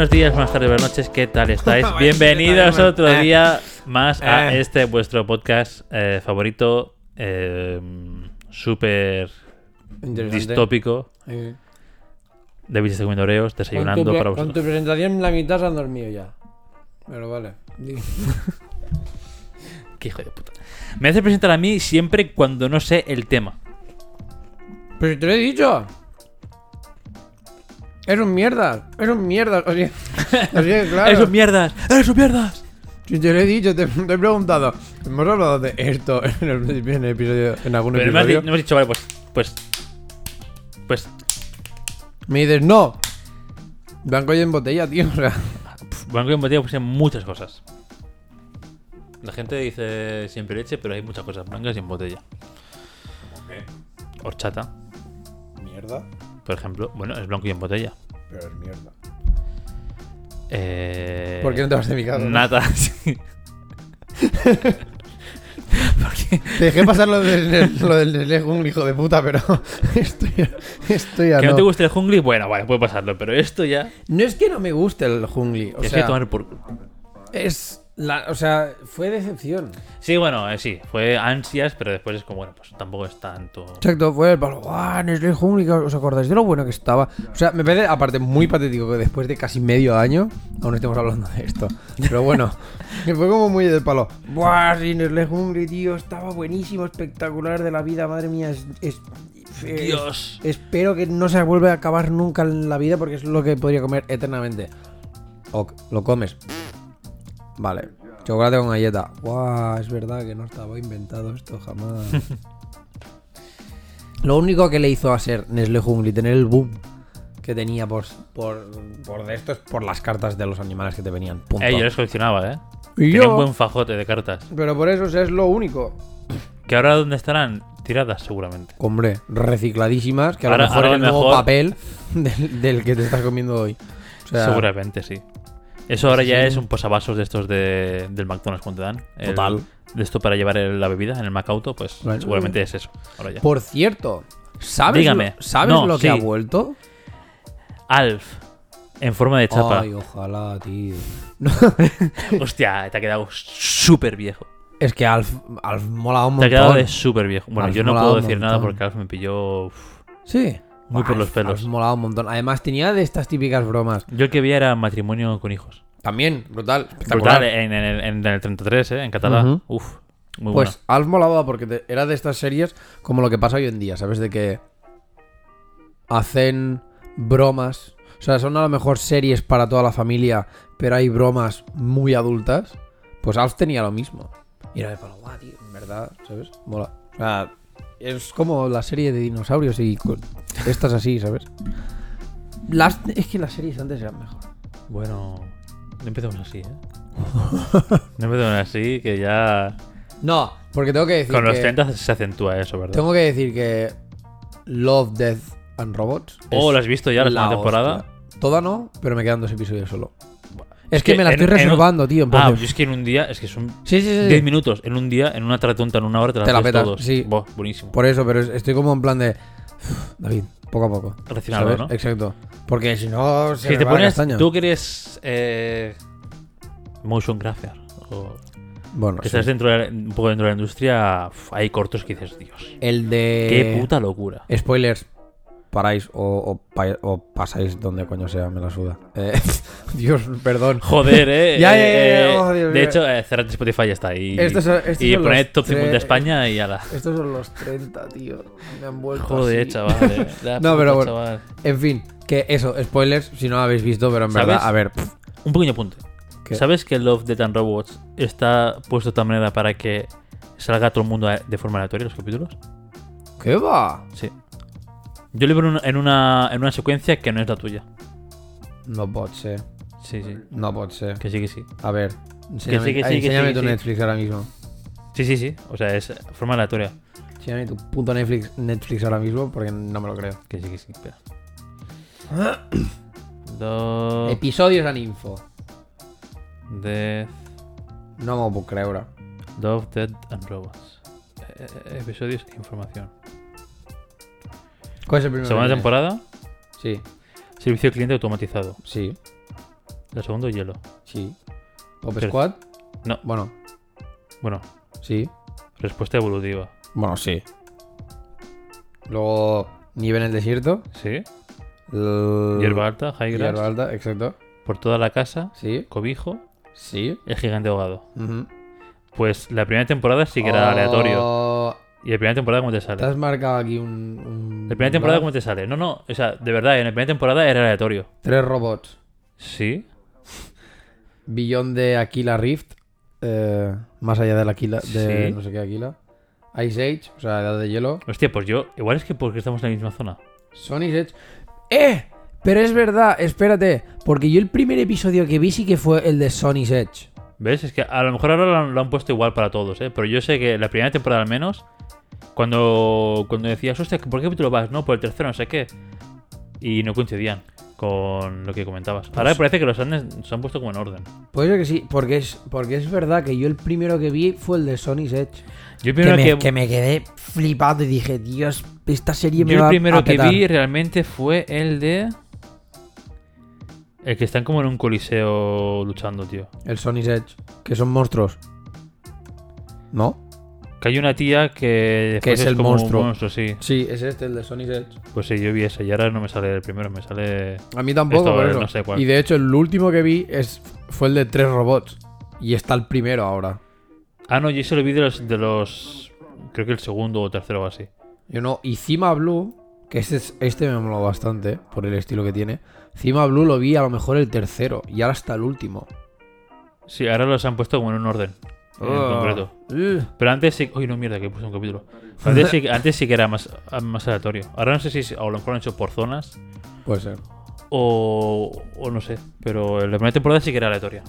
buenos días, buenas tardes, buenas noches, ¿qué tal estáis? Bienvenidos otro eh. día más a Eh. este vuestro podcast eh, favorito, eh, súper distópico. Eh. De bichos comiendo oreos, Con desayunando tu, para con tu vosotros. presentación la mitad se han dormido ya. Pero vale. Qué hijo de puta. Me hace presentar a mí siempre cuando no sé el tema. Pero te lo he dicho. Es un mierda. Es un mierda. Así, así de claro. ¡Eres un mierdas! ¡Eres un mierdas! Si te lo he dicho, te, te he preguntado. Hemos hablado de esto en el, principio, en el episodio, en algún Pero episodio. no me has dicho, vale, pues. Pues. Pues. Me dices, no. Blanco y en botella, tío. O sea, Blanco y en botella pues hay muchas cosas. La gente dice siempre leche, pero hay muchas cosas blancas y en botella. Horchata, Mierda. Por ejemplo. Bueno, es blanco y en botella. Pero es mierda. Eh, ¿Por qué no te vas de mi casa? no? Nata, sí. Porque Te dejé pasar lo del, lo del Jungle, hijo de puta, pero esto ya, esto ya que no no. te guste el jungli, bueno, vale, puede pasarlo, pero esto ya. No es que no me guste el Jungli, o es sea, que tomar por. es la, o sea, fue decepción. Sí, bueno, eh, sí, fue ansias, pero después es como, bueno, pues tampoco es tanto. Exacto, fue el palo, ¡guau! Nestlé Jungli, ¿os acordáis de lo bueno que estaba? O sea, me parece, aparte, muy patético que después de casi medio año aún estemos hablando de esto. Pero bueno, que fue como muy del palo. ¡Buah! Sí, Nestlé Jungli, tío, estaba buenísimo, espectacular de la vida, madre mía, es... es- es- Dios. Espero que no se vuelva a acabar nunca en la vida porque es lo que podría comer eternamente. Ok, lo comes. Vale. Chocolate con galleta. Guau, es verdad que no estaba inventado esto jamás. lo único que le hizo a ser Nestlé Jungli tener el boom que tenía por, por, por de esto es por las cartas de los animales que te venían. Punto. Eh, yo les coleccionaba, ¿eh? Y Tenía yo- un buen fajote de cartas. Pero por eso es lo único. Que ahora, ¿dónde estarán? Tiradas, seguramente. Hombre, recicladísimas, que a Ahora- lo mejor ahora es el nuevo papel del, del que te estás comiendo hoy. O sea, Seguramente, sí. Eso ahora ya es un posavasos de estos de, del McDonald's cuando te dan. El- Total. de esto para llevar el- la bebida en el Macauto, pues seguramente es eso. Ahora ya. Por cierto, ¿sabes, Dígame. Lo, ¿sabes No, lo que sí. ha vuelto? Alf. En forma de chapa. Ay, ojalá, tío. Hostia, te ha quedado súper viejo. Es que Alf, Alf mola un Te ha montón. quedado de súper viejo. Bueno, Alf yo no puedo decir nada montón. porque Alf me pilló uf, Sí. Muy por los pelos. Molaba un montón. Además, tenía de estas típicas bromas. Yo el que vi era matrimonio con hijos. También, brutal. Brutal, en, en el, en el 33, ¿eh? En catalán. Ujú. Uf, muy Pues bueno. Alf molaba porque te- era de estas series como lo que pasa hoy en día, ¿sabes? De que hacen bromas. O sea, son a lo mejor series para toda la familia, pero hay bromas muy adultas. Pues Alf tenía lo mismo. Y era de palo, guau, tío, en verdad, ¿sabes? Mola. O sea, es como la serie de dinosaurios y estas así, ¿sabes? Las, es que las series antes eran mejor. Bueno, no empecemos así, ¿eh? no empecemos así, que ya... No, porque tengo que decir Con los que, 30 se acentúa eso, ¿verdad? tengo que decir que Love, Death and Robots. Oh, ¿lo has visto ya la segunda temporada? hostia. Toda no, pero me quedan dos episodios solo. Es, Es que, que me la en- estoy en un- reservando, tío. en Ah, plan de- yo es que en un día, es que son sí, sí, sí. 10 minutos. En un día, en una tratonta, en una hora, te, Te la petas, todos. sí. Buah, buenísimo. Por eso, pero es- estoy como en plan de. "Uf, David, poco a poco. ¿sabes? ¿no? Exacto. Porque si no, se Si me te va pones, castaña. tú que eres eh, motion grapher o Bueno, que sí. estás dentro de un poco dentro de la industria, hay cortos que dices, Dios, El de. qué puta locura. Spoilers. Paráis o, o pa- o pasáis donde coño sea, me la suda. Eh, Dios, perdón. Joder, eh. Ya, ya, ya, eh, ya, oh, Dios de hecho, eh, cerrad Spotify ya está. Y, Estos son- estos y son poned top 50 de España y ala. Estos son los 30, tío. Me han vuelto. Joder, así. chaval. eh, No, pero bueno. chaval. En fin, que eso, spoilers, si no lo habéis visto, pero en ¿Sabes? verdad, a ver. pff, Un pequeño. ¿Qué? ¿Sabes que Love, Death and Robots está puesto de tal manera para que salga todo el mundo de forma aleatoria los capítulos? ¿Qué va? Sí. Yo lo veo en una, en una, en una secuencia que no es la tuya. No pot ser. Sí, sí. No pot ser. Que sí, que sí. A ver, enséñame, sí, que sí, que enséñame sí, tu sí. Netflix ahora mismo. Sí, sí, sí. O sea, es forma aleatoria. Enséñame tu puto Netflix, Netflix ahora mismo porque no me lo creo. Que sí, que sí. Espera. Love, Episodios en info. Death, No me lo puedo creer ahora. Love, Dead and Robots. Eh, eh, episodios e información. ¿Cuál es el primero? Segunda temporada? Sí, servicio de cliente automatizado. sí. El segundo hielo. Sí. Pop Pero- Squad. No. Bueno, Bueno, sí. respuesta evolutiva. Bueno, sí. Luego, Nieve en el desierto. ¿Sí? El- Hierba alta, high grass. Hierba alta, exacto. Por toda la casa, Sí. cobijo, Sí. el gigante ahogado. Ujú. Pues la primera temporada sí que era aleatorio. ¿Y la primera temporada cómo te Te sale? has marcado aquí un. un- La primera temporada cómo te sale. No, no, o sea, de verdad, en la primera temporada era aleatorio. Tres robots. Sí. Billón de Aquila Rift. eh, más allá de la Aquila. De Sí. no sé qué Aquila. Ice Age, o sea, Edad de Hielo. Hostia, pues yo, igual es que porque estamos en la misma zona. Sony's Edge. ¡Eh! Pero es verdad, espérate. Porque yo el primer episodio que vi sí que fue el de Sony's Edge. ¿Ves? Es que a lo mejor ahora lo han, lo han puesto igual para todos, ¿eh? Pero yo sé que la primera temporada al menos, cuando, cuando decías, hostia, ¿por qué capítulo vas? No, por el tercero, no sé qué. Y no coincidían con lo que comentabas. Pues Ahora me parece que los han, se han puesto como en orden. Puede ser que sí, porque es, porque es verdad que yo el primero que vi fue el de Sony's Edge. Yo el Que primero me, que, que me quedé flipado y dije, Dios, esta serie me yo va el primero a que petar". vi realmente fue el de... El que están como en un coliseo luchando, tío. El Sony's Edge, que son monstruos. ¿No? Que hay una tía que... Es el como un monstruo. sí. Sí, es este, el de Sony's Edge. Pues sí, yo vi ese y ahora no me sale el primero, me sale... A mí tampoco, Esto, eh, no sé cuál. Y de hecho, el último que vi es, fue el de tres robots. Y está el primero ahora. Ah, no, yo eso lo vi de los, de los... Creo que el segundo o tercero o así. Yo no. Y Cima Blue, que este, es- este me moló bastante por el estilo que tiene. Cima Blue lo vi a lo mejor el tercero. Y ahora está el último. Sí, ahora los han puesto como en un orden. En Oh. concreto. Ugh. Pero antes sí... Uy, no, mierda, que puesto un capítulo. Antes sí, antes sí que era más, más aleatorio. Ahora no sé si... A lo mejor lo han hecho por zonas. Puede ser. O, o no sé. Pero la primera temporada sí que era aleatoria.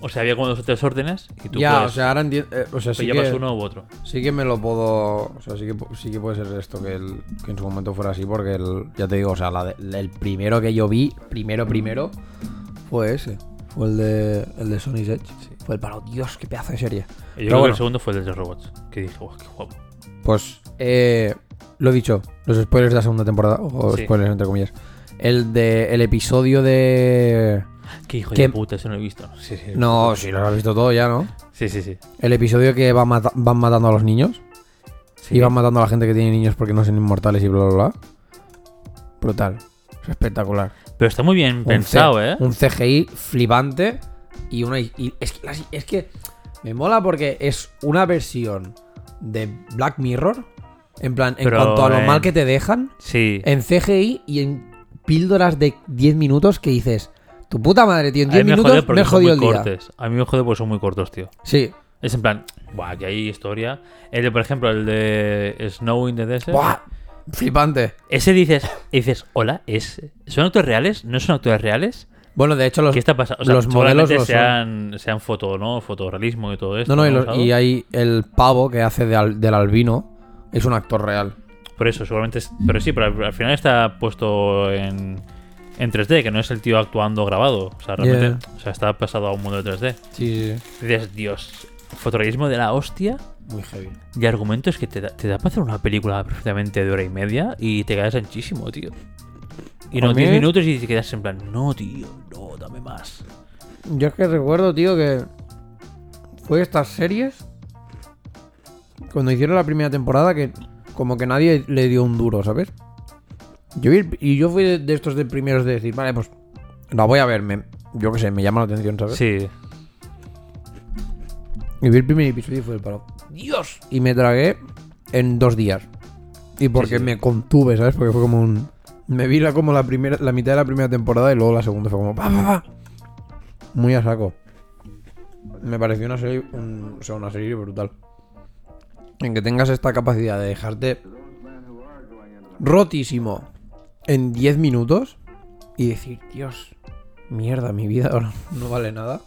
O sea, había como dos o tres órdenes. Y tú Ya, puedes, o sea, ahora entiendo. o sea, sí que, uno u otro. sí que me lo puedo. O sea, sí que, sí que puede ser esto, que, el, que en su momento fuera así, porque el, ya te digo, o sea, la de- el primero que yo vi, primero, primero, fue ese. Fue el de, el de Sony's Edge. Fue el palo, Dios, qué pedazo de serie. Y yo Pero creo que el segundo fue el de los robots. Que dije, guau, qué guapo. Pues, eh, lo he dicho, los spoilers de la segunda temporada, o Sí. spoilers entre comillas. El de el episodio de. Qué hijo de puta, eso no lo he visto. Sí, sí. No, si lo has visto todo ya, ¿no? Sí, sí, sí. El episodio que va mata- van matando a los niños. Sí. Y van matando a la gente que tiene niños porque no son inmortales y bla, bla, bla. Brutal. Es espectacular. Pero está muy bien Un pensado, C- ¿eh? Un CGI flipante. Y una. y es, que, las- es que me mola porque es una versión de Black Mirror. En plan, en Pero cuanto a lo mal que te dejan. Sí. En CGI y en píldoras de 10 minutos que dices. Tu puta madre, tío. En A mí 10 me jode minutos me he jodido el muy día. cortes. A mí me jode porque son muy cortos, tío. Sí. Es en plan, buah, que hay historia. El de, por ejemplo, el de Snow in the Desert. Buah, Flipante. Ese dices, dices, hola, ¿es, ¿son actores reales? ¿No son actores reales? Bueno, de hecho, los, ¿Qué está pasando? O sea, los modelos son. sean, sean foto, ¿no? Fotorrealismo y todo esto. No, no, y, hay el pavo que hace de al- del albino. Es un actor real. Por eso, seguramente. es- pero sí, pero al, al final está puesto en, en 3D, que no es el tío actuando grabado. O sea, realmente. O sea, está pasado a un mundo de 3D. Sí, sí, dices, Dios, fotorrealismo de la hostia. Muy heavy. Y argumentos que te da, te da para hacer una película perfectamente de hora y media y te quedas anchísimo, tío. Y no mí- 10 minutos y te quedas en plan, no, tío, no, dame más. Yo es que recuerdo, tío, que fue estas series. Cuando hicieron la primera temporada, que como que nadie le dio un duro, ¿sabes? Yo y yo fui de, de estos de primeros de decir, vale, pues la voy a ver. me- yo qué sé, me llama la atención, ¿sabes? Sí, Y vi el primer episodio y fue el palo. ¡Dios! Y me tragué en dos días. Y porque Sí, sí. me contuve, ¿sabes? Porque fue como un. Me vi la, como la primera, la mitad de la primera temporada y luego la segunda fue como. ¡Pa, pa, pa! Muy a saco. Me pareció una serie. o sea, una serie brutal. En que tengas esta capacidad de dejarte rotísimo en 10 minutos y decir, Dios, mierda, mi vida ahora no vale nada.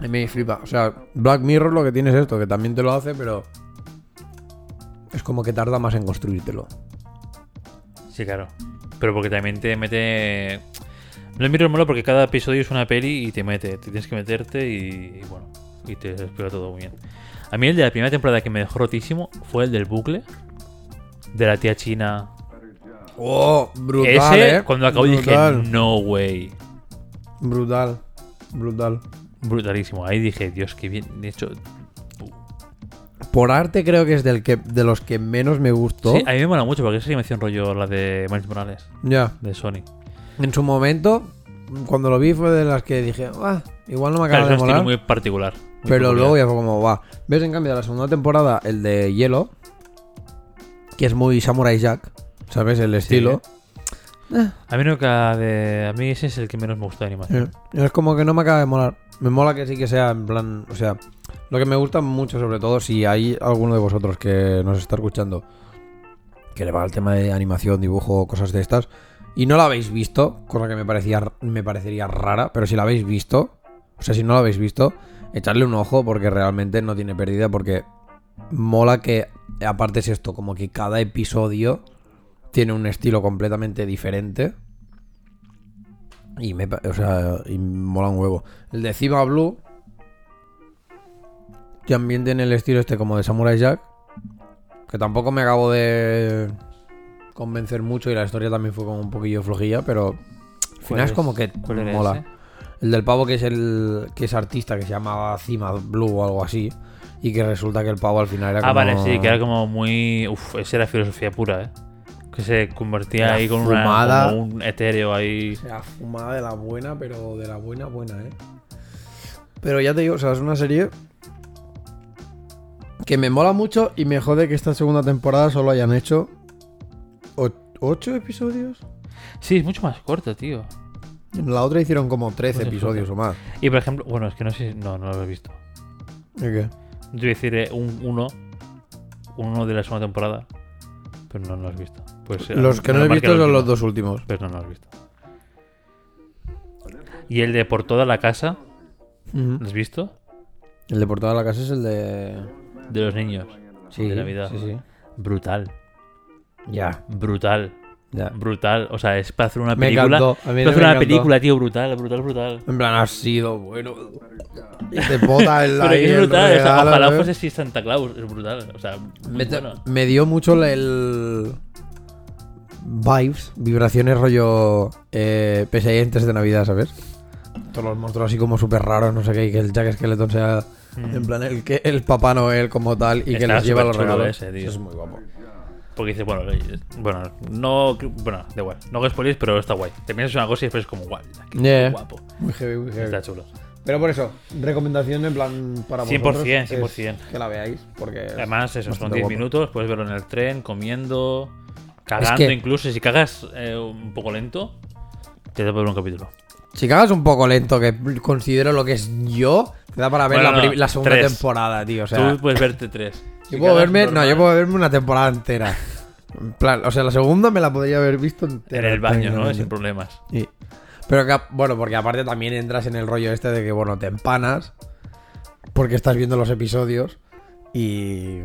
Me flipa. O sea, Black Mirror lo que tiene es esto, que también te lo hace, pero es como que tarda más en construírtelo. Sí, claro. Pero porque también te mete. No es miro mola porque cada episodio es una peli y te mete. Te tienes que meterte y, y bueno. Y te explica todo muy bien. A mí el de la primera temporada que me dejó rotísimo fue el del bucle. De la tía china. ¡Oh! Brutal, Ese, ¿eh? cuando Brutal. dije, no way. Brutal. Brutal. Brutalísimo. Ahí dije, Dios, qué bien hecho. Por arte creo que es del que, de los que menos me gustó. Sí, a mí me mola mucho porque esa animación rollo la de Miles Morales, Ya. de Sony. En su momento, cuando lo vi fue de las que dije, ah, igual no me Claro, acaba es un de estilo molar. muy particular. muy Pero peculiar. luego ya fue como, va. ¿Ves? En cambio, de la segunda temporada, el de Hielo, que es muy Samurai Jack, ¿sabes? El estilo. A mí nunca de... A mí ese es el que menos me gusta de animación. Es como que no me acaba de molar. Me mola que sí que sea en plan, o sea, lo que me gusta mucho sobre todo si hay alguno de vosotros que nos está escuchando que le va al tema de animación, dibujo, cosas de estas y no la habéis visto, cosa que me parecía me parecería rara, pero si la habéis visto, o sea, si no la habéis visto, echarle un ojo porque realmente no tiene pérdida porque mola que aparte es esto, como que cada episodio tiene un estilo completamente diferente. Y me, o sea, y mola un huevo. El de Cima Blue también tiene el estilo este como de Samurai Jack, que tampoco me acabo de convencer mucho y la historia también fue como un poquillo flojilla, pero al ¿Cuál final es es? como que ¿Cuál era mola. ese? El del pavo que es el que es artista, que se llamaba Cima Blue o algo así, y que resulta que el pavo al final era Ah, como... vale, sí, que era como muy... Uf, esa era filosofía pura, ¿eh? Que se convertía ahí con fumada. una, como un etéreo ahí. O sea, fumada de la buena, pero de la buena, buena, ¿eh? Pero ya te digo, o sea, es una serie que me mola mucho y me jode que esta segunda temporada solo hayan hecho ocho episodios. Sí, es mucho más corto, tío. En la otra hicieron como 13 Pues episodios o más. Y por ejemplo, bueno, es que no sé, no, no lo he visto. ¿Y qué? Yo voy a decir eh, un uno, uno de la segunda temporada, pero no lo has visto. Pues, eh, Los que no he visto son los dos últimos. Pero no lo has visto. Y el de por toda la casa. ¿lo has visto? El de Portada de la Casa es el de... De los niños. Sí, de Navidad. sí, sí. Brutal, Ya, brutal, ya. brutal. O sea, es para hacer una Me película. encantó. A mí Es me para hacer una encantó. película, tío, brutal, brutal, brutal. En plan, ha sido bueno. Y te bota el Pero es brutal, o sea, ojalá fuese así Santa Claus, es brutal. O sea, Me, te- bueno. me dio mucho el. Vibes, vibraciones rollo. Eh, PSI antes de Navidad, ¿sabes? Todos los monstruos así como súper raros, no sé qué, y que el Jack Skeleton sea. Mm. En plan, el, que, el Papá Noel como tal y que les lleva los regalos. ese, tío. Eso es muy guapo. Porque dice, bueno, eh, bueno, no, bueno, da igual, no hago spoilers, pero está guay. Te piensas una cosa y después es como, guay, Yeah. guapo. Muy heavy, muy heavy. Está chulo. Pero por eso, recomendación en plan para 100%, vosotros. es 100%. Que la veáis, porque. es Además, eso, son bastante 10 guapo. minutos, puedes verlo en el tren, comiendo, cagando que- incluso. Si cagas eh, un poco lento, te da por ver un capítulo. Si cagas un poco lento, que considero lo que es yo, te da para ver Bueno, la, no, prim- la segunda tres. temporada, tío. O sea, Tú puedes verte tres. Si yo puedo verme, no, yo puedo verme una temporada entera. En plan, o sea, la segunda me la podría haber visto En entera. el baño, ¿no? Sin problemas. Sí. Pero que, bueno, porque aparte también entras en el rollo este de que, bueno, te empanas porque estás viendo los episodios y...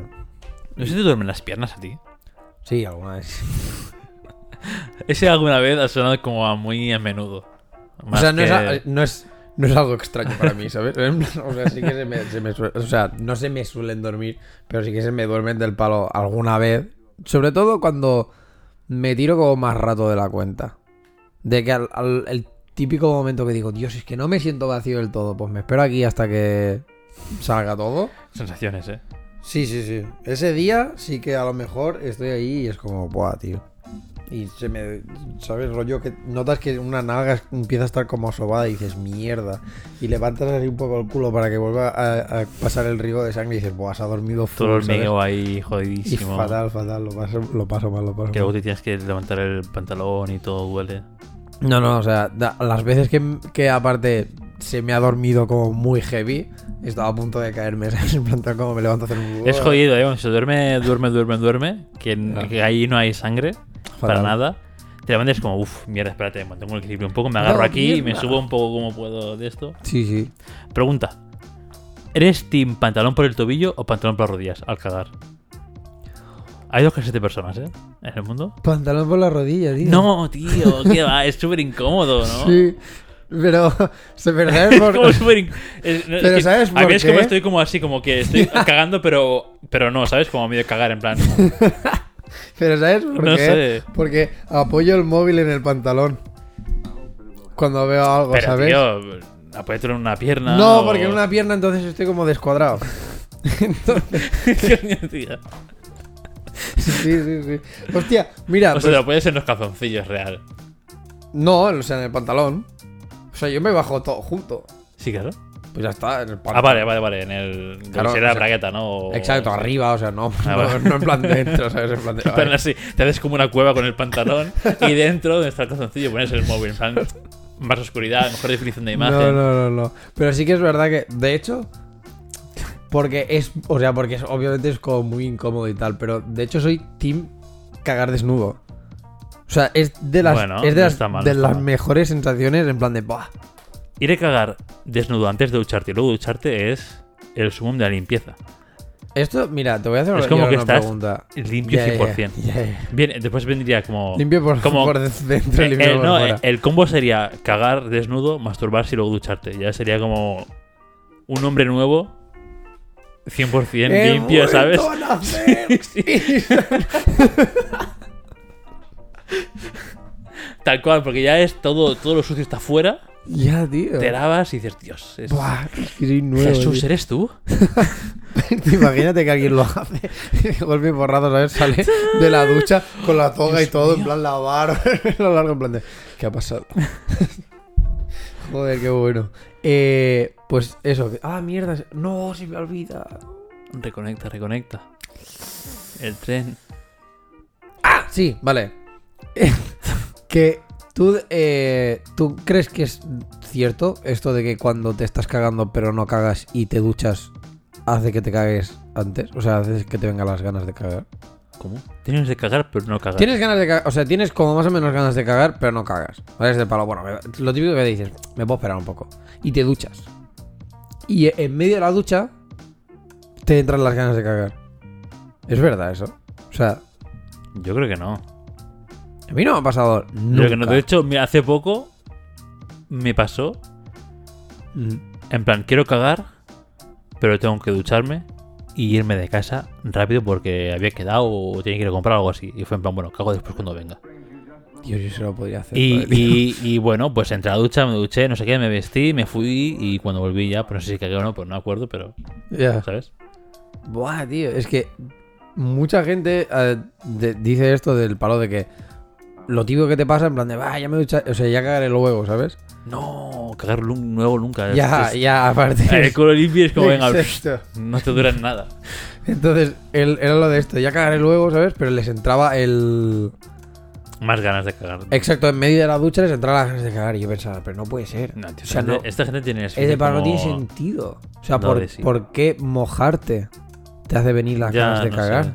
No sé si te duermen las piernas a ti. Sí, alguna vez. Ese alguna vez ha sonado como a muy a menudo. O sea, no, es, que- a- no, es, no es algo extraño para mí, ¿sabes? O sea, sí que se me, se me suele- O sea, no se me suelen dormir, pero sí que se me duermen del palo alguna vez. Sobre todo cuando me tiro como más rato de la cuenta. De que al, al- el típico momento que digo, Dios, es que no me siento vacío del todo, pues me espero aquí hasta que salga todo. Sensaciones, ¿eh? Sí, sí, sí. Ese día sí que a lo mejor estoy ahí y es como, buah, tío. Y se me, ¿sabes? Rollo que notas que una nalga empieza a estar como sobada y dices, mierda. Y levantas así un poco el culo para que vuelva a, a pasar el riego de sangre y dices, buah, se ha dormido full, Todo el hormigueo ahí Y jodidísimo. fatal, fatal, lo paso, lo paso mal, lo paso Que mal. luego te tienes que levantar el pantalón y todo duele. No, no, o sea, da- las veces que, que aparte se me ha dormido como muy heavy, estaba a punto de caerme. En plan, como me levanto a hacer un... Es jodido, ¿eh? Cuando se duerme, duerme, duerme, duerme. Que, que ahí no hay sangre para nada. Te levantas como, uff, mierda, espérate, mantengo el equilibrio un poco, me agarro No, aquí y me subo un poco como puedo de esto. Sí, sí. Pregunta: ¿eres team pantalón por el tobillo o pantalón por las rodillas al cagar? Hay dos clases de personas, ¿eh? En el mundo. Pantalón por la rodilla, tío. No, tío, ¿qué va? Es súper incómodo, ¿no? Sí, pero se verdad Es como es- no, es Pero que ¿sabes A por mí es como estoy como así, como que estoy cagando, pero, pero no, ¿sabes? Como a medio cagar, en plan. Pero ¿sabes por No qué? sé. Porque apoyo el móvil en el pantalón. cuando veo algo, Pero, ¿sabes? tío, en una pierna. no, o- porque en una pierna entonces estoy como descuadrado. Tío. Sí, sí, sí. Hostia, mira, O pues- sea, lo puedes en los calzoncillos, real. no, o sea, en el pantalón. O sea, yo me bajo todo junto. Sí, claro. Pues ya está, en el pantalón. Ah, vale, vale, vale. En el. Claro, la bragueta, ¿no? O- Exacto, arriba, o sea, no, Ah, no, vale. no en plan dentro, ¿sabes? En plan de, así, te haces como una cueva con el pantalón y dentro, donde está el calzoncillo, pones el móvil. En plan, más oscuridad, mejor definición de imagen. No, no, no, no. Pero sí que es verdad que, de hecho, porque es, o sea, porque es, obviamente es como muy incómodo y tal, pero de hecho soy team cagar desnudo. O sea, es de las, Bueno, es de no las, mal, de las mejores sensaciones en plan de, ¡buah! Ir a cagar desnudo antes de ducharte y luego ducharte es el sumum de la limpieza. Esto, mira, te voy a hacer Es una, como que una estás pregunta. limpio ya, 100%. ya, ya. Bien, después vendría como. Limpio por, como- por dentro, Eh, limpio eh, por no, fuera. eh, el combo sería cagar desnudo, masturbarse y luego ducharte. Ya sería como un hombre nuevo, 100% He limpio, ¿sabes? a nacer. Tal cual, porque ya es todo, todo lo sucio está fuera, ya, tío. te lavas y dices, Dios, es... Buah, es que soy nuevo. Jesús, tío. ¿eres tú? Imagínate que alguien lo hace. Golpe por rato, ¿sabes? Sale de la ducha con la toga y todo, en plan lavar. lo largo, en plan de. ¿Qué ha pasado? Joder, qué bueno. Eh, pues eso. Ah, mierda. No, se me olvida. Reconecta, reconecta. El tren. Ah, sí, vale. que tú, eh, tú crees que es cierto esto de que cuando te estás cagando pero no cagas y te duchas hace que te cagues antes? O sea, hace que te vengan las ganas de cagar. ¿Cómo? Tienes de cagar, pero no cagar. Tienes ganas de cagar, o sea, tienes como más o menos ganas de cagar, pero no cagas. ¿Vale? Es de palo. Bueno, lo típico que dices, me puedo esperar un poco. Y te duchas. Y en medio de la ducha, te entran las ganas de cagar. ¿Es verdad eso? O sea, Yo creo que no. A mí no me ha pasado nunca. creo que no. De hecho, hace poco me pasó. Mm. En plan, quiero cagar, pero tengo que ducharme y irme de casa rápido porque había quedado o tenía que ir a comprar algo así. Y fue en plan, bueno, cago después cuando venga. Dios, yo se lo podría hacer. Y, bueno, pues entré a la ducha, me duché, no sé qué, me vestí, me fui y cuando volví ya, pues no sé si cagué o no, pues no me acuerdo, pero, Ya. ¿sabes? Buah, tío, es que mucha gente eh, de- dice esto del palo de que lo típico que te pasa en plan de, va, ya me ducha, o sea, ya cagaré luego, ¿sabes? No, cagar lu- nuevo nunca. Ya, Es- ya, aparte. El culo limpio es como, venga, no te dura en nada. Entonces, él, era lo de esto, ya cagaré luego, ¿sabes? Pero les entraba el... Más ganas de cagar. Exacto, en medio de la ducha les entraba las ganas de cagar y yo pensaba, pero no puede ser. No, tío, o sea, esta, no, gente, esta gente tiene es de para no tiene sentido. O sea, No, ¿por, sí. por qué mojarte te hace venir las Ya, ganas de no cagar? sé.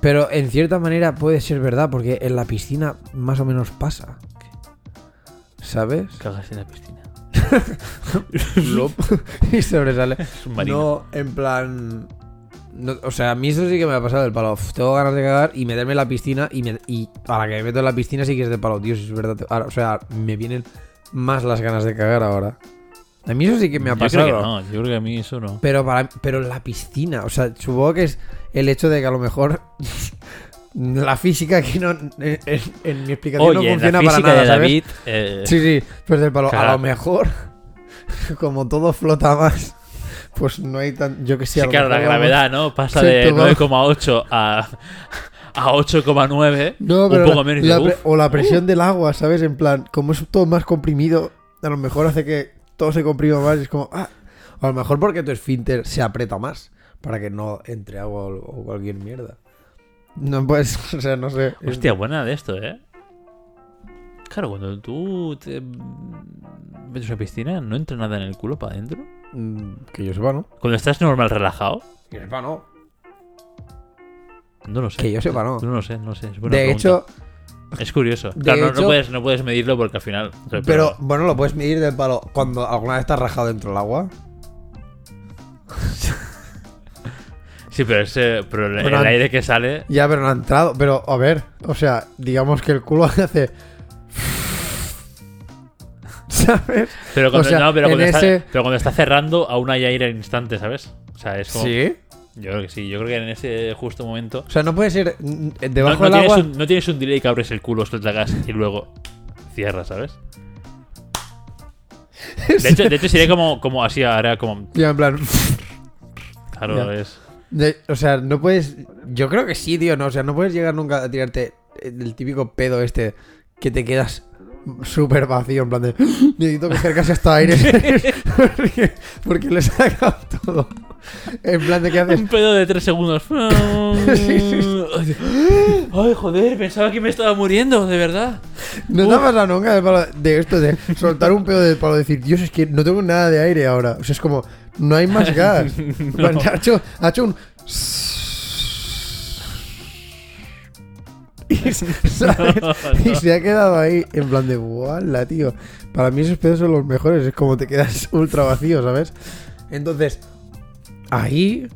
Pero en cierta manera puede ser verdad, porque en la piscina más o menos pasa. ¿Sabes? Cagas en la piscina. Y sobresale. Es un marino. No, en plan. no, o sea, a mí eso sí que me ha pasado del palo. Uf, tengo ganas de cagar y meterme en la piscina. Y, me- y a la que me meto en la piscina sí que es de palo. Dios, es verdad. ahora, o sea, me vienen más las ganas de cagar ahora. A mí eso sí que me ha Yo pasado. creo que no, yo creo que a mí eso no. Pero, para, pero la piscina, o sea, supongo que es el hecho de que a lo mejor la física aquí no. En, en- mi explicación no Oye, funciona la para nada, de ¿sabes? David, eh, Sí, sí, pues del palo. A lo mejor, como todo flota más, pues no hay tan. Yo que sé, sí, claro, la gravedad, ¿no? Pasa Sí, de tú vas- 9,8 a, a 8,9. No, un poco menos. o la presión del agua, ¿sabes? En plan, como es todo más comprimido, a lo mejor hace que todo se comprima más. y es como, ah, o a lo mejor porque tu esfínter se aprieta más para que no entre agua o, cualquier mierda. No puedes, o sea, no sé. Hostia, buena de esto, ¿eh? Claro, cuando tú te metes a una piscina, no entra nada en el culo para adentro. Mm, que yo sepa, ¿no? Cuando estás normal, relajado, Que yo sepa, no. no lo sé. Que yo sepa, no. No lo sé, no sé. es buena De pregunta. hecho, es curioso. de claro, no- puedes, no puedes medirlo porque al final. pero bueno, lo puedes medir del palo. Cuando alguna vez estás rajado dentro del agua. Sí, pero, ese, pero el, aire que sale. Ya, pero no ha entrado. Pero, a ver, o sea, digamos que el culo hace. ¿Sabes? Pero cuando, O sea, no, pero, cuando en está, ese- pero cuando está cerrando, aún hay aire al instante, ¿sabes? O sea, es como. Sí. Yo creo que sí. Yo creo que en ese justo momento. O sea, no puede ser mm, No, debajo no del tienes agua. un, no tienes un delay que abres el culo, suelta gas y luego. cierra, ¿sabes? De hecho, de hecho sería como, como así, ahora como. Ya, en plan. Claro, Ya. es. de- o sea, no puedes. Yo creo que sí, tío, no. O sea, no puedes llegar nunca a tirarte el típico pedo este que te quedas súper vacío, en plan de. Necesito coger casi hasta aire. porque, porque le he sacado todo. En plan de que haces. Un pedo de tres segundos. Sí, sí, Ay, joder, pensaba que me estaba muriendo, de verdad. No te ha pasado nunca de, palo- de esto de soltar un pedo de palo decir, Dios, es que no tengo nada de aire ahora. O sea, es como, no hay más gas. Ha, hecho, ha hecho un. Y, ¿sabes? Y se ha quedado ahí en plan de, ¡wala, tío! Para mí esos pedos son los mejores. Es como te quedas ultra vacío, ¿sabes? Entonces, ahí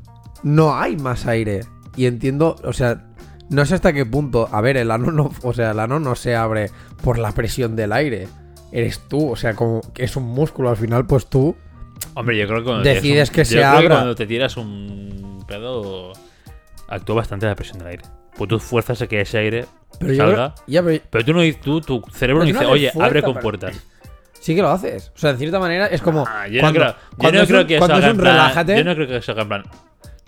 no hay más aire. Y entiendo, o sea, no sé hasta qué punto. A ver, el ano no, o sea, el ano no se abre por la presión del aire. Eres tú, o sea, como que es un músculo al final, pues tú. Hombre, yo creo que cuando Decides un- que yo se creo abra. cuando te tiras un pedo, actúa bastante la presión del aire. Pues tú fuerzas a que ese aire Pero salga. ya, pero Pero tú no tú, tu cerebro no dice, no oye, abre con puertas. sí que lo haces. O sea, de cierta manera es como. Ah, yo cuando, no creo, yo cuando no es creo un- que cuando salga es en un plan. relájate. Yo no creo que salga en plan.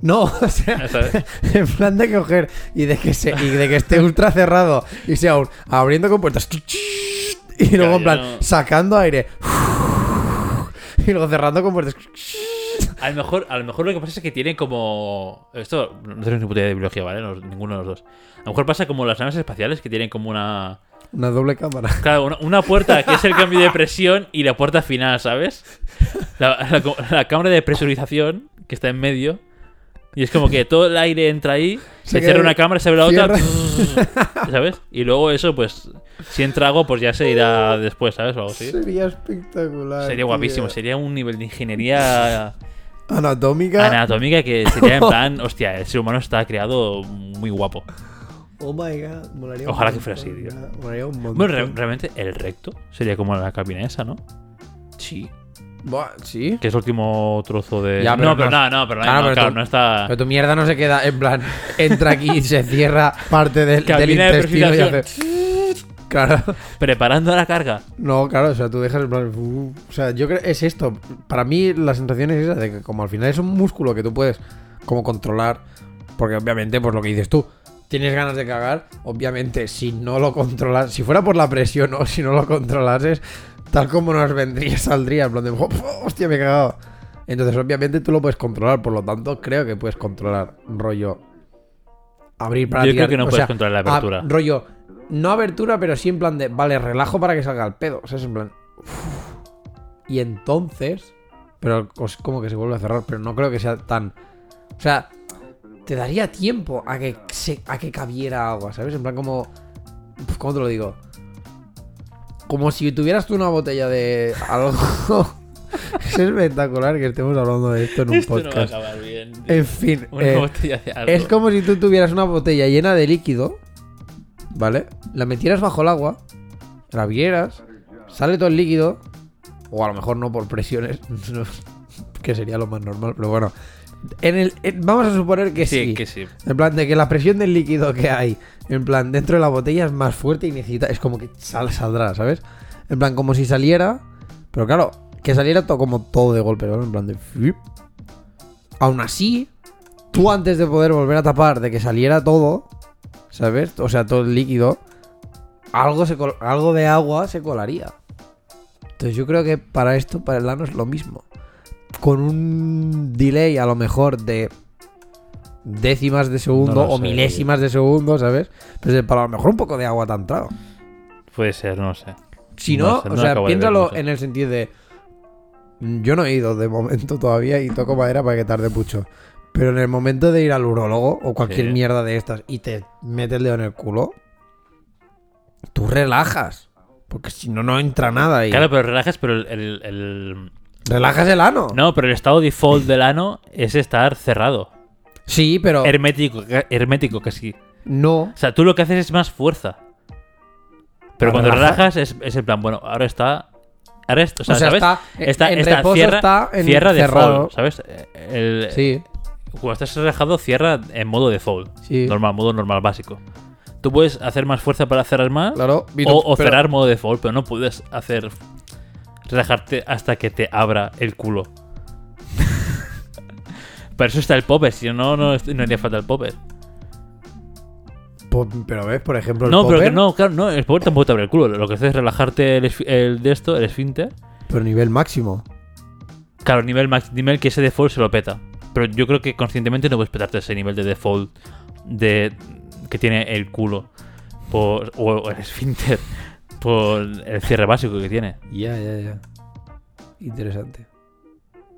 No, o sea, en plan de coger y de que se y de que esté ultra cerrado y sea un abriendo con puertas y luego en plan sacando aire y luego cerrando con puertas. A lo mejor, a lo mejor lo que pasa es que tiene como. Esto no tenemos ni puta idea de biología, ¿vale? No- ninguno de los dos. A lo mejor pasa como las naves espaciales que tienen como una. Una doble cámara. Claro, una, una puerta que es el cambio de presión y la puerta final, ¿sabes? La, la- la cámara de presurización que está en medio. Y es como que todo el aire entra ahí, Se se, cierra una cámara, se abre la otra. ¿sabes? Y luego eso, pues, si entra algo, pues ya se irá después, ¿sabes? O algo así. Sería espectacular. Sería tío. guapísimo, sería un nivel de ingeniería Anatómica. anatómica que sería en plan, hostia, el ser humano está creado muy guapo. oh my god. molaría un Ojalá que fuera así, tío. Molaría un montón. Bueno, re- realmente el recto sería como la cabina esa, ¿no? sí. Buah, sí. Que es el último trozo de. Ya, pero no, pero no- no, pero Claro, no, pero claro, no está. Pero tu mierda no se queda en plan, entra aquí y se cierra parte del, del de intestino y hace... Claro. Preparando la carga. No, claro, o sea, tú dejas plan... uh, o sea, yo creo es esto. Para mí la sensación es esa de que como al final es un músculo que tú puedes como controlar, porque obviamente, pues lo que dices tú, tienes ganas de cagar, obviamente si no lo controlas, si fuera por la presión o si no lo controlases, tal como nos vendría, saldría, en plan de, "Oh, hostia, me he cagado. Entonces, obviamente tú lo puedes controlar, por lo tanto, creo que puedes controlar rollo abrir para Yo tirar. creo que no o puedes sea, controlar la a- apertura. rollo, no abertura, pero sí en plan de, vale, relajo para que salga el pedo. O sea, es en plan. Y entonces. Pero es como que se vuelve a cerrar, pero no creo que sea tan. O sea, te daría tiempo a que, se, a que cabiera agua, ¿sabes? En plan, como. ¿Cómo te lo digo? Como si tuvieras tú una botella de algo. es espectacular que estemos hablando de esto en un Esto no va a podcast. acabar bien. en fin, Una eh, botella de algo. es como si tú tuvieras una botella llena de líquido, ¿vale? La metieras bajo el agua, la abrieras, sale todo el líquido, o a lo mejor no por presiones, que sería lo más normal, pero bueno. En el, en- vamos a suponer que sí, Sí, que sí. En plan, de que la presión del líquido que hay, en plan, dentro de la botella es más fuerte y necesita. Es como que sal, saldrá, ¿sabes? En plan, como si saliera. Pero claro, que saliera todo como todo de golpe, ¿no? En plan de. flip. Aún así, tú antes de poder volver a tapar, de que saliera todo, ¿sabes? O sea, todo el líquido, algo, se algo de agua se colaría. Entonces yo creo que para esto, para el ano es lo mismo. Con un delay a lo mejor de décimas de segundo No o sé, milésimas de segundo, ¿sabes? Pues para a lo mejor un poco de agua te ha entrado. Puede ser, no sé. Si No no, sé, o no sea, ver piénsalo en el sentido de. Yo no he ido de momento todavía y toco madera para que tarde mucho. Pero en el momento de ir al urólogo o cualquier Sí. mierda de estas y te mete el dedo en el culo, tú relajas. Porque si no, no entra nada ahí. Claro, pero relajas, pero el, el- el- Relajas el ano. No, pero el estado default del ano es estar cerrado. Sí, pero Hermético, hermético casi. no. O sea, tú lo que haces es más fuerza. Pero Para cuando relajas es, es en plan, bueno, ahora está. Ahora o sea, O sea, ¿sabes? está- Está, en está- reposo cierra, está en cierra cerrado. default, ¿sabes? El, Sí, Cuando estás relajado, cierra en modo default. sí. Normal, modo normal básico. Tú puedes hacer más fuerza para cerrar más Claro, o, Vito, o pero- cerrar modo default, pero no puedes hacer relajarte hasta que te abra el culo. Para eso está el popper, si no, no, no haría falta el popper. po- Pero ves, por ejemplo, el No, pero que no, claro, no, el popper tampoco te abre el culo. Lo que hace es relajarte el, el de esto, el esfínter. pero nivel máximo. Claro, nivel, max, nivel que ese default se lo peta. Pero yo creo que conscientemente no puedes petarte ese nivel de default de que tiene el culo por, o el esfínter por el cierre básico que tiene. Ya, ya, ya. Interesante.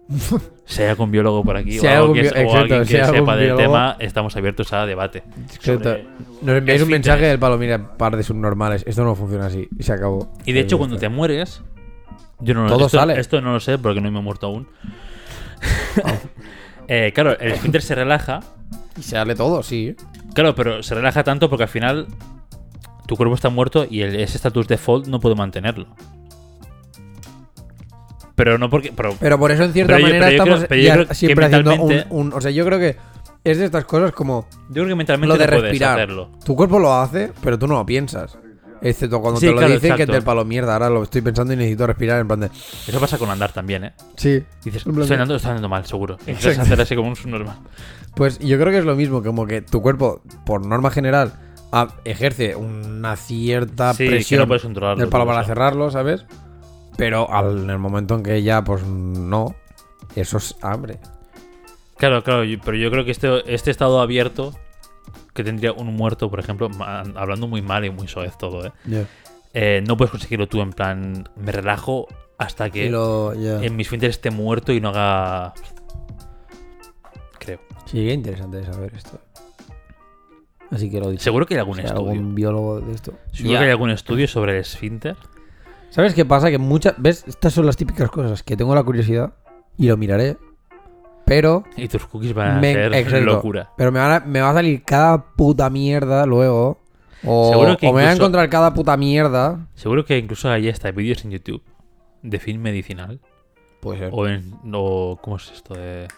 Si hay algún biólogo por aquí Si o, algún que, o alguien que sepa del biólogo- tema, estamos abiertos a debate. Exacto. Nos enviáis un mensaje del palo, mira, par de subnormales. Esto no funciona así. Y se acabó. Y de hecho, cuando te mueres, yo no Todo esto, sale. esto no lo sé porque no me he muerto aún. Eh, claro, el esfínter se relaja Y se sale todo, sí. Claro, pero se relaja tanto porque al final tu cuerpo está muerto y el- ese estatus default no puede mantenerlo. Pero no porque. Pero, Pero por eso, en cierta manera, yo estamos creo- ya siempre haciendo un, O sea, yo creo que es de estas cosas como yo creo que mentalmente lo de no respirar. hacerlo. Tu cuerpo lo hace, pero tú no lo piensas. Excepto cuando Sí, te lo claro, dicen que te palo mierda. Ahora lo estoy pensando y necesito respirar en plan de. Eso pasa con andar también, ¿eh? Sí. Dices, estoy andando, estoy andando mal, seguro. Y hacer así como un subnormal. Pues yo creo que es lo mismo, como que tu cuerpo, por norma general, ejerce una cierta Sí, presión no puedes controlarlo. del palo para cerrarlo, ¿sabes? Pero al, en el momento en que ya, pues no, eso es hambre. Claro, claro, pero yo creo que este, este estado abierto que tendría un muerto, por ejemplo, hablando muy mal y muy soez todo, ¿eh? Eh, no puedes conseguirlo tú en plan, me relajo hasta que lo- en mis esfínter esté muerto y no haga... Creo. Sí, qué interesante saber esto. Así que lo dicho. Seguro que hay algún Si hay estudio. algún biólogo de esto. Seguro Ya. que hay algún estudio sobre el esfínter. ¿Sabes qué pasa? Que muchas. ¿Ves? Estas son las típicas cosas que tengo la curiosidad y lo miraré. Pero. Y tus cookies van a me- ser exacto. locura. Pero me, van a- me va a salir cada puta mierda luego. O, Seguro que o me voy a incluso- encontrar cada puta mierda. Seguro que incluso hay hasta vídeos en YouTube de film medicinal. Puede ser. O en... O, ¿Cómo es esto? De...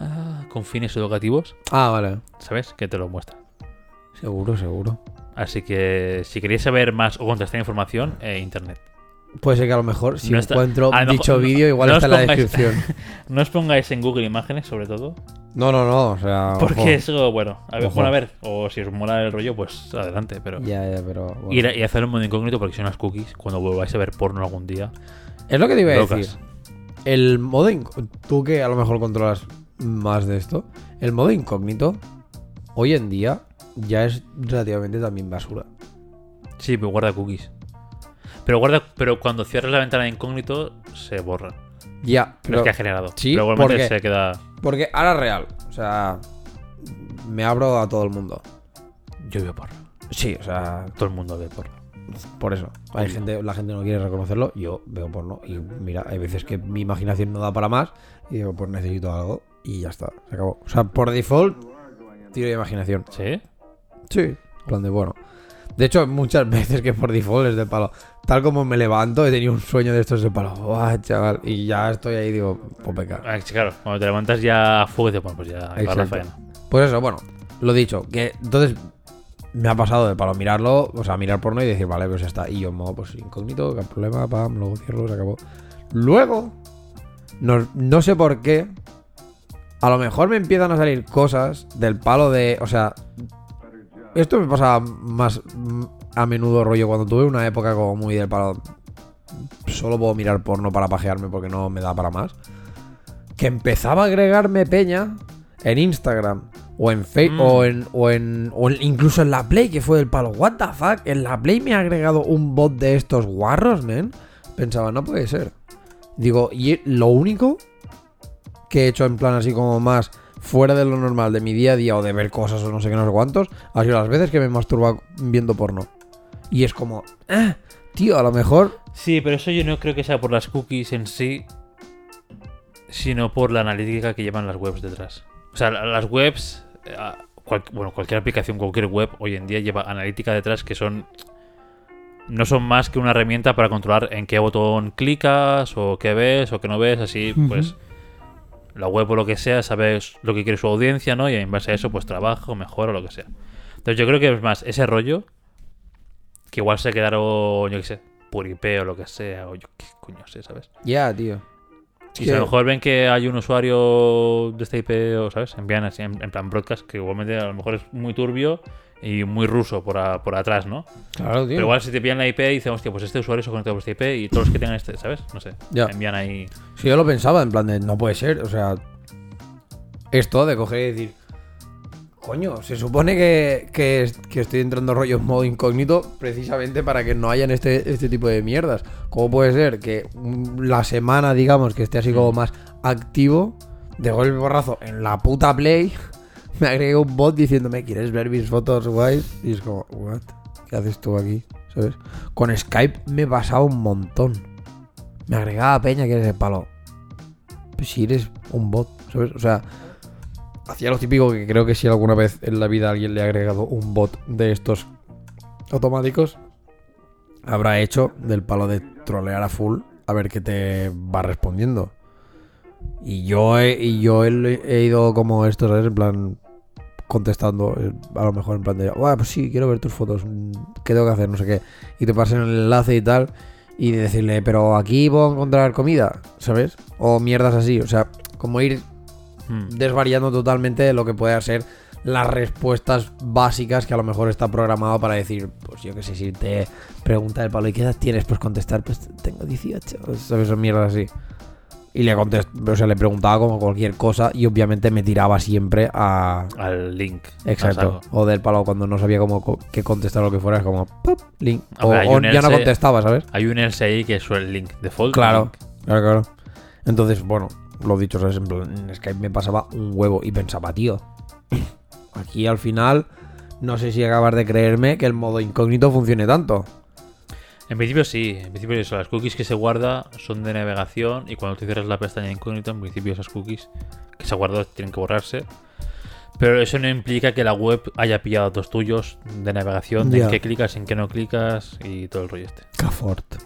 Ah, con fines educativos. Ah, vale. ¿Sabes? Que te lo muestra. Seguro, seguro. Así que si queréis saber más o contrastar información, eh, internet. Puede ser que a lo mejor si No está- encuentro dicho vídeo, igual no está en la descripción. No os pongáis en Google Imágenes, sobre todo. No, no, no. O sea. Porque ojo. eso, bueno, a ver, Ojo. bueno, a ver, o si os mola el rollo, pues adelante, pero... Ya, ya, pero. bueno. Y, y hacerlo en modo incógnito porque son las cookies, cuando volváis a ver porno algún día. Es lo que te iba a locas. decir. El modo. inc- Tú que a lo mejor controlas más de esto. El modo incógnito, hoy en día, ya es relativamente también basura. Sí, pero guarda cookies. Pero guarda, pero cuando cierras la ventana de incógnito, se borra. Ya, Pero pero. es que ha generado. Sí, pero igualmente porque- se queda. Porque ahora es real. O sea. Me abro a todo el mundo. Yo veo porno. Sí, o sea, Todo el mundo ve porno. por eso. Hay gente, la gente no quiere reconocerlo. Yo veo porno. Y mira, hay veces que mi imaginación no da para más. Y digo, pues necesito algo. Y ya está. Se acabó. O sea, por default, tiro de imaginación. ¿Sí? Sí. Plan de bueno. De hecho, muchas veces que por default es de palo. Tal como me levanto, he tenido un sueño de estos de palo. Chaval. Y ya estoy ahí, digo, pues venga. Ah, claro, cuando te levantas ya fuego y bueno, pues ya la faena. Pues eso, bueno, lo dicho, que entonces me ha pasado de palo mirarlo, o sea, mirar porno y decir, vale, pues ya está. Y yo en modo, pues incógnito, qué problema, pam, luego cierro, se acabó. Luego, no, no sé por qué, a lo mejor me empiezan a salir cosas del palo de, o sea, esto me pasa más a menudo rollo cuando tuve una época como muy del palo. Solo puedo mirar porno para pajearme porque no me da para más. Que empezaba a agregarme peña en Instagram o en Facebook Mm. o, en, o, en, o en- incluso en la Play, que fue del palo. ¿What the fuck? En la Play me ha agregado un bot de estos guarros, men. Pensaba, no puede ser. Digo, y lo único que he hecho en plan así como más fuera de lo normal de mi día a día o de ver cosas o no sé qué, no sé cuántos, ha sido las veces que me he masturbado viendo porno. Y es como, ah, tío, a lo mejor Sí, pero eso yo no creo que sea por las cookies en sí, sino por la analítica que llevan las webs detrás. O sea, la- las webs, eh, cual- bueno, cualquier aplicación, cualquier web hoy en día lleva analítica detrás que son no son más que una herramienta para controlar en qué botón clicas o qué ves o qué no ves, así pues la web o lo que sea sabes lo que quiere su audiencia, ¿no? Y en base a eso pues trabaja o mejora o lo que sea. Entonces yo creo que es más ese rollo que igual se quedaron, yo qué sé, por IP o lo que sea, o yo qué coño sé, ¿sabes? Ya, tío. Y si a lo mejor ven que hay un usuario de esta IP, o ¿sabes? Envían así, en, en plan broadcast, que igualmente a lo mejor es muy turbio y muy ruso por, a- por atrás, ¿no? Claro, tío. Pero igual si te pillan la IP y dicen, hostia, pues este usuario se conectado por esta IP y todos los que tengan este, ¿sabes? No sé. Ya. Envían ahí. Si yo lo pensaba, en plan de, no puede ser, o sea, esto de coger y decir, coño, se supone que, que, es- que estoy entrando rollo en modo incógnito precisamente para que no hayan este, este tipo de mierdas. ¿Cómo puede ser que mm, la semana, digamos, que esté así como más activo, de golpe borrazo en la puta Play, me agregue un bot diciéndome, ¿quieres ver mis fotos guays? Y es como, ¿what? ¿Qué haces tú aquí? ¿Sabes? Con Skype me pasaba un montón. Me agregaba peña que eres el palo. Pues si eres un bot, ¿sabes? O sea, hacía lo típico que creo que si alguna vez en la vida alguien le ha agregado un bot de estos automáticos, habrá hecho del palo de trolear a full a ver qué te va respondiendo. Y yo he, y yo he, he ido como esto, ¿sabes? En plan, contestando, eh, a lo mejor en plan de, "Buah, pues sí, quiero ver tus fotos, mm, ¿qué tengo que hacer? No sé qué. Y te pasen el enlace y tal, y decirle, pero aquí puedo encontrar comida, ¿sabes? O mierdas así, o sea, como ir Hmm. desvariando totalmente lo que puede ser las respuestas básicas que a lo mejor está programado para decir, pues yo qué sé, si te pregunta el palo, ¿y qué edad tienes? Pues contestar, pues tengo 18, ¿sabes? Son mierdas así. Y le contest o sea, le preguntaba como cualquier cosa y obviamente me tiraba siempre a... Al link. Exacto. O del palo cuando no sabía cómo co- qué contestar lo que fuera, es como, ¡pop! link. O, ver, hay o un ya no else- contestaba, ¿sabes? Hay un else ahí que es el link default. Claro, claro, claro. Entonces, bueno, lo dicho, ¿sabes? En, plan, en Skype me pasaba un huevo y pensaba, tío, aquí al final no sé si acabas de creerme que el modo incógnito funcione tanto. En principio sí, en principio eso, las cookies que se guarda son de navegación y cuando tú cierras la pestaña incógnito, en principio esas cookies que se ha guardado tienen que borrarse. Pero eso no implica que la web haya pillado datos tuyos de navegación, de en qué clicas, en qué no clicas y todo el rollo este. Cafort.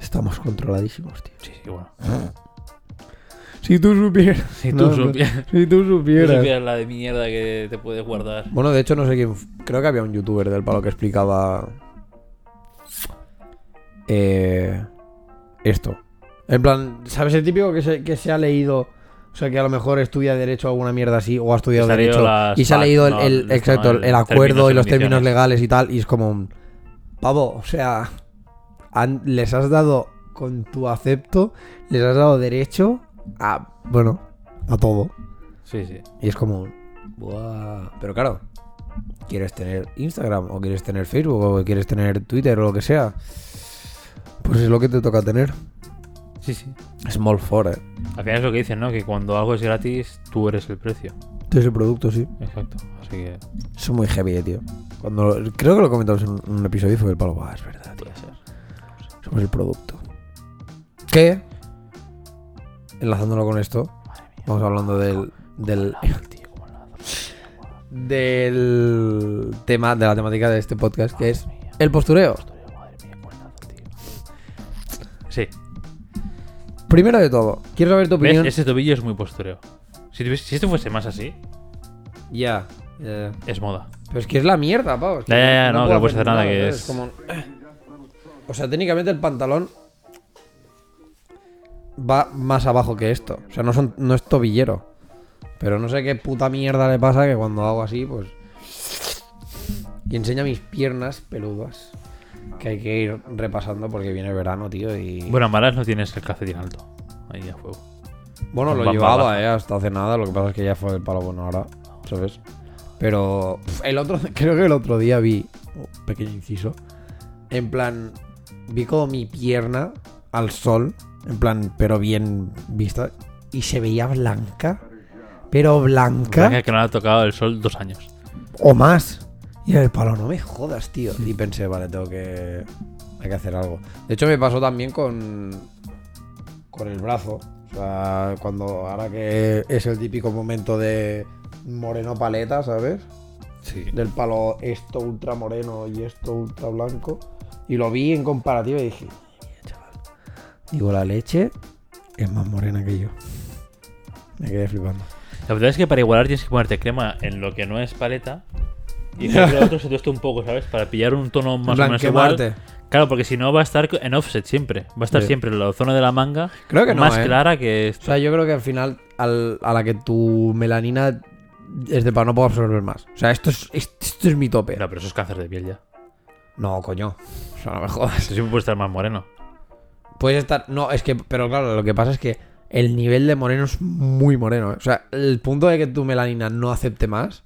Estamos controladísimos, tío. Sí, sí, bueno. Si tú supieras. Si tú No, supieras, Si tú supieras. supieras la de mierda que te puedes guardar. Bueno, de hecho, no sé quién. Creo que había un youtuber del palo que explicaba. Eh, esto. En plan, ¿sabes el típico que se, que se ha leído? O sea, que a lo mejor estudia Derecho o alguna mierda así, o ha estudiado Se Derecho. Y se ha leído el, exacto, el- acuerdo y los términos legales y tal. Y es como un. Pavo, o sea. han- les has dado con tu acepto, les has dado derecho a. Bueno, a todo. Sí, sí. Y es como, un, "Buah". pero claro, quieres tener Instagram o quieres tener Facebook o quieres tener Twitter o lo que sea, pues es lo que te toca tener. Sí, sí. Small for, eh. Al final es lo que dicen, ¿no? Que cuando algo es gratis, tú eres el precio. De ese producto, sí. Exacto. Así que es muy heavy, eh, tío. Cuando creo que lo comentamos en un, en un episodio y fue el palo, "Buah, es verdad, tío. puede ser. Somos el producto. Que, enlazándolo con esto, Madre mía. vamos hablando del, del, El tío, como la del tema, de la temática de este podcast, que es el postureo. Primero de todo, quiero saber tu ¿Ves? opinión. Ese tobillo es muy postureo. Si, esto fuese más así, Ya. ya. es moda. Pero es que es la mierda, pavo. es que Ya, ya, ya, no, que no puedes hacer nada, que ¿sabes? es- como- O sea, técnicamente el pantalón va más abajo que esto. O sea, no, son, no es tobillero. Pero no sé qué puta mierda le pasa que cuando hago así, pues... Y enseña mis piernas peludas. Que hay que ir repasando porque viene verano, tío, y... Bueno, malas no tienes el calcetín alto. Ahí a fuego. Bueno, lo Va- va llevaba, eh, hasta hace nada. Lo que pasa es que ya fue el palo bueno ahora, ¿sabes? Pero el otro, creo que el otro día vi, oh, pequeño inciso, en plan, vi como mi pierna al sol, en plan, pero bien vista, y se veía blanca, pero blanca Blanca que no le ha tocado el sol dos años. o más. Y el palo, no me jodas, tío. Y pensé, vale, tengo que. Hay que hacer algo. De hecho, me pasó también con. Con el brazo. O sea, cuando. Ahora que es el típico momento de. Moreno paleta, ¿sabes? Sí. Del palo esto ultra moreno y esto ultra blanco. Y lo vi en comparativa y dije, "Madre mía, chaval. Digo, la leche es más morena que yo. Me quedé flipando. La verdad es que para igualar tienes que ponerte crema en lo que no es paleta Y que el otro se tueste un poco, ¿sabes? Para pillar un tono más o menos igual. Claro, porque si no va a estar en offset siempre. Va a estar Sí. siempre en la zona de la manga Creo que no, más ¿eh? clara que O esto. sea, yo creo que al final, al- a la que tu melanina es de para no puedo absorber más. O sea, esto es, esto, esto es mi tope. No, pero eso es cáncer de piel ya. No, coño. O sea, no me jodas. Esto siempre puede estar más moreno. Puedes estar. No, es que. Pero claro, lo que pasa es que el nivel de moreno es muy moreno. ¿eh? O sea, el punto de que tu melanina no acepte más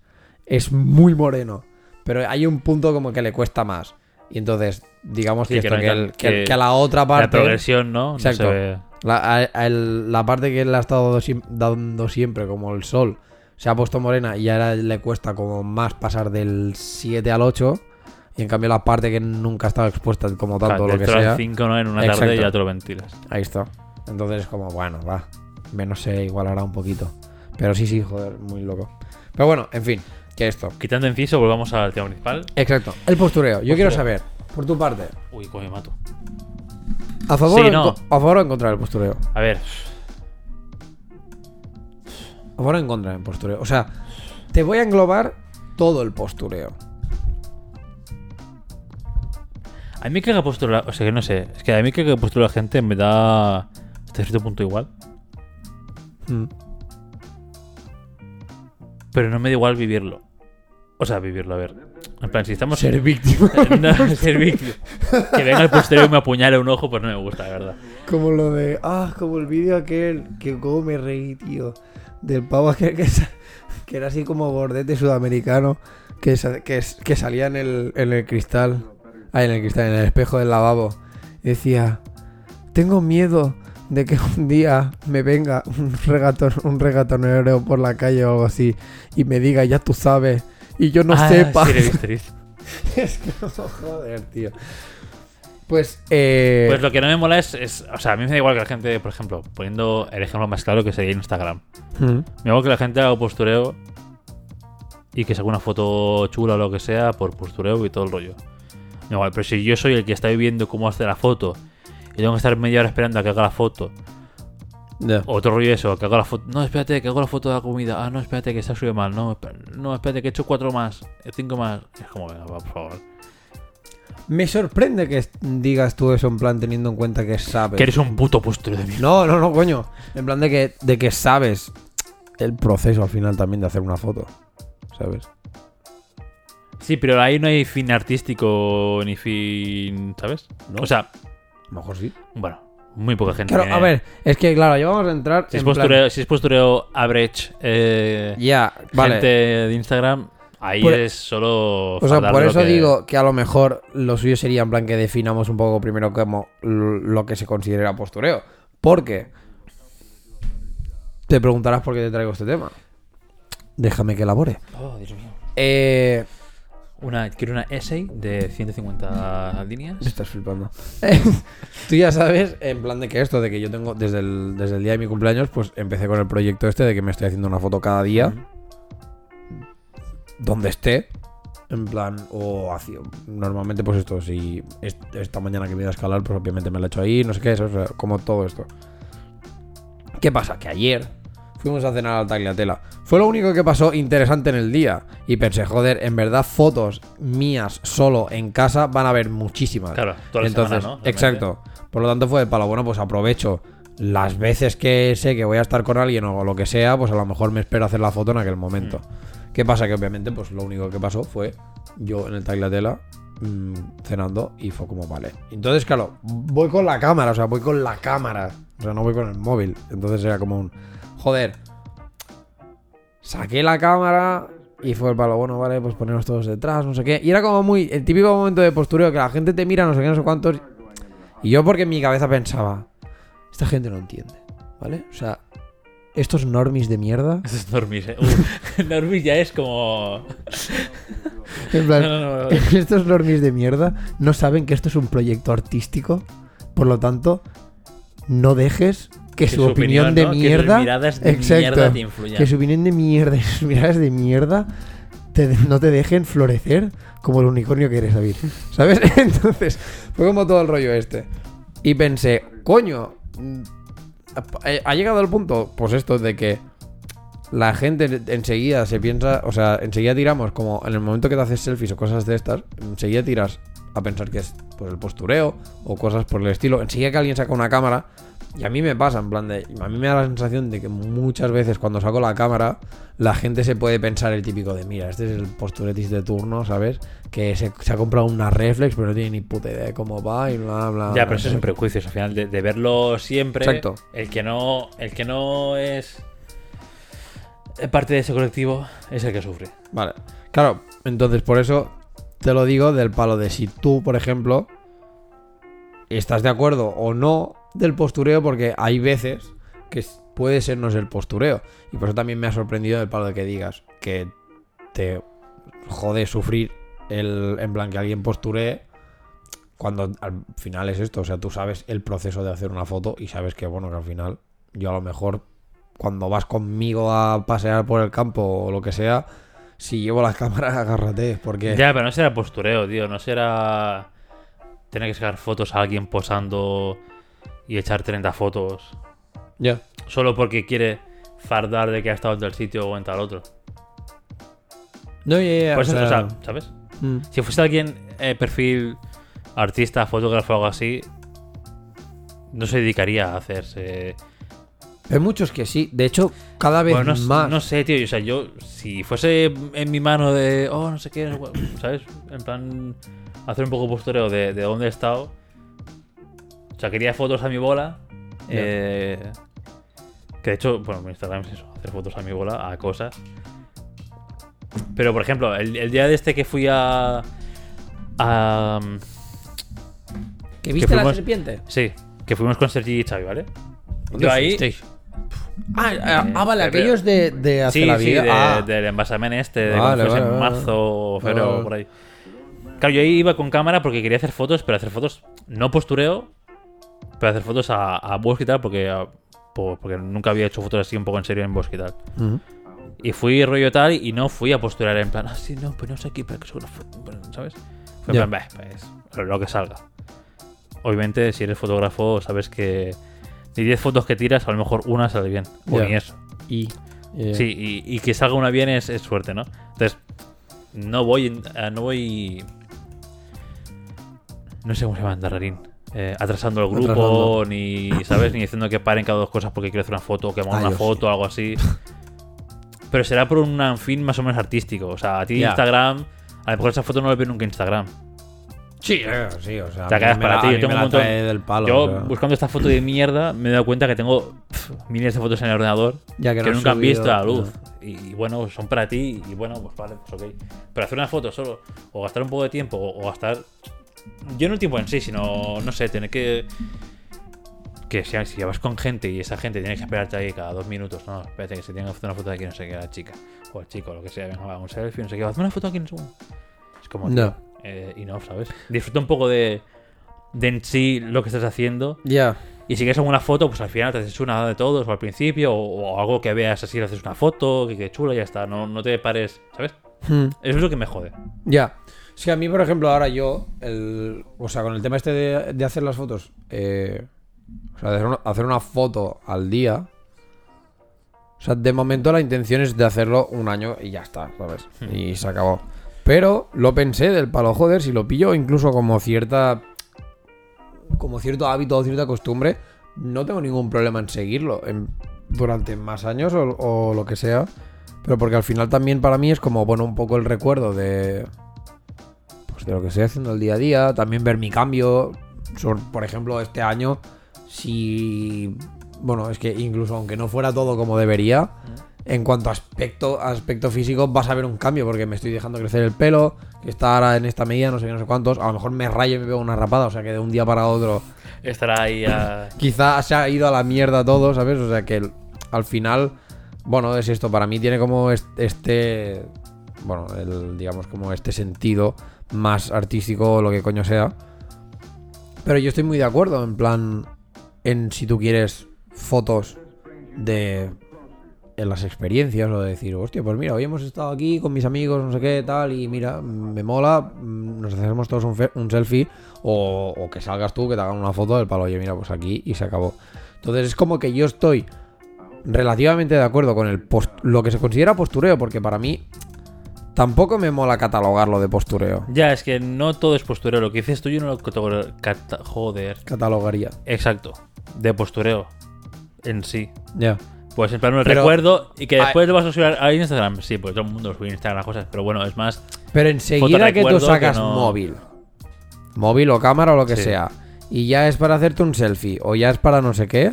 es muy moreno. Pero hay un punto como que le cuesta más. Y entonces, digamos Sí, que, que esto, no que, hay el- tan- que- que que a la otra parte. La progresión, ¿no? No Exacto. se ve. La, a- a el- la parte que le ha estado dando siempre, como el sol, se ha puesto morena y ahora le cuesta como más pasar del 7 al 8. Y en cambio la parte que nunca ha estado expuesta como tanto lo que sea. 5, ¿no? En una Exacto. tarde ya te lo ventilas. Ahí está. Entonces es como, bueno, va. Menos se igualará un poquito. Pero sí, sí, joder, muy loco. Pero bueno, en fin, que esto. Quitando inciso, volvamos al tema principal. Exacto. El postureo. Yo quiero saber, por tu parte, Uy, cómo me mato. ¿a favor, Sí, no. ¿a favor o en contra del postureo? A ver, ¿A favor o en contra del postureo? O sea, te voy a englobar todo el postureo. a mí que haga postura. O sea, que no sé. Es que a mí que haga postura la gente me da. Hasta cierto punto igual. Mm. Pero no me da igual vivirlo. O sea, vivirlo, a ver. En plan, si estamos. Ser víctima. no, ser víctima. Que venga el posterior y me apuñale un ojo, pues no me gusta, la verdad. Como lo de. Ah, como el vídeo aquel. Que como me reí, tío. Del pavo aquel que, que era así como gordete sudamericano. Que, que, salía en el, en el cristal. Ah, en el cristal, en el espejo del lavabo. Y decía. Tengo miedo de que un día me venga un regaton, un regatonero por la calle o algo así. Y me diga, ya tú sabes. Y yo no Ah, sepa. sí, lo he visto, lo he visto. es que no, joder, tío. Pues, eh. Pues lo que no me mola es, es- O sea, a mí me da igual que la gente, por ejemplo, poniendo el ejemplo más claro que sería Instagram. mm, Me da igual que la gente haga postureo y que saque una foto chula o lo que sea por postureo y todo el rollo. Igual, pero si yo soy el que está viendo cómo hace la foto y tengo que estar media hora esperando a que haga la foto, otro rollo eso, que haga la foto. No, espérate, que hago la foto de la comida. Ah, no, espérate, que se ha subido mal. No, espérate, no, espérate, que he hecho cuatro más, cinco más. Es como, venga, va, por favor. Me sorprende que digas tú eso en plan teniendo en cuenta que sabes. Que eres un puto postureo de mierda. No, no, no, coño. En plan de que, de que sabes el proceso al final también de hacer una foto. ¿Sabes? Sí, pero ahí no hay fin artístico ni fin, ¿sabes? No. O sea, A lo mejor sí. bueno, muy poca gente. Claro, tiene- a ver, es que claro, ya vamos a entrar. Si es, en plan- postureo, si es postureo average, eh, vale. gente de Instagram, ahí Por- es solo. O sea, por eso que- digo que a lo mejor lo suyo sería en plan que definamos un poco primero como lo que se considera postureo. Porque te preguntarás por qué te traigo este tema. Déjame que elabore. Oh, Dios mío. Eh, Una, quiero una essay de 150 líneas. Estás flipando. Tú ya sabes, en plan de que esto, de que yo tengo desde el, desde el día de mi cumpleaños, pues empecé con el proyecto este de que me estoy haciendo una foto cada día, donde esté. En plan, o hacia, normalmente pues esto, si est- esta mañana que me iba a escalar, pues obviamente me lo he hecho ahí, no sé qué, eso, o sea, como todo esto. ¿Qué pasa? Que ayer fuimos a cenar al Tagliatela. Fue lo único que pasó interesante en el día. Y pensé, joder, en verdad fotos mías solo en casa van a haber muchísimas. Claro, toda la Entonces, semana, ¿no? Exacto. Por lo tanto fue de palo, bueno, pues aprovecho las veces que sé que voy a estar con alguien o lo que sea, pues a lo mejor me espero hacer la foto en aquel momento. Mm. ¿Qué pasa? Que obviamente, pues lo único que pasó fue yo en el Tagliatela mm, cenando y fue como, vale. Entonces, claro, voy con la cámara, o sea, voy con la cámara, o sea, no voy con el móvil. Entonces era como un, joder, saqué la cámara y fue el palo, bueno, vale, pues ponernos todos detrás, no sé qué. Y era como muy, el típico momento de postureo que la gente te mira, no sé qué, no sé cuántos. Y yo porque en mi cabeza pensaba, esta gente no entiende, ¿vale? O sea, estos normis de mierda. Eso es Normis, eh. Uh, Normis ya es como. En No, plan, no, no, no. estos normis de mierda no saben que esto es un proyecto artístico. Por lo tanto, no dejes que, su, opinión, de ¿no? Que sus mierda. miradas de Exacto. mierda te influyan. que su opinión de mierda y sus miradas de mierda te- no te dejen florecer como el unicornio que eres, David. ¿Sabes? Entonces, fue como todo el rollo este. Y pensé, coño, mm, ha- ha llegado el punto, pues esto, de que la gente enseguida se piensa, o sea, enseguida tiramos como en el momento que te haces selfies o cosas de estas, enseguida tiras a pensar que es por el postureo o cosas por el estilo. Enseguida que alguien saca una cámara, y a mí me pasa, en plan de. A mí me da la sensación de que muchas veces cuando saco la cámara, la gente se puede pensar el típico de: mira, este es el posturetis de turno, ¿sabes? Que se, se ha comprado una reflex, pero no tiene ni puta idea de cómo va y bla, bla. Ya, pero eso es un prejuicio. Al final, de, de verlo siempre. Exacto. El que no. El que no es. Parte de ese colectivo es el que sufre. Vale. Claro, entonces por eso te lo digo del palo de si tú, por ejemplo, estás de acuerdo o no del postureo, porque hay veces que puede ser no el postureo. Y por eso también me ha sorprendido el palo de que digas que te jode sufrir el, en plan que alguien posturee cuando al final es esto. O sea, tú sabes el proceso de hacer una foto y sabes que, bueno, que al final yo a lo mejor cuando vas conmigo a pasear por el campo o lo que sea, si llevo la cámara, agárrate, porque... Ya, pero no será postureo, tío. No será. Tener que sacar fotos a alguien posando y echar 30 fotos. Ya. Solo porque quiere fardar de que ha estado en tal sitio o en tal otro. No, Por o sea, o sea, ¿sabes? mm, Si fuese alguien eh, perfil artista, fotógrafo o algo así, no se dedicaría a hacerse. Hay muchos que sí. De hecho, cada vez Bueno, no, más... no sé, tío. O sea, yo, si fuese en mi mano de. Oh, no sé qué, ¿sabes? En plan, hacer un poco postureo de, de dónde he estado. O sea, quería fotos a mi bola. Eh, que de hecho, bueno, mi Instagram es eso, hacer fotos a mi bola, a cosas. Pero, por ejemplo, el, el día de este que fui a. a ¿Que viste viste la serpiente? sí, que fuimos con Sergi y Xavi, ¿vale? Yo ahí. Ah, ah, ah, vale, Eh, aquellos de, de Sí, la sí, de- ah, del envasamen este, de Vale, cuando fuese vale, en vale. marzo o febrero por ahí. Claro, yo ahí iba con cámara porque quería hacer fotos, pero hacer fotos no postureo, pero hacer fotos a, a bosque y tal, porque, a- po- porque nunca había hecho fotos así un poco en serio en bosque y tal. ujú. Y fui rollo tal y no fui a posturar en plan, ah, sí, no, pues no sé aquí para que bueno, ¿sabes? Fue en plan, "Bah, pues lo que salga. Obviamente, si eres fotógrafo, sabes que de 10 fotos que tiras, a lo mejor una sale bien, o Ya. ni eso. Y... eh, Sí, y, y que salga una bien es, es suerte, ¿no? Entonces, no voy. eh, No voy. No sé cómo se llama en Darrerín. Eh, atrasando el grupo, Atrasando. ni. ¿Sabes? Ni diciendo que paren cada dos cosas porque quiero hacer una foto, o que hagan Ah, una foto o algo así. Pero será por un fin más o menos artístico. O sea, a ti. Instagram. A lo mejor esa foto no la veo nunca Instagram. Sí, eh, sí, o sea... Te me para ti, yo tengo un montón- trae del palo, Yo, o sea, buscando esta foto de mierda, me he dado cuenta que tengo miles de fotos en el ordenador ya que, no nunca han visto a la luz. no. Y, y bueno, son para ti y bueno, pues vale, pues ok. Pero hacer una foto solo, o gastar un poco de tiempo, o, o gastar... Yo no el tiempo en sí, sino, no sé, tener que... Que si, si vas con gente y esa gente tiene que esperarte ahí cada dos minutos, no, espérate que se tiene que hacer una foto de aquí, no sé qué, la chica, o el chico, lo que sea, venga, va, un selfie, no sé qué, hazme una foto aquí, no sé qué. Es como, tío, No. eh, y no, ¿sabes? Disfruta un poco de, de en sí lo que estás haciendo Ya. y si quieres alguna foto, pues al final te haces una de todos o al principio, o, o algo que veas así, le haces una foto, que quede chula y ya está. No, no te pares, ¿sabes? Hmm. Eso es lo que me jode. Ya. Sí, a mí, por ejemplo, ahora yo, el, o sea, con el tema este de, de hacer las fotos, eh, o sea, de hacer una, hacer una foto al día, o sea, de momento la intención es de hacerlo un año y ya está, ¿sabes? Hmm. Y se acabó. Pero lo pensé del palo, joder, si lo pillo incluso como cierta, como cierto hábito o cierta costumbre, no tengo ningún problema en seguirlo en- durante más años o, o lo que sea. Pero porque al final también para mí es como, bueno, un poco el recuerdo de, de lo que estoy haciendo el día a día, también ver mi cambio. Por ejemplo, este año, si. Bueno, es que incluso aunque no fuera todo como debería, en cuanto a aspecto, aspecto físico, vas a ver un cambio, porque me estoy dejando crecer el pelo, que está ahora en esta medida, no sé qué, no sé cuántos. A lo mejor me rayo y me veo una rapada, o sea que de un día para otro. Estará ahí a... Quizá se ha ido a la mierda todo, ¿sabes? O sea que al final, bueno, es esto. Para mí tiene como est- este. Bueno, el, digamos como este sentido más artístico o lo que coño sea. Pero yo estoy muy de acuerdo, en plan, en si tú quieres fotos de en las experiencias o de decir, hostia, pues mira, hoy hemos estado aquí con mis amigos, no sé qué, tal, y mira, me mola, mm, nos hacemos todos un, selfie, o, o que salgas tú, que te hagan una foto del palo, oye, mira, pues aquí, y se acabó. Entonces es como que yo estoy relativamente de acuerdo con el post- lo que se considera postureo, porque para mí tampoco me mola catalogarlo de postureo. Ya, es que no todo es postureo. Lo que dices tú yo no lo categor- cata- Joder. Catalogaría. Exacto. De postureo. En sí. Ya. Pues en plan un Pero- recuerdo y que después lo vas a subir a Instagram. Sí, pues todo el mundo sube a Instagram las cosas. Pero bueno, es más. Pero enseguida que tú que sacas no- móvil, móvil o cámara o lo que Sí. sea, y ya es para hacerte un selfie o ya es para no sé qué,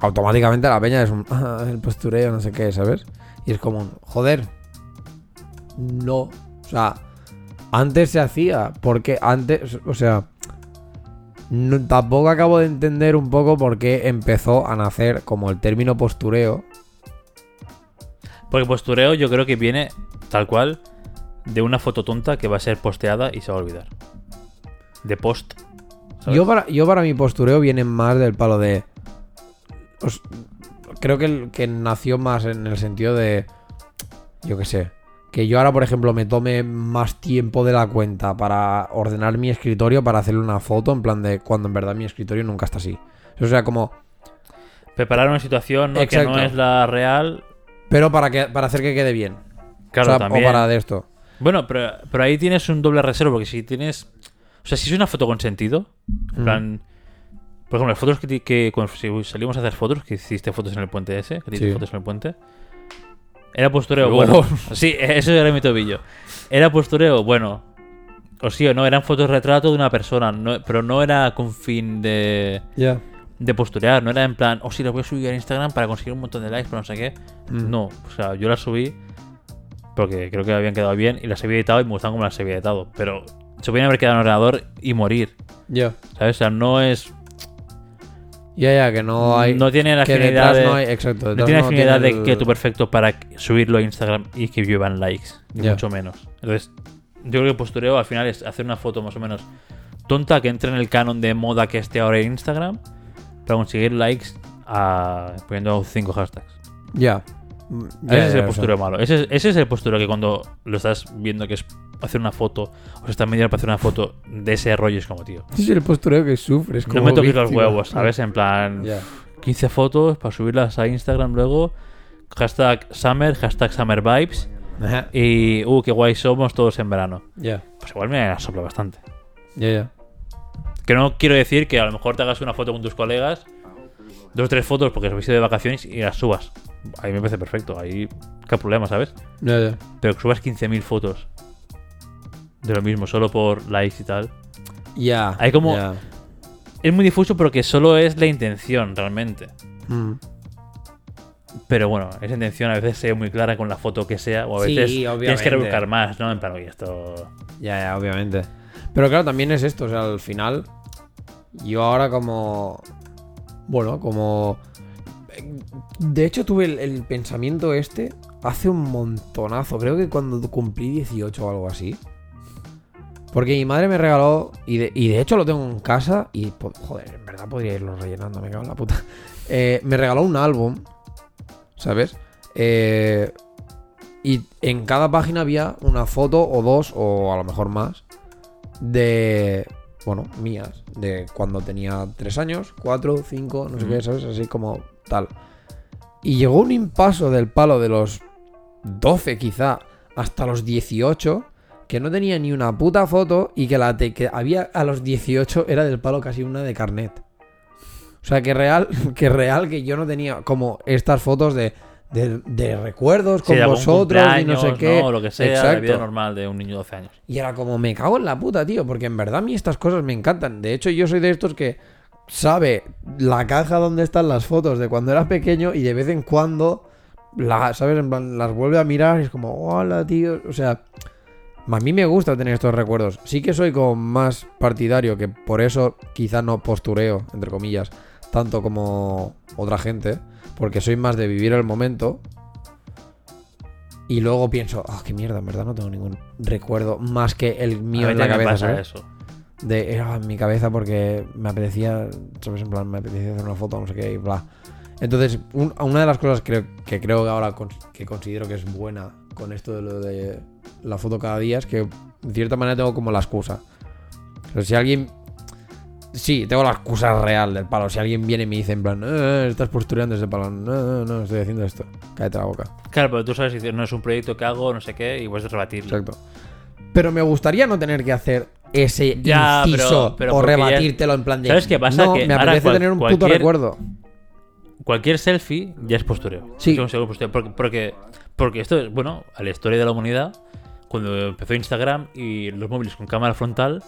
automáticamente la peña es un "Ah, el postureo, no sé qué, ¿sabes? Y es como un joder. No. O sea, antes se hacía, porque antes, o sea, no- tampoco acabo de entender un poco por qué empezó a nacer como el término postureo. Porque postureo yo creo que viene tal cual de una foto tonta que va a ser posteada y se va a olvidar. De post. ¿sabes? Yo para, yo para mi postureo viene más del palo de. os- creo que, que nació más en el sentido de. Yo qué sé. Que yo ahora, por ejemplo, me tome más tiempo de la cuenta para ordenar mi escritorio para hacerle una foto, en plan de cuando en verdad mi escritorio nunca está así. O sea, como. Preparar una situación ¿no? que no es la real. Pero para, que, para hacer que quede bien. Claro, o, sea, también. o para de esto. Bueno, pero, pero ahí tienes un doble reserva, porque si tienes. O sea, si es una foto con sentido, en Mm. plan. Por ejemplo, las fotos que, que cuando si salimos a hacer fotos, que hiciste fotos en el puente ese, que hiciste Sí. fotos en el puente. Era postureo, bueno. Sí, eso era mi tobillo. Era postureo, bueno. O sí o no, eran fotos retrato de una persona, no- pero no era con fin de, Ya. de posturear, no era en plan, oh sí, las voy a subir a Instagram para conseguir un montón de likes, pero no sé qué. Mm. No, o sea, yo las subí porque creo que habían quedado bien y las había editado y me gustaban como las había editado. Pero se podían haber quedado en el ordenador y morir, Ya. ¿sabes? O sea, no es. Ya, ya, que no hay. no tiene la que afinidad de. no hay. Exacto. no tiene afinidad tiene de que tu perfecto para subirlo a Instagram y que llevan likes, mucho menos. Entonces, yo creo que postureo al final es hacer una foto más o menos tonta que entre en el canon de moda que esté ahora en Instagram para conseguir likes a, poniendo cinco hashtags. Ya. Ese es el postureo malo. Ese, es- ese es el postureo que cuando lo estás viendo que es hacer una foto o se está midiendo para hacer una foto de ese rollo es como, tío. Es el postureo que sufres. No como me toques los huevos, ¿sabes? En plan, Ya. 15 fotos para subirlas a Instagram luego. Hashtag Summer, hashtag Summer Vibes. Ajá. Y, uh, qué guay somos todos en verano. Ya. Pues igual me sopla bastante. Ya, ya. Que no quiero decir que a lo mejor te hagas una foto con tus colegas, dos o tres fotos porque os habéis ido de vacaciones y las subas. Ahí me parece perfecto, ahí qué problema, ¿sabes? Ya, ya. Pero que subas 15.000 fotos de lo mismo, solo por likes y tal. Ya. Hay como-. Es muy difuso porque solo es la intención realmente. Mm. Pero bueno, esa intención a veces sea muy clara con la foto que sea, o a Sí, veces tienes que rebuscar más, ¿no? En plan, oye, esto. Ya, ya, obviamente. Pero claro, también es esto, o sea, al final, yo ahora como... Bueno, como... De hecho, tuve el, el pensamiento este hace un montonazo, creo que cuando cumplí 18 o algo así. Porque mi madre me regaló, y de, y de hecho lo tengo en casa, y joder, en verdad podría irlo rellenando, me cago en la puta. Eh, me regaló un álbum, ¿sabes? Eh, y en cada página había una foto o dos, o a lo mejor más, de, bueno, mías, de cuando tenía tres años, cuatro, cinco, no sé qué, ¿sabes? Así como tal. Y llegó un impaso del palo de los 12 quizá hasta los 18 que no tenía ni una puta foto y que la te- que había a los 18 era del palo casi una de carnet. O sea, que real, que real que yo no tenía como estas fotos de, de, de recuerdos con Sí, vosotros y no sé qué. O lo que sea, de la Exacto. vida normal de un niño de 12 años. Y era como, me cago en la puta, tío, porque en verdad a mí estas cosas me encantan. De hecho, yo soy de estos que sabe la caja donde están las fotos de cuando era pequeño y de vez en cuando, la, ¿sabes? En plan, las vuelve a mirar y es como, hola, tío. O sea, a mí me gusta tener estos recuerdos. Sí que soy como más partidario, que por eso quizá no postureo, entre comillas, tanto como otra gente, porque soy más de vivir el momento. Y luego pienso, ah, qué mierda, en verdad no tengo ningún recuerdo más que el mío en la cabeza, pasa ¿sabes? eso. De, era en mi cabeza porque me apetecía, ¿sabes? En plan, me apetecía hacer una foto, no sé qué, y bla. Entonces, un- una de las cosas creo, que creo que ahora que considero que es buena con esto de lo de la foto cada día es que, en cierta manera, tengo como la excusa. Pero si alguien Sí, tengo la excusa real del palo. Si alguien viene y me dice en plan, "Eh, estás postureando ese palo. No, no, no, estoy haciendo esto. Cállate la boca. Claro, pero tú sabes si no es un proyecto que hago, no sé qué, y puedes rebatirlo. Exacto. Pero me gustaría no tener que hacer ese Ya, inciso pero o rebatírtelo en plan de. ¿Sabes qué pasa? No, Que me apetece cual- tener un puto recuerdo. Cualquier selfie ya es postureo. Sí. Es un segundo postureo. Porque, porque, porque esto es, bueno, a la historia de la humanidad, cuando empezó Instagram y los móviles con cámara frontal,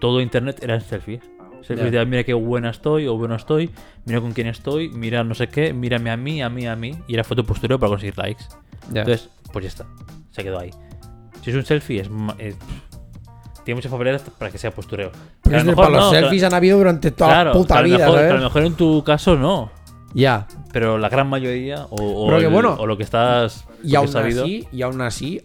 todo internet eran selfies. Selfies Ya. de mira qué buena estoy o bueno estoy, mira con quién estoy, mira no sé qué, mírame a mí, a mí, a mí. Y era foto postureo para conseguir likes. Ya. Entonces, pues ya está. Se quedó ahí. Si es un selfie, es, es- tiene muchas facilidades para que sea postureo. Pero a es mejor para los no, selfies han habido durante toda claro, la puta vida, mejor, ¿sabes? a lo mejor en tu caso no. Ya. Pero la gran mayoría, o, o Pero que el- bueno, o lo que estás. Y aún sabido- así, y aún así,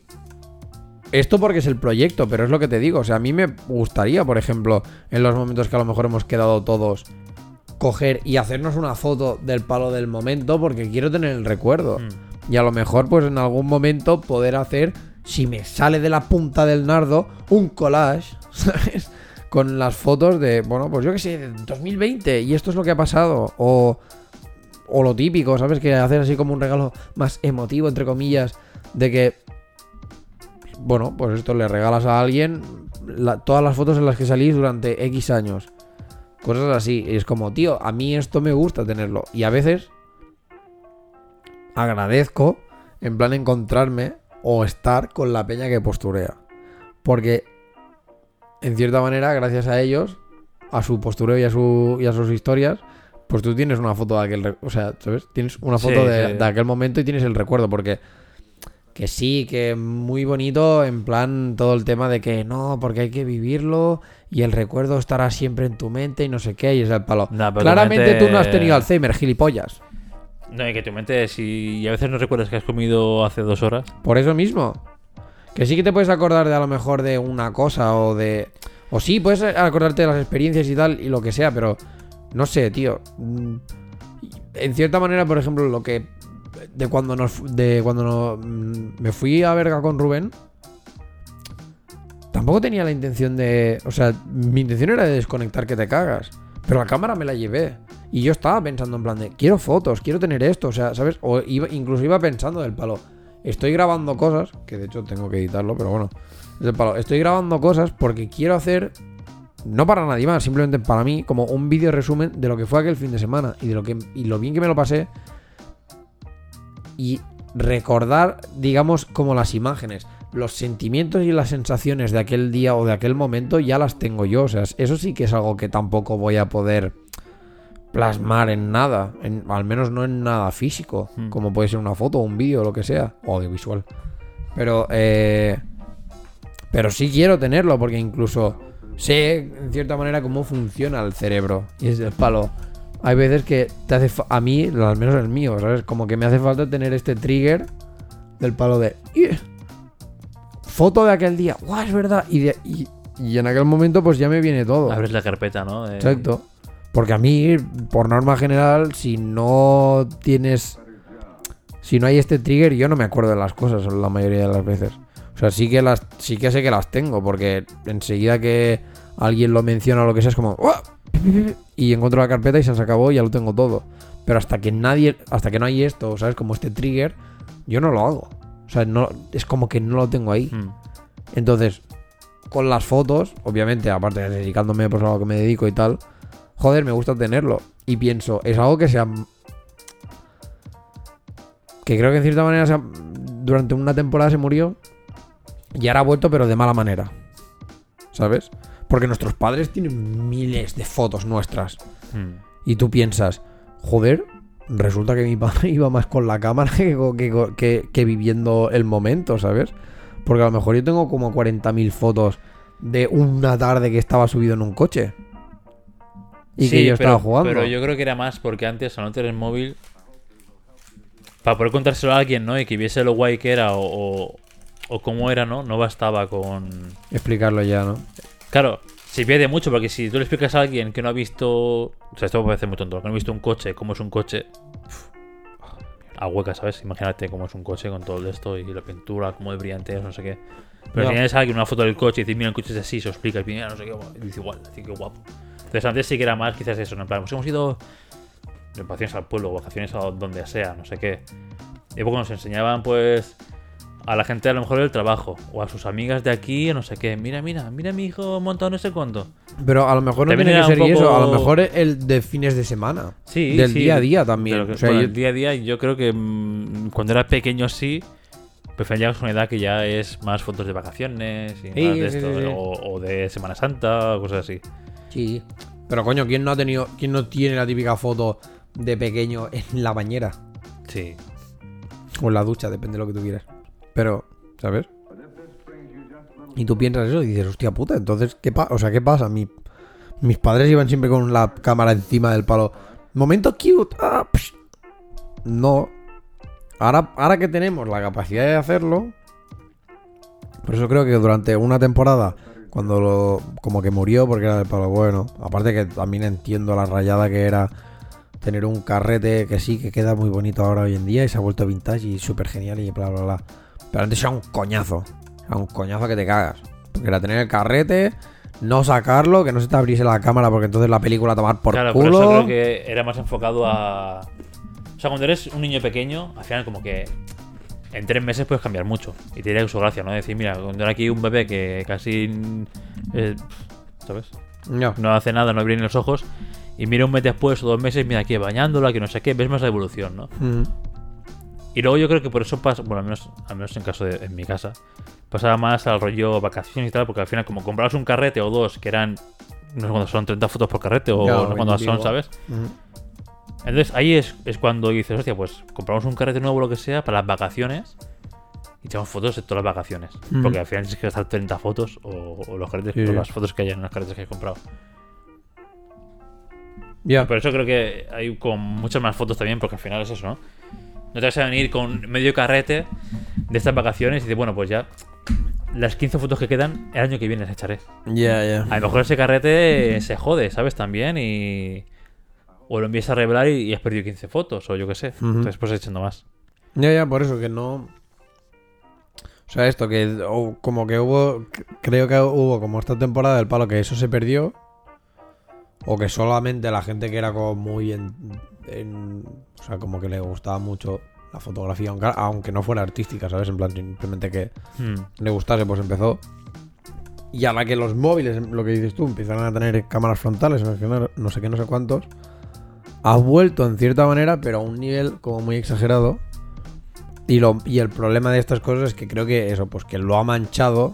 esto porque es el proyecto, pero es lo que te digo. O sea, a mí me gustaría, por ejemplo, en los momentos que a lo mejor hemos quedado todos, coger y hacernos una foto del palo del momento porque quiero tener el recuerdo. Mm. Y a lo mejor, pues en algún momento poder hacer, si me sale de la punta del nardo, un collage, ¿sabes? Con las fotos de, bueno, pues yo qué sé, de 2020 y esto es lo que ha pasado. O, o lo típico, ¿sabes? Que hacer así como un regalo más emotivo, entre comillas, de que, bueno, pues esto le regalas a alguien todas las fotos en las que salís durante X años. Cosas así. Y es como, tío, a mí esto me gusta tenerlo. Y a veces agradezco, en plan, encontrarme o estar con la peña que posturea. Porque, en cierta manera, gracias a ellos, a su postureo y a, su, y a sus historias, pues tú tienes una foto de aquel... O sea, ¿sabes? Tienes una foto Sí, de, sí. de aquel momento y tienes el recuerdo. Porque... Que sí, que muy bonito, en plan todo el tema de que no, porque hay que vivirlo y el recuerdo estará siempre en tu mente y no sé qué, y es el palo. Claramente mente- tú no has tenido Alzheimer, gilipollas. No, y que tu mente, si y a veces no recuerdas que has comido hace dos horas. Por eso mismo. Que sí que te puedes acordar de a lo mejor de una cosa o de... O sí, puedes acordarte de las experiencias y tal y lo que sea, pero no sé, tío. Mm, En cierta manera, por ejemplo, lo que... De cuando nos... De cuando no- mm, me fui a verga con Rubén. Tampoco tenía la intención de... O sea, mi intención era de desconectar que te cagas. Pero la cámara me la llevé. Y yo estaba pensando en plan de, quiero fotos, quiero tener esto, o sea, ¿sabes? O iba, incluso iba pensando del palo. Estoy grabando cosas, que de hecho tengo que editarlo, pero bueno. del palo. Estoy grabando cosas porque quiero hacer, no para nadie más, simplemente para mí, como un vídeo resumen de lo que fue aquel fin de semana y de lo que y lo bien que me lo pasé. Y recordar, digamos, como las imágenes, los sentimientos y las sensaciones de aquel día o de aquel momento ya las tengo yo. O sea, eso sí que es algo que tampoco voy a poder plasmar en nada, en- al menos no en nada físico, Hmm. como puede ser una foto, un vídeo, lo que sea, o audiovisual. Pero, eh, pero sí quiero tenerlo porque incluso sé en cierta manera cómo funciona el cerebro y es el palo. Hay veces que te hace a mí, al menos el mío, ¿sabes? Como que me hace falta tener este trigger del palo de "Ih, foto de aquel día, ¡guau! Es verdad. Y, de- y, y en aquel momento, pues ya me viene todo. Abres la carpeta, ¿no? Exacto. Porque a mí, por norma general, si no tienes. Si no hay este trigger, yo no me acuerdo de las cosas la mayoría de las veces. O sea, sí que las, sí que sé que las tengo, porque enseguida que alguien lo menciona o lo que sea, es como. "Uah", Y encuentro la carpeta y se acabó y ya lo tengo todo. Pero hasta que nadie. Hasta que no hay esto, ¿sabes? Como este trigger, yo no lo hago. O sea, no, es como que no lo tengo ahí. Mm. Entonces, con las fotos, obviamente, aparte de dedicándome pues, a lo que me dedico y tal, joder, me gusta tenerlo. Y pienso, es algo que sea. Que creo que en cierta manera durante una temporada se murió y ahora ha vuelto, pero de mala manera. ¿Sabes? Porque nuestros padres tienen miles de fotos nuestras. Mm. Y tú piensas, joder, resulta que mi padre iba más con la cámara que, que- que- que viviendo el momento, ¿sabes? Porque a lo mejor yo tengo como 40.000 fotos de una tarde que estaba subido en un coche. Y que yo pero, estaba jugando. Pero yo creo que era más porque antes, al no tener móvil, para poder contárselo a alguien, ¿no? Y que viese lo guay que era o, o, o cómo era, ¿no? No bastaba con. Explicarlo ya, ¿no? Claro, se pierde mucho porque si tú le explicas a alguien que no ha visto. O sea, esto me parece muy tonto. Que no ha visto un coche, cómo es un coche. a hueca, ¿sabes? Imagínate cómo es un coche con todo esto y la pintura, cómo de brillante es, no sé qué. Pero Ya. si tienes a alguien una foto del coche y dices, mira, el coche es así, se explica y mira, no sé qué, y dice igual, así que guapo. Entonces antes sí que era más quizás eso, ¿no? en plan, pues hemos ido de vacaciones al pueblo, vacaciones a donde sea, no sé qué. Y luego nos enseñaban pues a la gente a lo mejor del trabajo o a sus amigas de aquí, no sé qué. Mira, mira, mira mi hijo montado no sé cuánto. Pero a lo mejor no También tiene que ser eso, a lo mejor el de fines de semana. Sí, Del sí, día a día también. que- O sea, bueno, yo- el día a día yo creo que mm, cuando era pequeño sí, pues ya a una edad que ya es más fotos de vacaciones y Sí, más de esto. O, o de Semana Santa o cosas así. Sí. Pero coño, ¿quién no ha tenido, quién no tiene la típica foto de pequeño en la bañera? Sí. O en la ducha, depende de lo que tú quieras. Pero, ¿sabes? Y tú piensas eso y dices, hostia puta, entonces, ¿qué pasa? O sea, ¿qué pasa? Mi- mis padres iban siempre con la cámara encima del palo. Momento cute. ah. No. Ahora, ahora que tenemos la capacidad de hacerlo. Por eso creo que durante una temporada, cuando lo. como que murió porque era del palo bueno. Aparte que también entiendo la rayada que era tener un carrete que sí, que queda muy bonito ahora hoy en día y se ha vuelto vintage y súper genial y bla, bla, bla. Pero antes era un coñazo. Era un coñazo que te cagas. Porque era tener el carrete, no sacarlo, que no se te abriese la cámara porque entonces la película a tomar por claro, culo. eso creo que era más enfocado a. O sea, cuando eres un niño pequeño, al final como que en tres meses puedes cambiar mucho. Y te diría su gracia, ¿no? Decir, mira, cuando era aquí un bebé que casi. eh, ¿Sabes? No. no hace nada, no abre ni los ojos. Y mira un mes después o dos meses, mira aquí bañándola, que no sé qué, ves más la evolución, ¿no? Mm. Y luego yo creo que por eso pasa, bueno, al menos, al menos en caso de en mi casa, pasaba más al rollo vacaciones y tal, porque al final, como comprabas un carrete o dos, que eran, no sé cuándo son 30 fotos por carrete o no sé 20 son. ¿sabes? Mm. Entonces ahí es, es cuando dices, hostia, pues compramos un carrete nuevo o lo que sea para las vacaciones y echamos fotos de todas las vacaciones. Mm. Porque al final tienes que gastar 30 fotos o, o los carretes, Sí, o las fotos que hayan en los carretes que has comprado. Ya. Por eso creo que hay con muchas más fotos también, porque al final es eso, ¿no? No te vas a venir con medio carrete de estas vacaciones y dices, bueno, pues ya las 15 fotos que quedan, el año que viene las echaré. Ya, ya. A lo mejor ese carrete se jode, ¿sabes? También y... O lo empiezas a revelar y, y has perdido 15 fotos, o yo qué sé. Ujú. Entonces pues echando más. Ya, ya, por eso que no. O sea, esto que como que hubo. Creo que hubo como esta temporada del palo que eso se perdió. O que solamente la gente que era como muy en, en- O sea, como que le gustaba mucho la fotografía, aunque, aunque no fuera artística, ¿sabes? En plan, simplemente que Hmm. le gustase, pues empezó. Y a la que los móviles, lo que dices tú, empiezan a tener cámaras frontales, no sé qué, no- no sé qué, no sé cuántos, ha vuelto en cierta manera, pero a un nivel como muy exagerado. Y, lo, y el problema de estas cosas es que creo que eso, pues que lo ha manchado.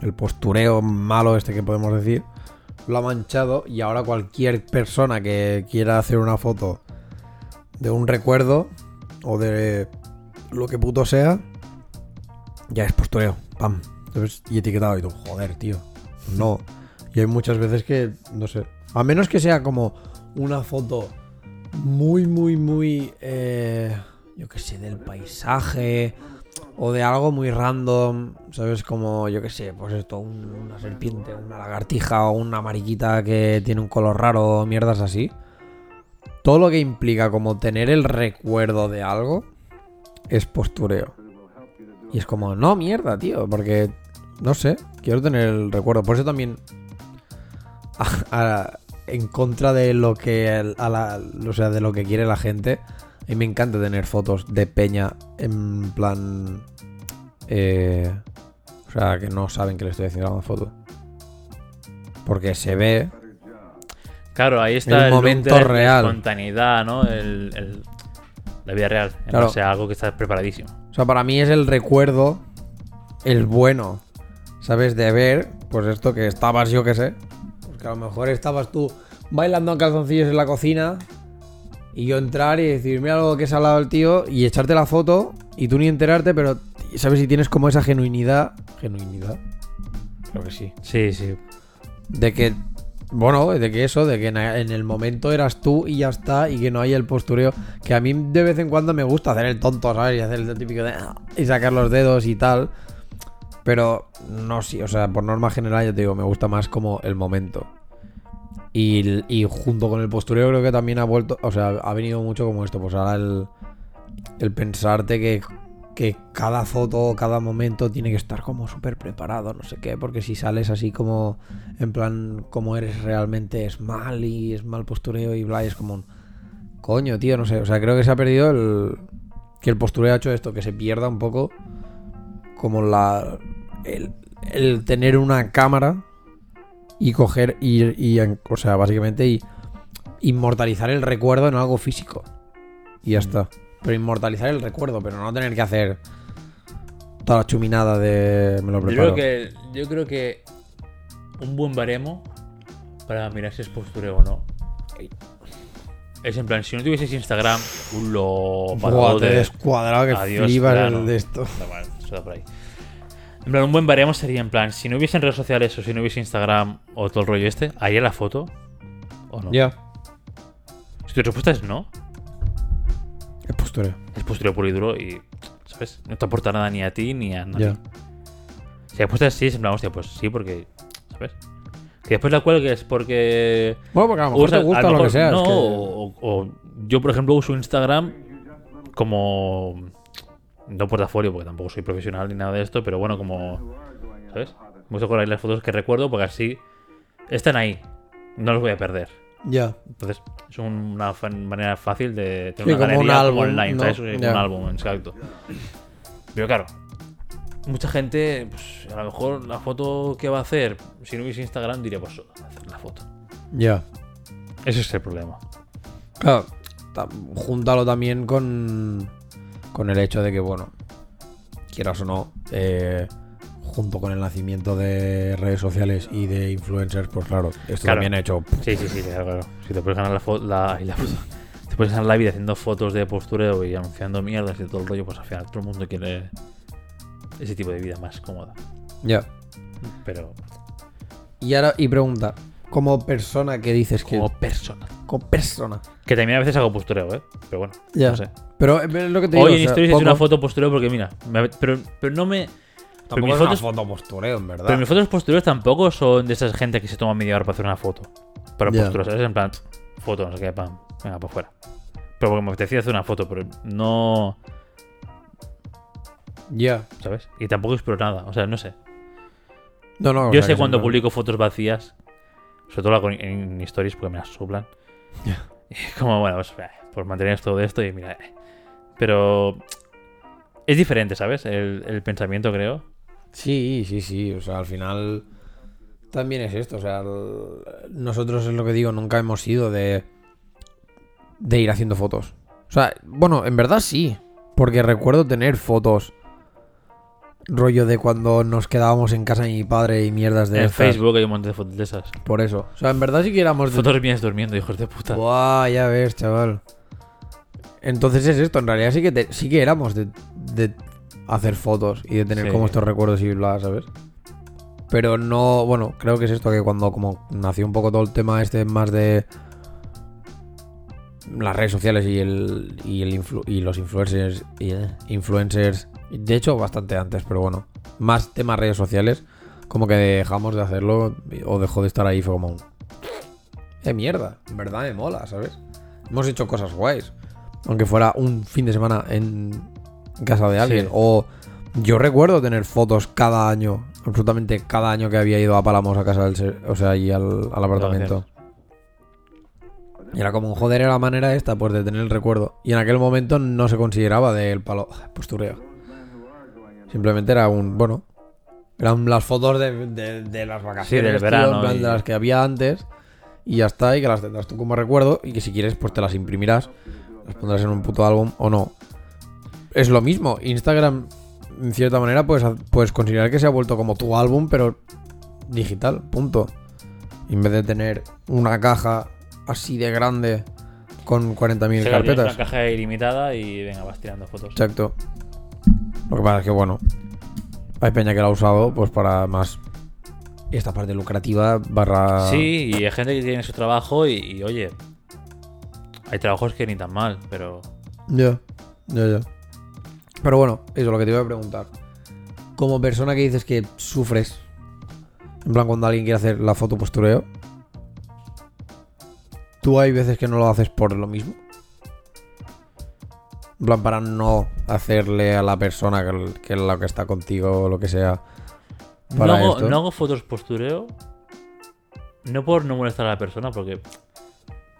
El postureo malo este que podemos decir. Lo ha manchado y ahora cualquier persona que quiera hacer una foto de un recuerdo o de lo que puto sea, ya es postureo. Pam. Entonces, y etiquetado y tú, joder, tío. No. Y hay muchas veces que, no sé. A menos que sea como una foto muy, muy, muy. eh, yo qué sé, del paisaje. O de algo muy random. ¿Sabes? Como, yo qué sé, pues esto, un- una serpiente, una lagartija o una mariquita que tiene un color raro, mierdas así. Todo lo que implica como tener el recuerdo de algo es postureo. Y es como, no, mierda, tío, porque, no sé, quiero tener el recuerdo. Por eso también, en contra de lo que, a la- o sea, de lo que quiere la gente, a mí me encanta tener fotos de peña en plan, eh, o sea, que no saben que le estoy haciendo una foto. Porque se ve, Claro, ahí está El momento de la real. espontaneidad, ¿no? El, el- la vida real. En Claro. base a algo que está preparadísimo. O sea, para mí es el recuerdo, el bueno, ¿sabes? De ver, pues esto que estabas, yo que sé. Pues que a lo mejor estabas tú bailando en calzoncillos en la cocina y yo entrar y decir, mira lo que se ha hablado el tío y echarte la foto y tú ni enterarte, pero ¿sabes si tienes como esa genuinidad? ¿Genuinidad? Creo que sí. Sí, sí. De que, bueno, de que eso, de que en el momento eras tú y ya está, y que no hay el postureo. Que a mí de vez en cuando me gusta hacer el tonto, ¿sabes? Y hacer el típico de. "Ah", y sacar los dedos y tal. Pero no, sí, o sea, por norma general, ya te digo, me gusta más como el momento. Y, junto con el postureo, creo que también ha vuelto, o sea, ha venido mucho como esto, pues ahora el, el pensarte que que cada foto, cada momento tiene que estar como súper preparado, no sé qué, porque si sales así como, en plan, como eres realmente es mal y es mal postureo y bla, es como un... Coño, tío, no sé, o sea, creo que se ha perdido el... Que el postureo ha hecho esto, que se pierda un poco como la... El, el tener una cámara y coger y, y, o sea, básicamente y inmortalizar el recuerdo en algo físico. Y ya está. Pero inmortalizar el recuerdo, pero no tener que hacer toda la chuminada de me lo Yo preparo. creo que, yo creo que un buen baremo para mirar si es postureo o no. Es en plan, si no tuvieses Instagram, un lo Buah, te he descuadrado que Adiós, flipas el de esto. Por ahí. En plan, un buen baremo sería en plan, si no hubiesen redes sociales o si no hubiese Instagram o todo el rollo este, ¿haría la foto? ¿O no? Ya. Si tu respuesta es no, Es postureo. es postureo puro y duro y, ¿sabes? No te aporta nada ni a ti ni a nadie. Ya. Si la respuesta es sí, es en plan, hostia, pues sí, porque, ¿sabes? Que después la cuelgues porque... Bueno, porque a lo mejor te gusta a lo que sea. es No, que- o, o- yo, por ejemplo, uso Instagram como. No portafolio, porque tampoco soy profesional ni nada de esto, pero bueno, como. ¿Sabes? Me gusta colar las fotos que recuerdo porque así están ahí. No los voy a perder. Ya. Entonces, es una manera fácil de Sí, tener una un galería como álbum, online, ¿no? ¿sabes? Un álbum, exacto. Pero claro, mucha gente, pues, a lo mejor la foto que va a hacer, si no hubiese Instagram, diría, pues, hacer la foto. Ya. Ese es el problema. Claro. ta- Júntalo también con. Con el hecho de que, bueno. Quieras o no. eh, junto con el nacimiento de redes sociales y de influencers, pues claro, esto Claro. también ha hecho. Sí, sí, sí, claro, claro. Si te puedes ganar la foto, la, la. Te puedes ganar la vida haciendo fotos de postureo y anunciando mierdas y todo el rollo, pues al final todo el mundo quiere ese tipo de vida más cómoda. Ya. Pero Y ahora, y pregunta. Como persona que dices que. como persona. Como persona. Que también a veces hago postureo, ¿eh? Pero bueno, Ya. no sé. Pero es lo que te digo. Hoy en o sea, Stories he poco- hecho una foto postureo porque mira, me- pero, pero no me... Pero Tampoco mis es una fotos, foto postureo, en verdad. pero mis fotos postureos tampoco son de esas gente que se toma media hora para hacer una foto. Para Ya. postureo, ¿sabes? En plan, foto, no sé qué, pam, venga, para afuera. Pero porque me apetecía hacer una foto, pero no... Ya. ¿Sabes? Y tampoco exploro nada, o sea, no sé. No, no. Yo sé cuando publico fotos vacías, sobre todo en, en stories porque me las soplan. Ya. Y es como, bueno, pues, eh, pues mantener todo esto y mira. eh. Pero es diferente, ¿sabes? El, el pensamiento, creo. Sí, sí, sí. O sea, al final también es esto. O sea, el- nosotros es lo que digo, nunca hemos sido de, de ir haciendo fotos. O sea, bueno, en verdad sí. Porque recuerdo tener fotos. Rollo de cuando nos quedábamos en casa de mi padre y mierdas de en estas. Facebook hay un montón de fotos de esas. Por eso. O sea, en verdad sí que éramos de- Fotos mías durmiendo, hijos de puta. Buah, ya ves, chaval. Entonces es esto, en realidad sí que te- sí que éramos de, de hacer fotos y de tener Sí. como estos recuerdos y bla, ¿sabes? Pero no, bueno, creo que es esto que cuando como nació un poco todo el tema este más de las redes sociales y el y el influ- y los influencers y, eh, influencers, de hecho bastante antes, pero bueno, más temas redes sociales, como que dejamos de hacerlo o dejó de estar ahí fue como un de mierda, en verdad me mola, ¿sabes? Hemos hecho cosas guays. Aunque fuera un fin de semana en casa de alguien. Sí. O yo recuerdo tener fotos cada año, absolutamente cada año que había ido a Palamos a casa del ser- o sea, allí al, al apartamento. Y era como, joder, era la manera esta, pues de tener el recuerdo. Y en aquel momento no se consideraba del palo postureo. Simplemente era un, bueno, eran las fotos de, de- de las vacaciones, del tío, verano en plan, y- de las que había antes. Y ya está, y que las tendrás tú como recuerdo. Y que si quieres, pues te las imprimirás. Las pondrás en un puto álbum o no. Es lo mismo. Instagram, en cierta manera, puedes, puedes considerar que se ha vuelto como tu álbum, pero digital, punto. En vez de tener una caja así de grande con 40.000 O sea, tienes carpetas. Una caja ilimitada y venga, vas tirando fotos. Exacto. Lo que pasa es que, bueno, hay peña que la ha usado pues para más esta parte lucrativa barra... Sí, y hay gente que tiene su trabajo y, y, oye, hay trabajos que ni tan mal, pero Ya, ya, ya. Pero bueno, eso lo que te iba a preguntar. Como persona que dices que sufres, en plan cuando alguien quiere hacer la foto postureo, ¿tú hay veces que no lo haces por lo mismo? En plan para no hacerle a la persona que, es la que está contigo o lo que sea. No Para hago, esto. no hago fotos postureo. No por no molestar a la persona, porque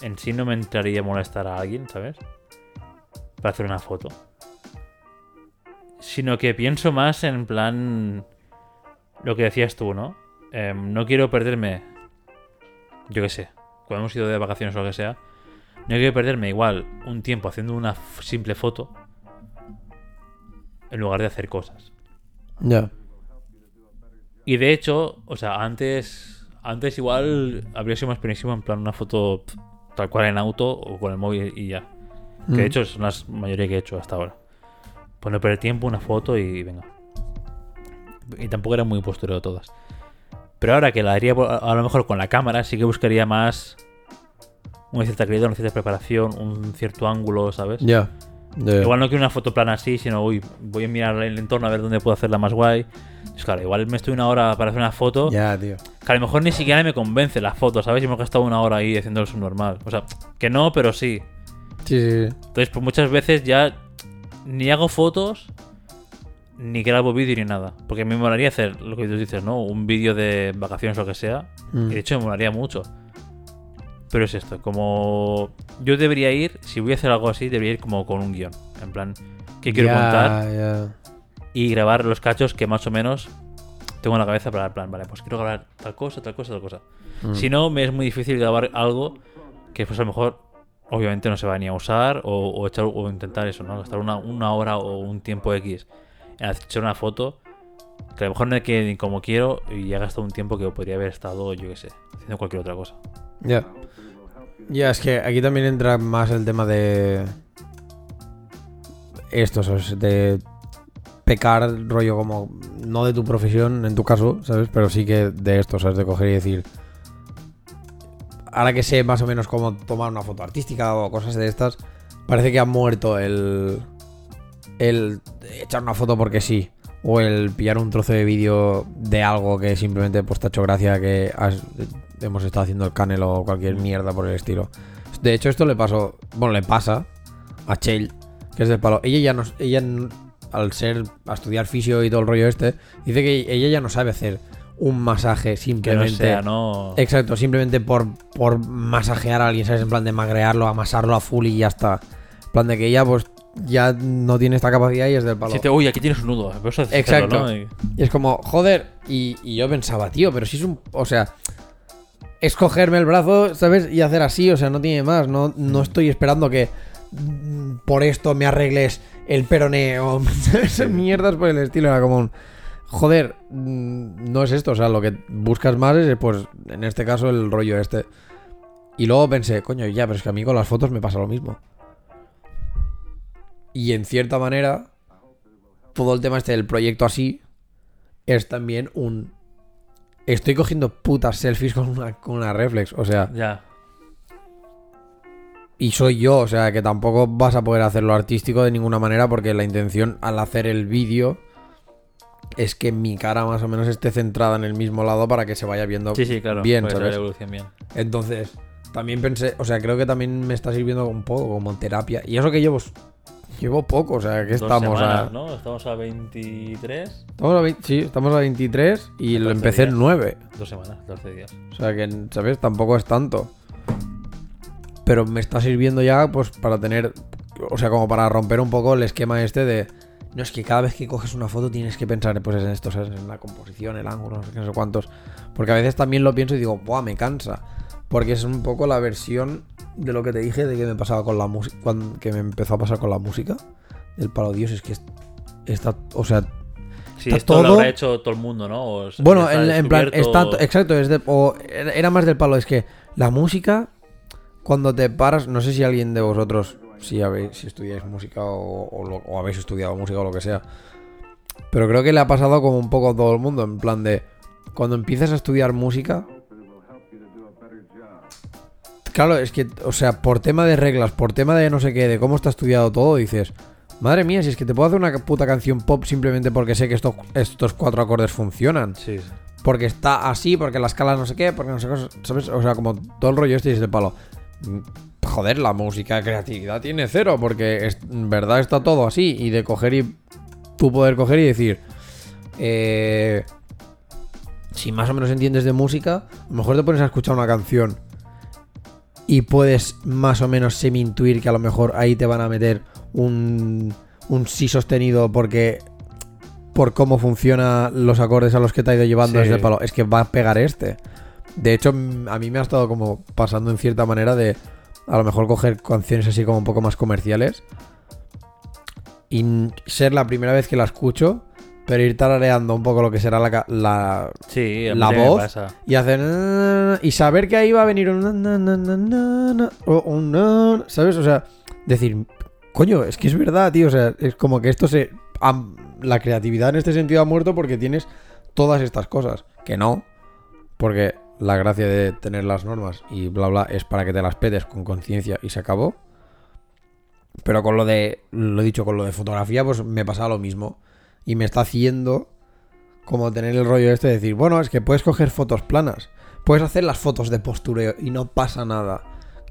en sí no me entraría a molestar a alguien, ¿sabes? Para hacer una foto. Sino que pienso más en plan. Lo que decías tú, ¿no? Em, no quiero perderme. Yo qué sé. Cuando hemos ido de vacaciones o lo que sea. No quiero perderme igual un tiempo haciendo una simple foto. En lugar de hacer cosas. Ya. Y de hecho, o sea, antes antes igual habría sido más buenísimo en plan una foto tal cual en auto o con el móvil y ya. Que de Mm. hecho es la mayoría que he hecho hasta ahora. Pues no perder tiempo, una foto y venga. Y tampoco era muy postureo todas. Pero ahora que la haría a a lo mejor con la cámara, sí que buscaría más una cierta calidad, una cierta preparación, un cierto ángulo, ¿sabes? Ya. Igual no quiero una foto plana así, sino uy, voy a mirar el entorno a ver dónde puedo hacerla más guay. Pues claro, igual me estoy una hora para hacer una foto. Ya, tío. Que a lo mejor ni siquiera me convence la foto, ¿sabes? Y hemos gastado una hora ahí haciendo el subnormal. O sea, que no, pero sí. Sí, sí, sí. Entonces, pues muchas veces ya ni hago fotos, ni grabo vídeo ni nada. Porque me molaría hacer lo que tú dices, ¿no? Un vídeo de vacaciones o lo que sea. Mm. Y de hecho me molaría mucho. Pero es esto, como yo debería ir, si voy a hacer algo así, debería ir como con un guion. En plan, ¿qué quiero Ya, contar? ya. y grabar los cachos que más o menos tengo en la cabeza para el plan. Vale, pues quiero grabar tal cosa, tal cosa, tal cosa. Mm. Si no, me es muy difícil grabar algo que pues a lo mejor obviamente no se va ni a usar o, o echar o intentar eso, ¿no? Gastar una, una hora o un tiempo X en echar una foto que a lo mejor no quede ni como quiero y ya he gastado un tiempo que podría haber estado, yo qué sé, haciendo cualquier otra cosa. Ya. Ya, es que aquí también entra más el tema de. Esto, ¿sabes? De pecar, rollo como. No de tu profesión, en tu caso, ¿sabes? Pero sí que de esto, ¿sabes? De coger y decir. Ahora que sé más o menos cómo tomar una foto artística o cosas de estas, parece que ha muerto el. El echar una foto porque sí. O el pillar un trozo de vídeo de algo que simplemente pues te ha hecho gracia que has- hemos estado haciendo el canelo o cualquier mierda por el estilo. De hecho, esto le pasó. Bueno, le pasa a Chell, que es del palo. Ella ya no. Ella, al ser. a estudiar fisio y todo el rollo este, dice que ella ya no sabe hacer un masaje Que no simplemente. sea, ¿no? Exacto, simplemente por, por masajear a alguien, ¿sabes? En plan de magrearlo, amasarlo a full y ya está. En plan de que ella, pues, ya no tiene esta capacidad y es del palo. Si te- uy, aquí tienes un nudo. Exacto. hacerlo, ¿no? Y- Y es como, joder, y, y yo pensaba, tío, pero si es un. O sea, es cogerme el brazo, ¿sabes? Y hacer así, o sea, no tiene más. No, no estoy esperando que mm, por esto me arregles el peroné o ¿sabes? mierdas por el estilo. Era como un. Joder, mm, no es esto, o sea, lo que buscas más es, pues, en este caso, el rollo este. Y luego pensé, coño, ya, pero es que a mí con las fotos me pasa lo mismo. Y en cierta manera, todo el tema este del proyecto así es también un. Estoy cogiendo putas selfies con una, con una reflex, o sea, Ya. y soy yo, o sea, que tampoco vas a poder hacerlo artístico de ninguna manera porque la intención al hacer el vídeo es que mi cara más o menos esté centrada en el mismo lado para que se vaya viendo Sí, sí, claro. bien, ¿sabes? la evolución bien. Entonces, también pensé, o sea, creo que también me está sirviendo un poco como terapia. Y eso que llevo, llevo poco, o sea, que Dos estamos semanas, a... ¿no? Estamos a 23. Estamos a 20 sí, estamos a 23 y lo 14 empecé en días. 9. Dos semanas, 12 días. O sea que, ¿sabes? Tampoco es tanto. Pero me está sirviendo ya, pues, para tener. O sea, como para romper un poco el esquema este de. No es que cada vez que coges una foto tienes que pensar pues, en esto, ¿sabes? En la composición, el ángulo, no sé qué, no sé cuántos. Porque a veces también lo pienso y digo, ¡buah! Me cansa. Porque es un poco la versión de lo que te dije de que me pasaba con la música. Que me empezó a pasar con la música. Del palo, Dios, es que es- está. O sea, Sí, Está esto lo todo- habrá hecho todo el mundo, ¿no? O Bueno, en, en plan, está, exacto, es de, o era era más del palo, es que la música, cuando te paras, no sé si alguien de vosotros, si, habéis, si estudiáis música o, o lo- o habéis estudiado música o lo que sea, pero creo que le ha pasado como un poco a todo el mundo, en plan de, cuando empiezas a estudiar música, claro, es que, o sea, por tema de reglas, por tema de no sé qué, de cómo está estudiado todo, dices... Madre mía, si es que te puedo hacer una puta canción pop simplemente porque sé que estos, estos cuatro acordes funcionan Sí, porque está así, porque la escala no sé qué, porque no sé qué, ¿sabes? O sea, como todo el rollo este y es de palo. Mm, joder, la música creatividad tiene cero, porque es- en verdad está todo así. Y de coger y tú poder coger y decir, eh, si más o menos entiendes de música, a lo mejor te pones a escuchar una canción y puedes más o menos semi-intuir que a lo mejor ahí te van a meter un, un sí sostenido porque por cómo funcionan los acordes a los que te ha ido llevando Sí. desde el palo. Es que va a pegar este. De hecho, a mí me ha estado como pasando en cierta manera de a lo mejor coger canciones así como un poco más comerciales y ser la primera vez que la escucho, pero ir tarareando un poco lo que será la, la, Sí, la voz y hacer y saber que ahí va a venir un un ¿sabes? O sea, decir, coño, es que es verdad, tío, o sea, es como que esto se la creatividad en este sentido ha muerto porque tienes todas estas cosas, que no, porque la gracia de tener las normas y bla bla es para que te las pedes con conciencia y se acabó. Pero con lo de, lo he dicho, con lo de fotografía, pues me pasa lo mismo. Y me está haciendo como tener el rollo este de decir, bueno, es que puedes coger fotos planas. Puedes hacer las fotos de postureo y no pasa nada.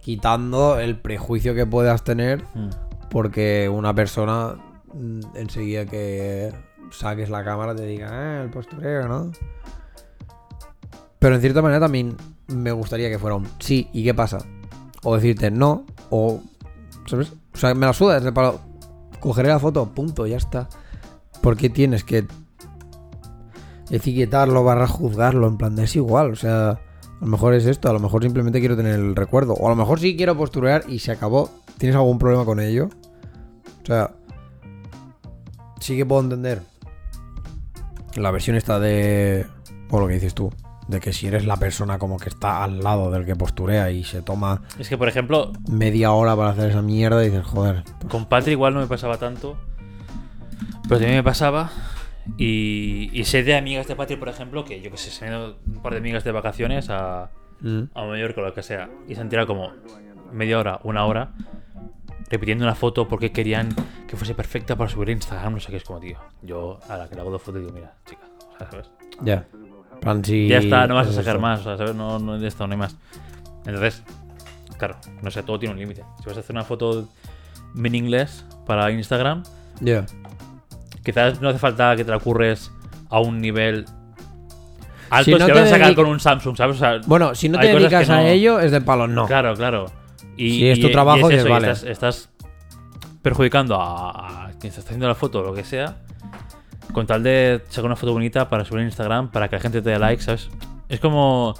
Quitando el prejuicio que puedas tener Mm. porque una persona mm, enseguida que saques la cámara te diga, eh, el postureo, ¿no? Pero en cierta manera también me gustaría que fuera un sí, ¿y qué pasa? O decirte no, o. ¿Sabes? O sea, me la suda desde palo. Cogeré la foto, punto, ya está. ¿Por qué tienes que etiquetarlo barra juzgarlo? En plan, es igual, o sea, a lo mejor es esto, a lo mejor simplemente quiero tener el recuerdo. O a lo mejor sí quiero posturear y se acabó. ¿Tienes algún problema con ello? O sea, sí que puedo entender la versión esta de. O lo que dices tú. De que si eres la persona como que está al lado del que posturea y se toma Es que, por ejemplo, media hora para hacer esa mierda y dices, joder. Con Patri igual no me pasaba tanto. Pero también me pasaba. Y, y sé de amigas de Patri, por ejemplo, que yo que sé, se han ido un par de amigas de vacaciones a, Mm. a Mallorca o lo que sea. Y se han tirado como media hora, una hora, repitiendo una foto porque querían que fuese perfecta para subir a Instagram. No sé qué es como, tío. Yo a la que le hago dos fotos digo, mira, chica, ¿sabes? Ya. En si- ya está, no vas a sacar más, o sea, ¿sabes? No, no de esto, no hay más. Entonces, claro, no sé, todo tiene un límite. Si vas a hacer una foto meaningless para Instagram, Ya. Quizás no hace falta que te la ocurres a un nivel alto Si no te te vas a sacar con un Samsung, ¿sabes? O sea, Bueno, si no te dedicas a no- ello, es de palo, no. claro, claro. Y, Si es tu trabajo, y es y vale. estás, estás perjudicando a, a quien se está haciendo la foto o lo que sea, con tal de sacar una foto bonita para subir a Instagram, para que la gente te dé like, ¿sabes? Es como.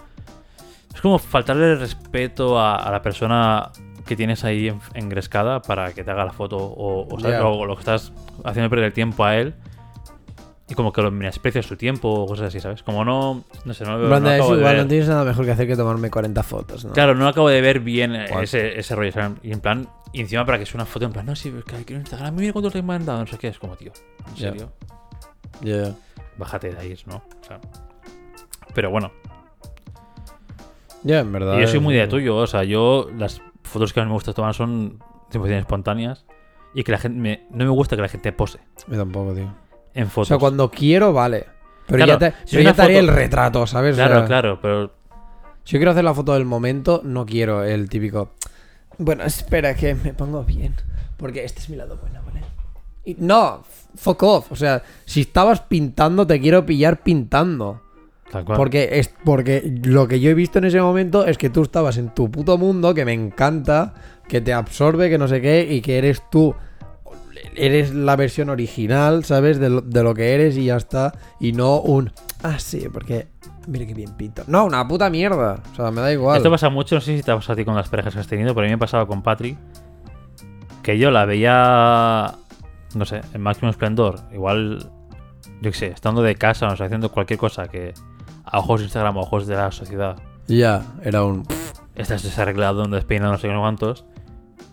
Es como faltarle el respeto a, a la persona que tienes ahí en- engrescada para que te haga la foto o, o, ¿sabes? Ya. o lo que estás haciendo perder tiempo a él y como que lo menosprecias su tiempo o cosas así, ¿sabes? Como no. No sé, no, lo- no acabo de ver. no tienes nada mejor que hacer que tomarme 40 fotos, ¿no? Claro, no acabo de ver bien ese, ese rollo. ¿sabes? Y en plan, y encima para que sea una foto, en plan, no, sí, es que quiero Instagram, mira cuántos te me han dado, no sé qué, es como, tío, en serio, Ya. bájate de ahí, ¿no? O sea, pero bueno, Ya, en verdad. y yo soy muy de tuyo, o sea, yo las fotos que más me gusta tomar son 100% espontáneas y que la gente, me- no me gusta que la gente pose Yo tampoco, tío. en O fotos. sea, cuando quiero, vale. Pero Claro, ya te, si pero es ya una te haré el retrato, ¿sabes? O Claro, sea, claro, pero Si yo quiero hacer la foto del momento, no quiero el típico. Bueno, espera que me pongo bien. Porque este es mi lado bueno, ¿vale? Y, no, fuck off. O sea, si estabas pintando, te quiero pillar pintando. Porque, es, porque lo que yo he visto en ese momento es que tú estabas en tu puto mundo, que me encanta, que te absorbe, que no sé qué, y que eres tú. Eres la versión original, ¿sabes? De lo, de lo que eres y ya está. Y no un. Ah, sí, porque. Mira qué bien pinto. No, una puta mierda. O sea, me da igual. Esto pasa mucho, no sé si te ha pasado a ti con las parejas que has tenido, pero a mí me pasaba con Patrick. Que yo la veía, no sé, en máximo esplendor. Igual, yo qué sé, estando de casa, no sé, haciendo cualquier cosa que a ojos de Instagram, a ojos de la sociedad, Ya, era un. estás desarreglado, despeinado, no sé qué, cuántos.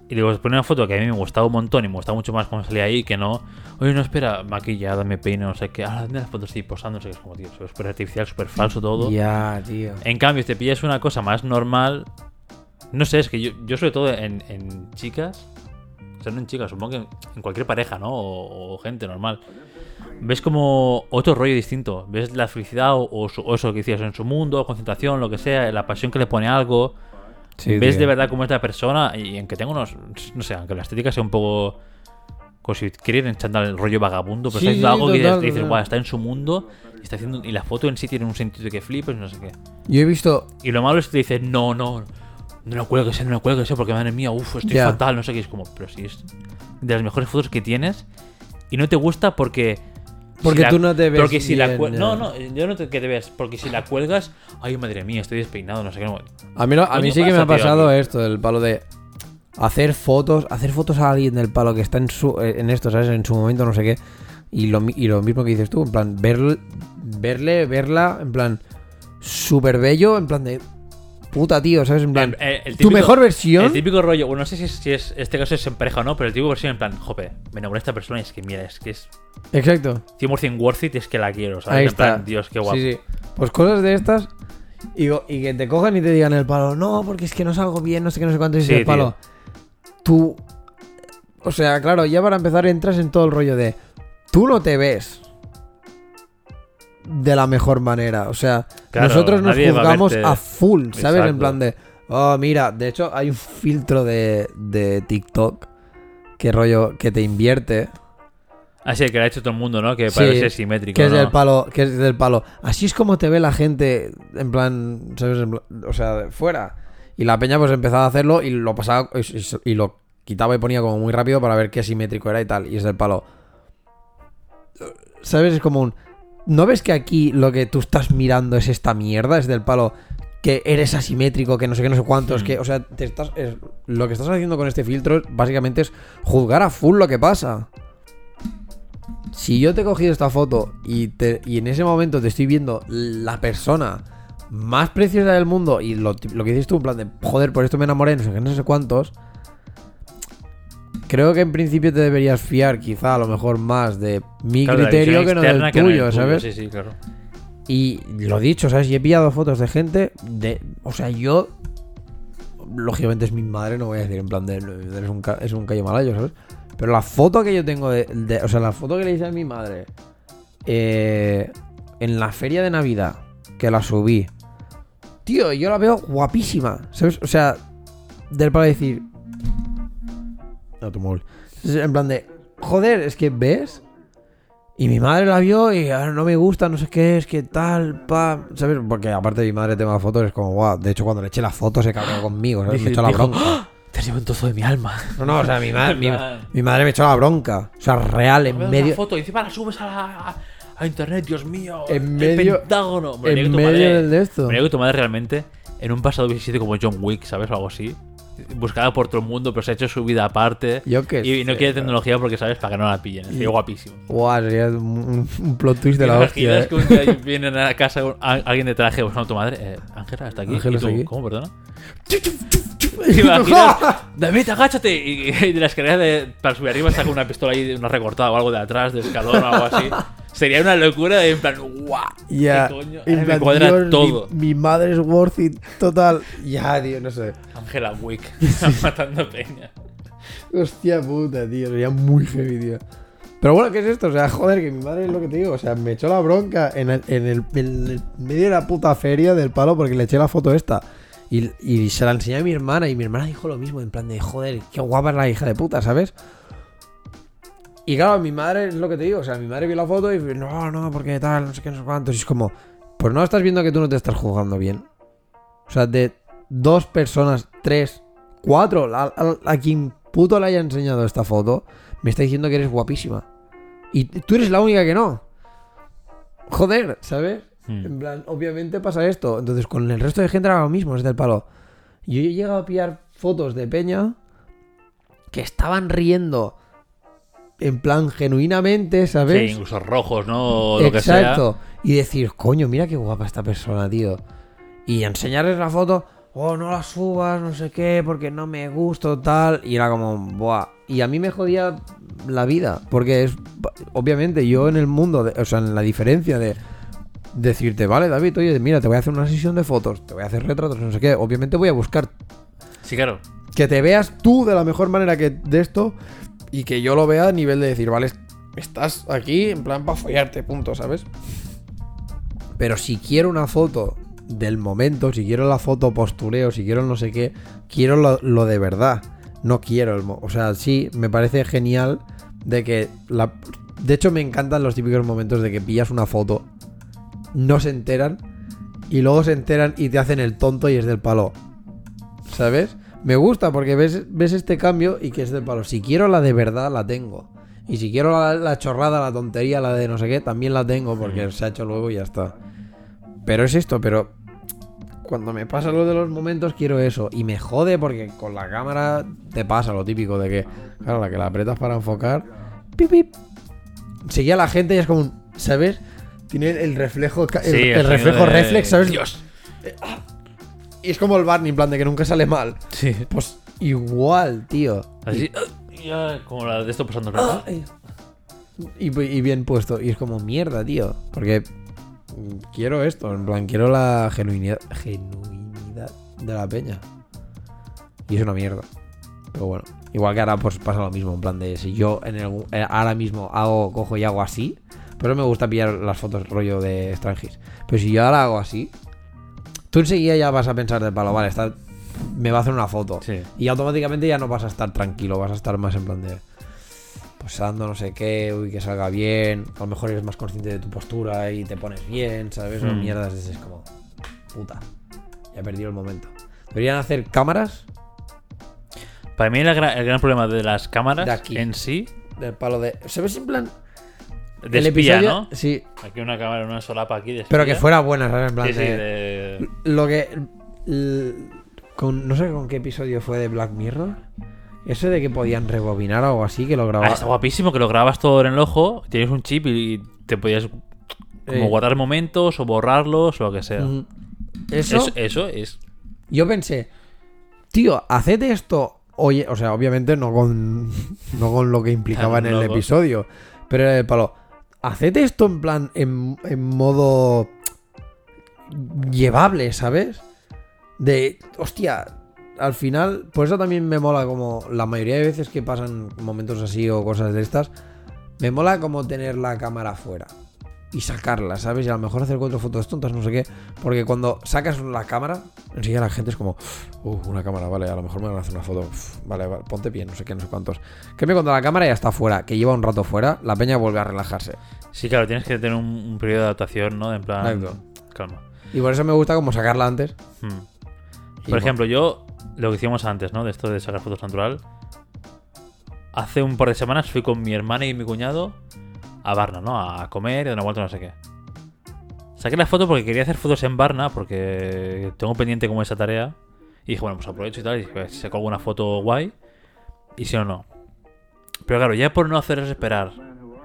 Y luego os ponía una foto que a mí me gustaba un montón y me gustaba mucho más cómo salía ahí que no. Oye, no, espera, maquillada, me peino, no sé qué. Ahora, ¿dónde las fotos estoy posando? No sé qué, es como, tío, súper artificial, súper falso todo. Ya, tío. En cambio, si te pillas una cosa más normal. No sé, es que yo, yo sobre todo en, en chicas. O sea, no en chicas, supongo que en cualquier pareja, ¿no? O, o gente normal. Ves como otro rollo distinto. Ves la felicidad o, o o eso que decías en su mundo, concentración, lo que sea, la pasión que le pone a algo. Sí, ves tío. de verdad cómo es la persona y aunque tenga unos. No sé, aunque la estética sea un poco. Como si quieren echando el rollo vagabundo, pero Sí, está haciendo sí, algo que total, dices, total. guau, está en su mundo y está haciendo. Y la foto en sí tiene un sentido que flipes, no sé qué. Yo he visto. Y lo malo es que te dices, no, no, no lo cuelgues, no lo cuelgues, porque madre mía, uff, estoy Ya. fatal, no sé qué. Es como, pero si es de las mejores fotos que tienes y no te gusta porque. Porque la- tú no te ves Porque si la bien, cuel- ya. No, no, yo no te, que te veas. Porque si la cuelgas, ay, madre mía, estoy despeinado, no sé qué. no- A mí, no- a mí sí que me ha pasado esto, el palo de hacer fotos, hacer fotos a alguien del palo que está en su eh, en esto, ¿sabes? En su momento, no sé qué. Y lo, y lo mismo que dices tú, en plan, ver, verle, verla, en plan, súper bello, en plan de puta, tío, ¿sabes? En plan, El- el- el tu mejor versión. El típico rollo, bueno, no sé si, es, si es este caso es en pareja o no, pero el típico versión en plan, jope, me enamoré de esta persona y es que mira, es que es Exacto. 100% worth it, es que la quiero, ¿sabes? Ahí en está. plan, Dios, qué guapo. Sí, sí. Pues cosas de estas. Y, y que te cojan y te digan el palo, no, porque es que no salgo bien, no sé qué, no sé cuánto. Y Sí, el palo. Tú. O sea, claro, ya para empezar entras en todo el rollo de. Tú no te ves de la mejor manera. O sea, Claro, nosotros nos a juzgamos a full, ¿sabes? En plan de. Oh, mira, de hecho hay un filtro de, de TikTok que rollo que te invierte. Así que lo ha hecho todo el mundo, ¿no? Que parece simétrico. Que es ¿no? del palo, que es del palo. Así es como te ve la gente, en plan, ¿sabes? En plan- o sea, fuera. Y la peña pues empezaba a hacerlo y lo pasaba y, y- y lo quitaba y ponía como muy rápido para ver qué simétrico era y tal. Y es del palo. ¿Sabes? Es como un... ¿No ves que aquí lo que tú estás mirando es esta mierda? Es del palo que eres asimétrico, que no sé qué, no sé cuántos, Hmm. que... O sea, te estás, es- lo que estás haciendo con este filtro básicamente es juzgar a full lo que pasa. Si yo te he cogido esta foto y, te- y en ese momento te estoy viendo la persona más preciosa del mundo y lo, lo que dices tú, en plan de, joder, por esto me enamoré, no sé qué, no sé cuántos, creo que en principio te deberías fiar quizá a lo mejor más de mi Claro, criterio que no del externa que no tuyo, ¿sabes? Sí, sí, claro. Y lo dicho, ¿sabes? Y he pillado fotos de gente de... O sea, yo... Lógicamente es mi madre, no voy a decir en plan de... Es un, es un callo malayo, ¿sabes? Pero la foto que yo tengo de... de- o sea, la foto que le hice a mi madre... eh, en la feria de Navidad, que la subí. Tío, yo la veo guapísima, ¿sabes? O sea, del para decir... Es En plan de... Joder, es que ves... Y mi madre la vio y ahora no me gusta, no sé qué, es que tal, pa, ¿sabes? Porque aparte de mi madre tema fotos es como, guau, de hecho cuando le eché la foto se cabreó conmigo, ¿sabes? me echó la bronca. "¡Ah! Te has llevado un trozo de mi alma. No, no, o sea, mi, madre mi, mi madre me echó la bronca. O sea, real, en "Me medio... una foto y encima la subes a, la- a, internet, Dios mío. En el medio- Pentágono. En medio madre- del de esto. Mira que tu madre realmente en un pasado hubiese sido como John Wick, ¿sabes? O algo así. Buscada por todo el mundo, pero se ha hecho su vida aparte. Yo qué y no sé, quiere tecnología porque, ¿sabes? Para que no la pillen. Y- guapísimo. Guau, sería un, un plot twist de ¿Te la hostia, que ¿eh? un día vienen a casa un- a- alguien de traje buscando a tu madre? Eh, Ángela, ¿está aquí? Ángela ¿Y tú? está aquí. ¿Cómo, perdona? ¿Te imaginas? David, agáchate. Y, y de la escalera de, para subir arriba saca una pistola ahí, una recortada o algo de atrás, de escalón o algo así. Sería una locura en plan, ¡guau! Ya, Ay, me plan, cuadra Dios, mi- todo. Mi, madre es worth it total. Ya, tío, no sé. Angela Wick matando peña. Hostia puta, tío. Sería muy heavy, tío. Pero bueno, ¿qué es esto? O sea, joder, que mi madre es lo que te digo. O sea, me echó la bronca en el, en el- en el medio de la puta feria del palo porque le eché la foto esta. Y, y se la enseñé a mi hermana y mi hermana dijo lo mismo, en plan de, joder, qué guapa es la hija de puta, ¿sabes? Y claro, mi madre es lo que te digo. O sea, mi madre vio la foto y no, no, porque tal, no sé qué, no sé cuántos. Y es como, pues no estás viendo que tú no te estás jugando bien. O sea, de dos personas, tres, cuatro, a, a- a quien puto le haya enseñado esta foto, me está diciendo que eres guapísima. Y tú eres la única que no. Joder, ¿sabes? Hmm. En plan, obviamente pasa esto. Entonces, con el resto de gente era lo mismo, es del palo. Yo he llegado a pillar fotos de Peña que estaban riendo en plan genuinamente, Sí, ¿sabes? incluso rojos, ¿no? O lo que sea. Exacto. Y decir, coño, mira qué guapa esta persona, tío. Y enseñarles la foto, oh, no la subas, no sé qué, porque no me gusta, tal. Y era como, buah. Y a mí me jodía la vida, porque es, obviamente, yo en el mundo, de- o sea, en la diferencia de decirte, vale, David, oye, mira, te voy a hacer una sesión de fotos, te voy a hacer retratos, no sé qué. Obviamente voy a buscar Sí, claro. que te veas tú de la mejor manera que de esto y que yo lo vea a nivel de decir, vale, estás aquí en plan para follarte, punto, ¿sabes? Pero si quiero una foto del momento, si quiero la foto postureo, si quiero no sé qué, quiero lo, de verdad. No quiero el... O sea, sí, me parece genial de que... La... De hecho, me encantan los típicos momentos de que pillas una foto, no se enteran, y luego se enteran y te hacen el tonto y es del palo. ¿Sabes? Me gusta porque ves, ves este cambio y que es del palo. Si quiero la de verdad, la tengo. Y si quiero la, la chorrada, la tontería, la de no sé qué, también la tengo porque se ha hecho luego y ya está. Pero es esto, pero cuando me pasa lo de los momentos quiero eso. Y me jode porque con la cámara te pasa lo típico de que, claro, la que la aprietas para enfocar, pip, pip. Seguía la gente y es como un, ¿sabes? Tiene el reflejo, el, Sí, el reflejo de- reflex, ¿sabes? Dios. Y es como el Barney, en plan de que nunca sale mal. Sí. Pues igual, tío. Así. ah, Ya, como la de esto pasando. Ah. Y, y bien puesto. Y es como mierda, tío. Porque quiero esto. En plan, quiero la genuinidad, genuinidad de la peña. Y es una mierda. Pero bueno. Igual que ahora pues pasa lo mismo. En plan de si yo en el- eh, ahora mismo hago, cojo y hago así. Pero me gusta pillar las fotos rollo de Strangis. Pero si yo ahora hago así. Tú enseguida ya vas a pensar de palo, vale, está, me va a hacer una foto. Sí. Y automáticamente ya no vas a estar tranquilo, vas a estar más en plan de. Pues dando no sé qué, uy, que salga bien. A lo mejor eres más consciente de tu postura y te pones bien, ¿sabes? O Hmm. mierdas, es como. Puta. Ya he perdido el momento. Deberían hacer cámaras Para mí el gran, el gran problema de las cámaras De aquí. en sí. del palo de. ¿Sabes? En plan. De el espía, episodio- ¿no? Sí. Aquí una cámara, una solapa aquí de Pero que fuera buena, ¿sabes? En plan Sí, sí, de- de- Lo que. con, no sé con qué episodio fue de Black Mirror. Ese de que podían rebobinar o algo así, que lo Ah, grababa. está guapísimo que lo grabas todo en el ojo, tienes un chip y te podías como Eh. guardar momentos o borrarlos o lo que sea. Eso, Eso, eso es. yo pensé, tío, haced esto. Oye, o sea, obviamente no con, no con lo que implicaba en el episodio, pero era de palo. Haced esto en plan, en, en modo llevable, ¿sabes? De, hostia, al final, por eso también me mola como la mayoría de veces que pasan momentos así o cosas de estas, me mola como tener la cámara fuera y sacarla, ¿sabes? Y a lo mejor hacer cuatro fotos tontas, no sé qué, porque cuando sacas la cámara, enseguida la gente es como, uh, una cámara, vale, a lo mejor me van a hacer una foto, uf, vale, vale, ponte bien, no sé qué, no sé cuántos. Que me cuando la cámara ya está fuera, que lleva un rato fuera, la peña vuelve a relajarse. Sí, claro, tienes que tener un, un periodo de adaptación, ¿no? En plan. Exacto. Calma. Y por eso me gusta como sacarla antes. Hmm. Por ejemplo, yo, lo que hicimos antes, ¿no? De esto de sacar fotos natural. Hace un par de semanas fui con mi hermana y mi cuñado a Varna, ¿no? A comer y de una vuelta no sé qué. Saqué la foto porque quería hacer fotos en Varna, porque tengo pendiente como esa tarea. Y dije, bueno, pues aprovecho y tal, y dije, si saco alguna foto guay. Y si no, no. Pero claro, ya por no haceros esperar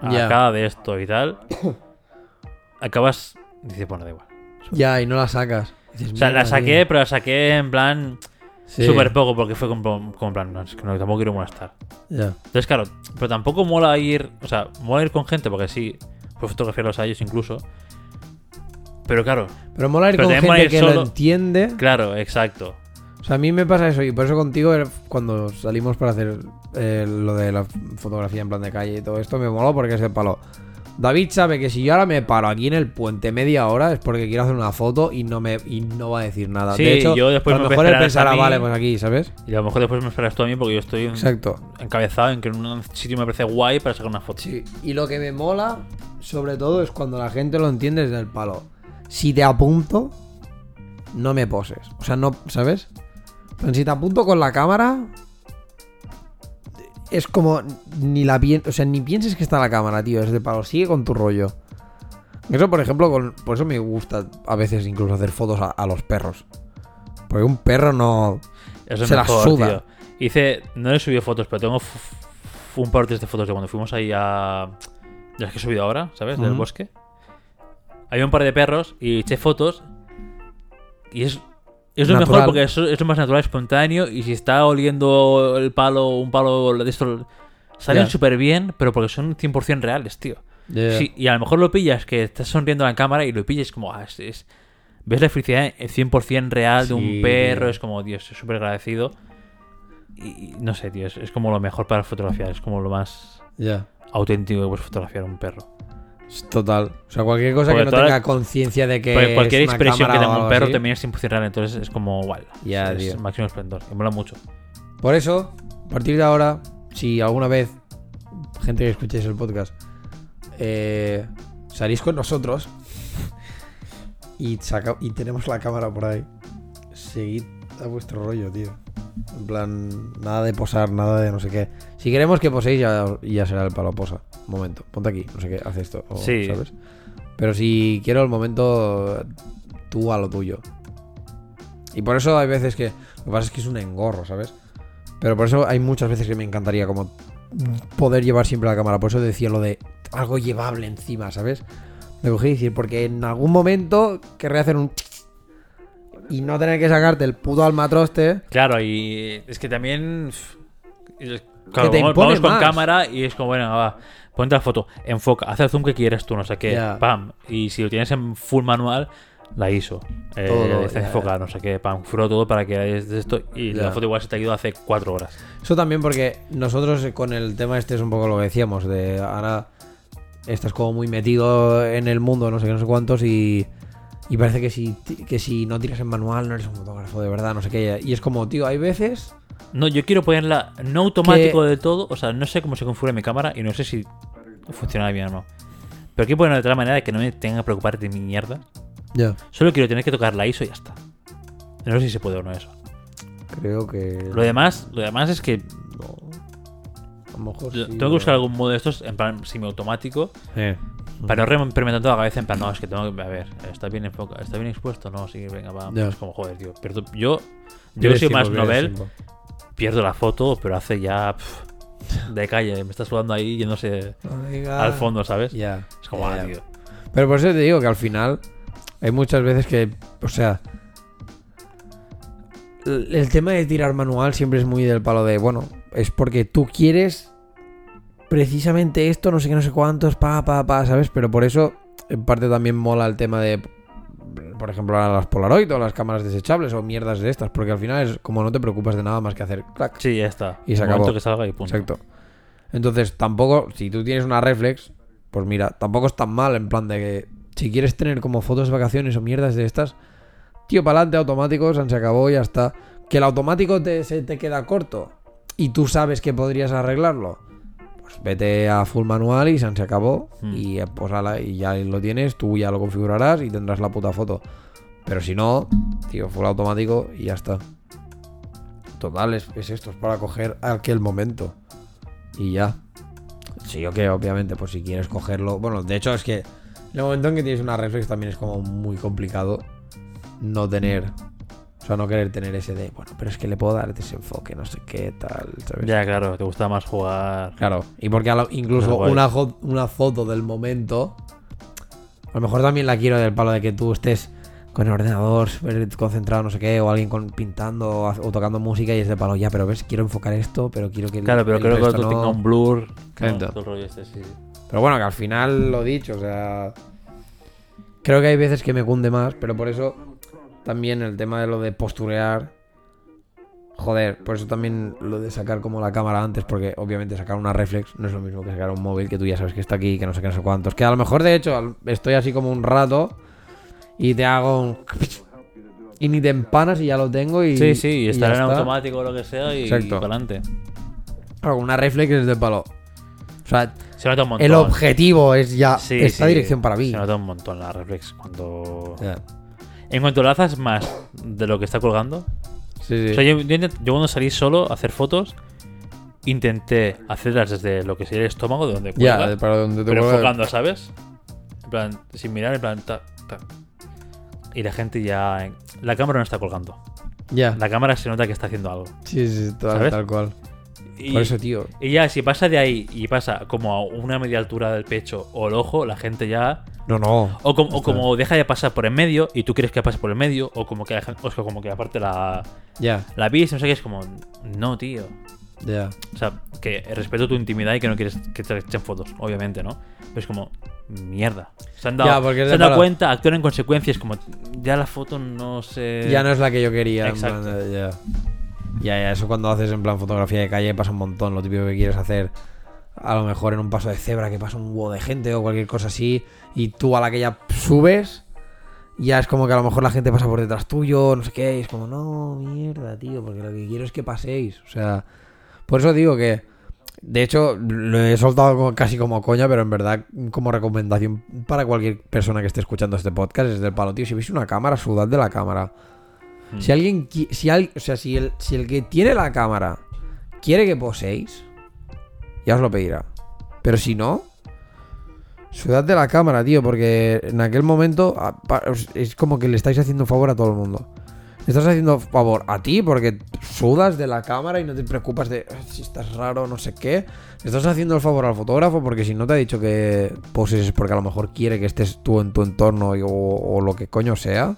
a cada de esto y tal, acabas. Dices, bueno, da igual. Ya, y no la sacas. Dices, O sea, la "Mierda, saqué, tío". pero la saqué en plan. Sí, Súper poco, porque fue como, como plan, no, es que no, tampoco quiero molestar. Entonces, claro, pero tampoco mola ir, o sea, mola ir con gente, porque sí, puedo fotografiarlos a ellos incluso. Pero claro, Pero mola ir Pero con gente ir que solo. lo entiende. claro, exacto. O sea, a mí me pasa eso y por eso contigo era- cuando salimos para hacer eh, lo de la fotografía en plan de calle y todo esto me moló porque es el palo. David sabe que si yo ahora me paro aquí en el puente media hora es porque quiero hacer una foto y no me y no va a decir nada. Sí, de hecho, yo después a lo me mejor él pensará, mí. vale, pues aquí, ¿sabes? Y a lo mejor después me esperas tú a mí, porque yo estoy Exacto. encabezado en que en un sitio me parece guay para sacar una foto. Sí, y lo que me mola, sobre todo, es cuando la gente lo entiende desde el palo. Si te apunto, no me poses. O sea, no, ¿sabes? Pero si te apunto con la cámara, es como ni la pien- o sea, ni pienses que está la cámara, tío, es de palo, sigue con tu rollo. Eso, por ejemplo, con, por eso me gusta a veces incluso hacer fotos a, a los perros. Porque un perro no... Eso es Se la mejor, suda. tío. Hice, no he subido fotos, pero tengo un par de fotos de cuando fuimos ahí a. De las que he subido ahora, ¿sabes? Del bosque. Había un par de perros y eché fotos. Y es. Es lo Natural. mejor porque es, es lo más natural, espontáneo. Y si está oliendo el palo, un palo de esto. Salen Ya. súper bien, pero porque son 100% reales, tío. Yeah. Sí, y a lo mejor lo pillas, que estás sonriendo a la cámara y lo pillas como, ah, es, es- ves la felicidad 100% real de un perro, tío. es como, Dios, estoy súper agradecido. Y, y no sé, tío, es, como lo mejor para fotografiar, es como lo más auténtico que puedes fotografiar a un perro. Total. O sea, cualquier cosa Porque que no tenga conciencia de que. Cualquier es una expresión que tenga un perro también es tiempo real, entonces es como igual. Ya, es máximo esplendor. Y mola mucho. Por eso, a partir de ahora, si alguna vez, gente que escuchéis el podcast, eh, salís con nosotros y, saca- y tenemos la cámara por ahí, seguid a vuestro rollo, tío. En plan, nada de posar, nada de no sé qué. Si queremos que poséis, ya, ya será el palo posa. Un momento, ponte aquí, no sé qué, haz esto. o, Sí. ¿Sabes? Pero si quiero el momento, tú a lo tuyo. Y por eso hay veces que. Lo que pasa es que es un engorro, ¿sabes? Pero por eso hay muchas veces que me encantaría como poder llevar siempre la cámara. Por eso decía lo de algo llevable encima, ¿sabes? Me cogí y decir, porque en algún momento querré hacer un... Y no tener que sacarte el puto almatroste. Claro, y es que también. Claro, te vamos, con más. cámara y es como, bueno, va, ponte la foto, enfoca, haz el zoom que quieras tú, no sé qué, Ya. pam. Y si lo tienes en full manual, la ISO. Eh, Todo, está ya, enfocada, no sé qué, pam, furo todo para que esto. Y la foto igual se te ha ido hace cuatro horas. Eso también porque nosotros con el tema este es un poco lo que decíamos, de ahora estás como muy metido en el mundo, no sé qué, no sé cuántos, y, y parece que si, que si no tiras en manual no eres un fotógrafo de verdad, no sé qué. Y es como, tío, hay veces... No, yo quiero ponerla no automático de todo, o sea, no sé cómo se configura mi cámara y no sé si funciona bien o no. Pero quiero ponerlo de tal manera que no me tenga que preocupar de mi mierda. Ya. Solo quiero tener que tocar la ISO y ya está. No sé si se puede o no eso. Creo que... Lo demás, lo demás es que A lo mejor sí, tengo que buscar algún modo de estos, en plan semiautomático, Eh. Para no experimentar toda la cabeza, en plan, no, es que tengo que, a ver, está bien enfocado, está bien expuesto, no, sí, venga, va, es como, joder, tío, pierdo, yo, yo soy más novel, pierdo la foto, pero hace ya, de calle, me está sudando ahí yéndose Venga. al fondo, ¿sabes? Ya. Es como, ah, tío. Pero por eso te digo que al final hay muchas veces que, o sea, el tema de tirar manual siempre es muy del palo de, bueno, es porque tú quieres precisamente esto, no sé qué, no sé cuántos, pa, pa, pa, ¿sabes? Pero por eso, en parte también mola el tema de, por ejemplo, ahora las Polaroid o las cámaras desechables o mierdas de estas, porque al final es como no te preocupas de nada más que hacer clac. Sí, ya está. Y se El acabó. que salga y punto. Exacto. Entonces, tampoco, si tú tienes una reflex, pues mira, tampoco es tan mal en plan de que si quieres tener como fotos de vacaciones o mierdas de estas, tío, para adelante automático, se acabó y ya está. Que el automático te, se te queda corto y tú sabes que podrías arreglarlo. Vete a full manual y se acabó Hmm. y pues ala, y ya lo tienes, tú ya lo configurarás y tendrás la puta foto. Pero si no, tío, full automático y ya está. Total, es, es esto, es para coger aquel momento. Y ya. Sí, yo que obviamente, pues si quieres cogerlo. Bueno, de hecho es que en el momento en que tienes una reflex también es como muy complicado no tener. O sea, no querer tener ese de, bueno, pero es que le puedo dar desenfoque, no sé qué, tal, ¿sabes? Ya, claro, te gusta más jugar. Claro, y porque lo- incluso una, una foto del momento, a lo mejor también la quiero del palo de que tú estés con el ordenador concentrado, no sé qué, o alguien con, pintando o, o tocando música y es de palo, ya, pero ves, quiero enfocar esto, pero quiero que... el- Claro, pero el creo que otro no. tenga un blur. Claro. ¿no? Todo el rollo este, sí. Pero bueno, que al final lo dicho, o sea. Creo que hay veces que me cunde más, pero por eso también el tema de lo de posturear. Joder, por eso también lo de sacar como la cámara antes, porque obviamente sacar una reflex no es lo mismo que sacar un móvil que tú ya sabes que está aquí, que no sé qué, no sé cuántos. Que a lo mejor, de hecho, estoy así como un rato y te hago un. Y ni te empanas y ya lo tengo y. Sí, sí, y ya estar en está. automático o lo que sea y, Exacto. para adelante. Claro, una reflex es de palo. O sea, Se nota un montón. el objetivo es ya Sí, esta sí, dirección para mí. Se nota un montón la reflex cuando. En cuanto lo haces más de lo que está colgando. Sí, sí. O sea, yo, yo intent- yo cuando salí solo a hacer fotos, intenté hacerlas desde lo que sería el estómago, de donde Ya, cuelga, de- para donde te pero cuelga. enfocando, ¿sabes? En plan, sin mirar, en plan, ta, ta. Y la gente ya. La cámara no está colgando. Ya. La cámara se nota que está haciendo algo. Sí, sí, tal, ¿Sabes? tal cual. Y, Por eso, tío. y ya, si pasa de ahí y pasa como a una media altura del pecho o el ojo, la gente ya. No, no. O como, o como deja de pasar por en medio y tú quieres que pase por el medio, o como que, o como que aparte la, Ya, la vis, no sé qué, es como. No, tío. ya. O sea, que respeto tu intimidad y que no quieres que te echen fotos, obviamente, ¿no? Pero es como, mierda. Se han dado, se han dado cuenta, actúan en consecuencia, es como, ya la foto no se... Ya no es la que yo quería. Exacto. ya. Ya, ya, eso cuando haces en plan fotografía de calle pasa un montón. Lo típico que quieres hacer a lo mejor en un paso de cebra que pasa un huevo de gente o cualquier cosa así, y tú a la que ya subes, ya es como que a lo mejor la gente pasa por detrás tuyo, no sé qué, y es como, no, mierda, tío, porque lo que quiero es que paséis. O sea, por eso digo que, de hecho, lo he soltado casi como coña, pero en verdad, como recomendación para cualquier persona que esté escuchando este podcast, es del palo, tío, si veis una cámara, sudad de la cámara. Mm. Si alguien, si al- o sea, si el, si el que tiene la cámara quiere que poséis, ya os lo pedirá. Pero si no, sudad de la cámara, tío, porque en aquel momento a- pa- os- es como que le estáis haciendo un favor a todo el mundo. Le estás haciendo favor a ti porque sudas de la cámara y no te preocupas de "Ah, si estás raro, no sé qué. Le estás haciendo el favor al fotógrafo porque si no te ha dicho que poses es porque a lo mejor quiere que estés tú en tu entorno o, o lo que coño sea.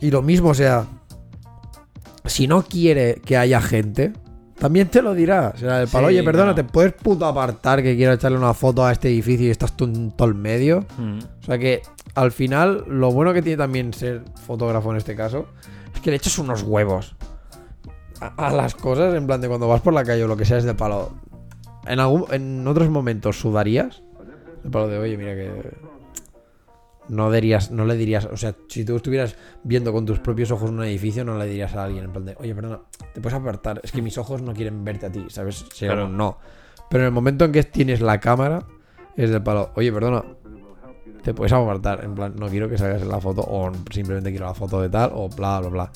Y lo mismo, o sea, si no quiere que haya gente, también te lo dirá. O sea, el palo, Sí, oye, perdona. ¿te puedes puto apartar que quiero echarle una foto a este edificio y estás tú en todo el medio? Mm. O sea que al final, lo bueno que tiene también ser fotógrafo en este caso, es que le echas unos huevos a, a las cosas, en plan de cuando vas por la calle o lo que sea, es de palo. En, algún, en otros momentos sudarías. El palo de, oye, mira que. No, dirías, no le dirías, o sea, si tú estuvieras viendo con tus propios ojos un edificio, no le dirías a alguien, en plan de, oye, perdona, te puedes apartar, es que mis ojos no quieren verte a ti, ¿sabes? Sería Claro. no. Pero en el momento en que tienes la cámara, es del palo, oye, perdona, te puedes apartar, en plan, no quiero que salgas en la foto, o simplemente quiero la foto de tal, o bla, bla, bla.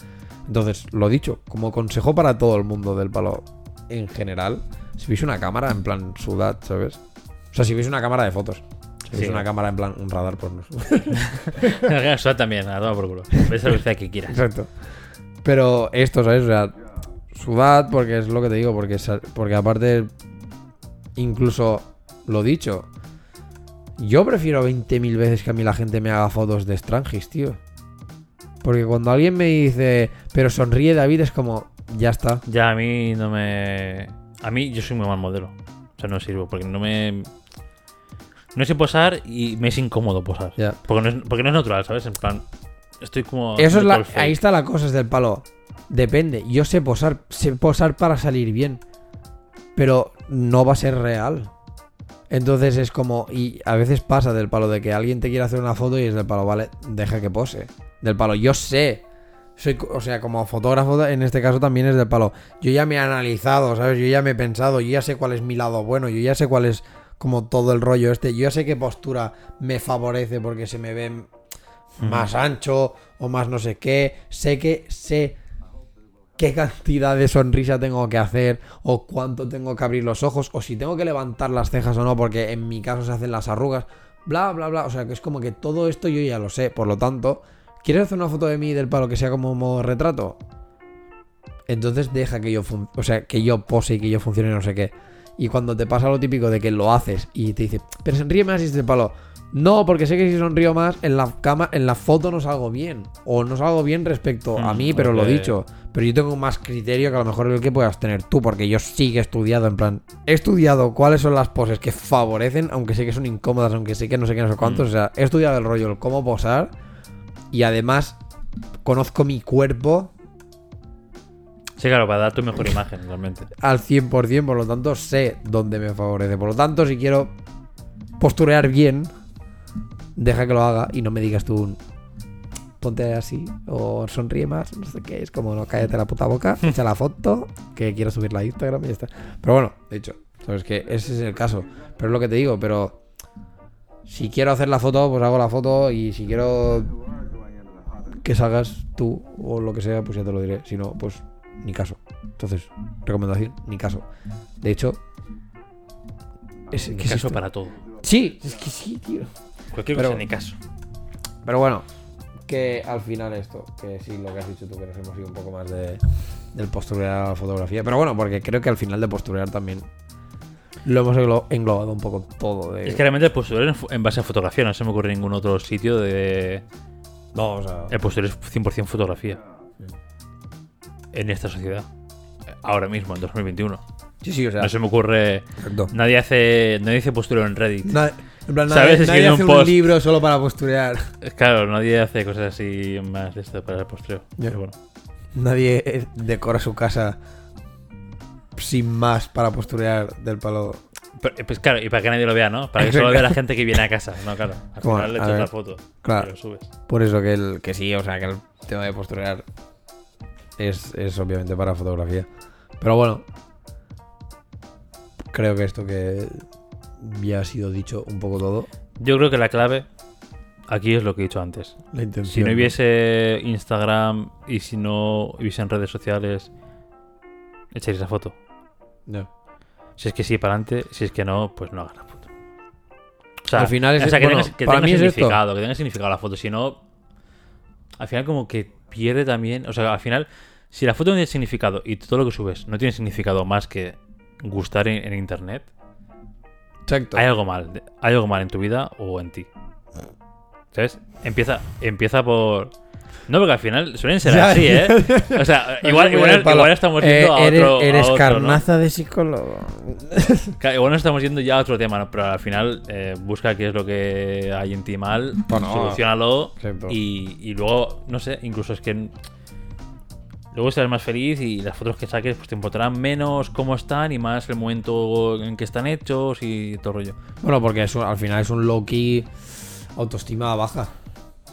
Entonces, lo dicho, como consejo para todo el mundo del palo en general, si veis una cámara, en plan, sudad, ¿sabes? O sea, si veis una cámara de fotos. Sí. una cámara en plan, un radar, pues no. Eso también, a tomar por culo. Ves la velocidad que quieras. Exacto. Pero esto, ¿sabes? O sea, sudad porque es lo que te digo, porque, porque aparte, incluso lo dicho, yo prefiero 20.000 veces que a mí la gente me haga fotos de Strangis, tío. Porque cuando alguien me dice, pero sonríe David, es como, ya está. Ya, a mí no me. A mí yo soy muy mal modelo. O sea, no sirvo porque no me. No sé posar y me es incómodo posar. Porque no es, porque no es natural, ¿sabes? En plan. Estoy como. Eso es la, ahí está la cosa, es del palo. Depende. Yo sé posar, sé posar para salir bien. Pero no va a ser real. Entonces es como. Y a veces pasa del palo de que alguien te quiere hacer una foto y es del palo, vale, deja que pose. Del palo, yo sé. Soy, o sea, como fotógrafo en este caso también es del palo. Yo ya me he analizado, ¿sabes? Yo ya me he pensado, yo ya sé cuál es mi lado bueno, yo ya sé cuál es como todo el rollo este. Yo ya sé qué postura me favorece porque se me ve más ancho o más no sé qué. Sé que sé qué cantidad de sonrisa tengo que hacer o cuánto tengo que abrir los ojos o si tengo que levantar las cejas o no porque en mi caso se hacen las arrugas. Bla, bla, bla. O sea, que es como que todo esto yo ya lo sé. Por lo tanto, ¿quieres hacer una foto de mí del palo que sea como modo retrato? Entonces deja que yo, o sea, que yo pose y que yo funcione no sé qué. Y cuando te pasa lo típico de que lo haces y te dice, pero sonríe más y es del palo. No, porque sé que si sonrío más, en la cama, en la foto no salgo bien. O no salgo bien respecto a Mm, mí, pero lo ok. dicho. Pero yo tengo más criterio que a lo mejor el que puedas tener tú, porque yo sí que he estudiado, en plan, he estudiado cuáles son las poses que favorecen, aunque sé que son incómodas, aunque sé que no sé qué, no sé cuántos. Mm. O sea, he estudiado el rollo, el cómo posar. Y además, conozco mi cuerpo Sí, claro, para dar tu mejor imagen, realmente. al 100%, por lo tanto sé dónde me favorece. Por lo tanto, si quiero posturear bien, deja que lo haga y no me digas tú un, ponte así o sonríe más, no sé qué, es como no cállate la puta boca, echa la foto, que quiero subirla a Instagram y ya está. Pero bueno, de hecho, sabes que ese es el caso, pero es lo que te digo, pero si quiero hacer la foto, pues hago la foto y si quiero que salgas tú o lo que sea, pues ya te lo diré, si no, pues ni caso. Entonces, recomendación, ni caso. De hecho, es que caso para todo. Sí, es que sí, tío. Cualquier Pero- cosa, ni caso. Pero bueno, que al final esto, que sí, lo que has dicho tú, que nos hemos ido un poco más de, del posturear a la fotografía. Pero bueno, porque creo que al final de posturear también lo hemos englo- englobado un poco todo. De... Es que realmente el postureo en, base a fotografía, no se me ocurre ningún otro sitio de. no, o sea, El postureo es 100% fotografía. En esta sociedad. Ahora mismo, en 2021. sí, sí, o sea, No se me ocurre. Nadie hace, nadie dice postureo en Reddit. En plan, ¿Sabes? nadie, Es que nadie hace un, post- libro solo para posturear. Claro, nadie hace cosas así más de esto para el postureo. Pero bueno. Nadie eh, decora su casa sin más para posturear del palo. Pero, eh, pues claro, y para que nadie lo vea, ¿no? Para que solo vea la gente que viene a casa. No, claro. Al final le echas la foto. claro. Y lo subes. Por eso que, el, que sí, o sea, que el tema de posturear es, es obviamente para fotografía. Pero bueno, creo que esto que ya ha sido dicho un poco todo. Yo creo que la clave aquí es lo que he dicho antes. La intención. Si no hubiese Instagram y si no hubiesen redes sociales, echáis esa foto. Ya. Si es que sí, para adelante. Si es que no, pues no hagas la foto. O sea, Al final es- o sea, que bueno, tenga, que para tenga mí es esto. significado, que tenga significado la foto. Si no, al final como que pierde también. O sea, al final, si la foto no tiene significado y todo lo que subes no tiene significado más que gustar en, en internet, Exacto. hay algo mal. Hay algo mal en tu vida o en ti. ¿Sabes? Empieza, empieza por. No, porque al final suelen ser Ya, así, ¿eh? O sea, igual, igual, estamos Eh, yendo a eres otro. a eres carnaza de psicólogo. Igual no estamos yendo ya a otro tema, ¿no? pero al final eh, busca qué es lo que hay en ti mal, Bueno, solucionalo y, y luego, no sé, incluso es que luego serás más feliz y las fotos que saques pues te importarán menos cómo están y más el momento en que están hechos y todo el rollo. Bueno, porque es un- al final es un low-key autoestima baja.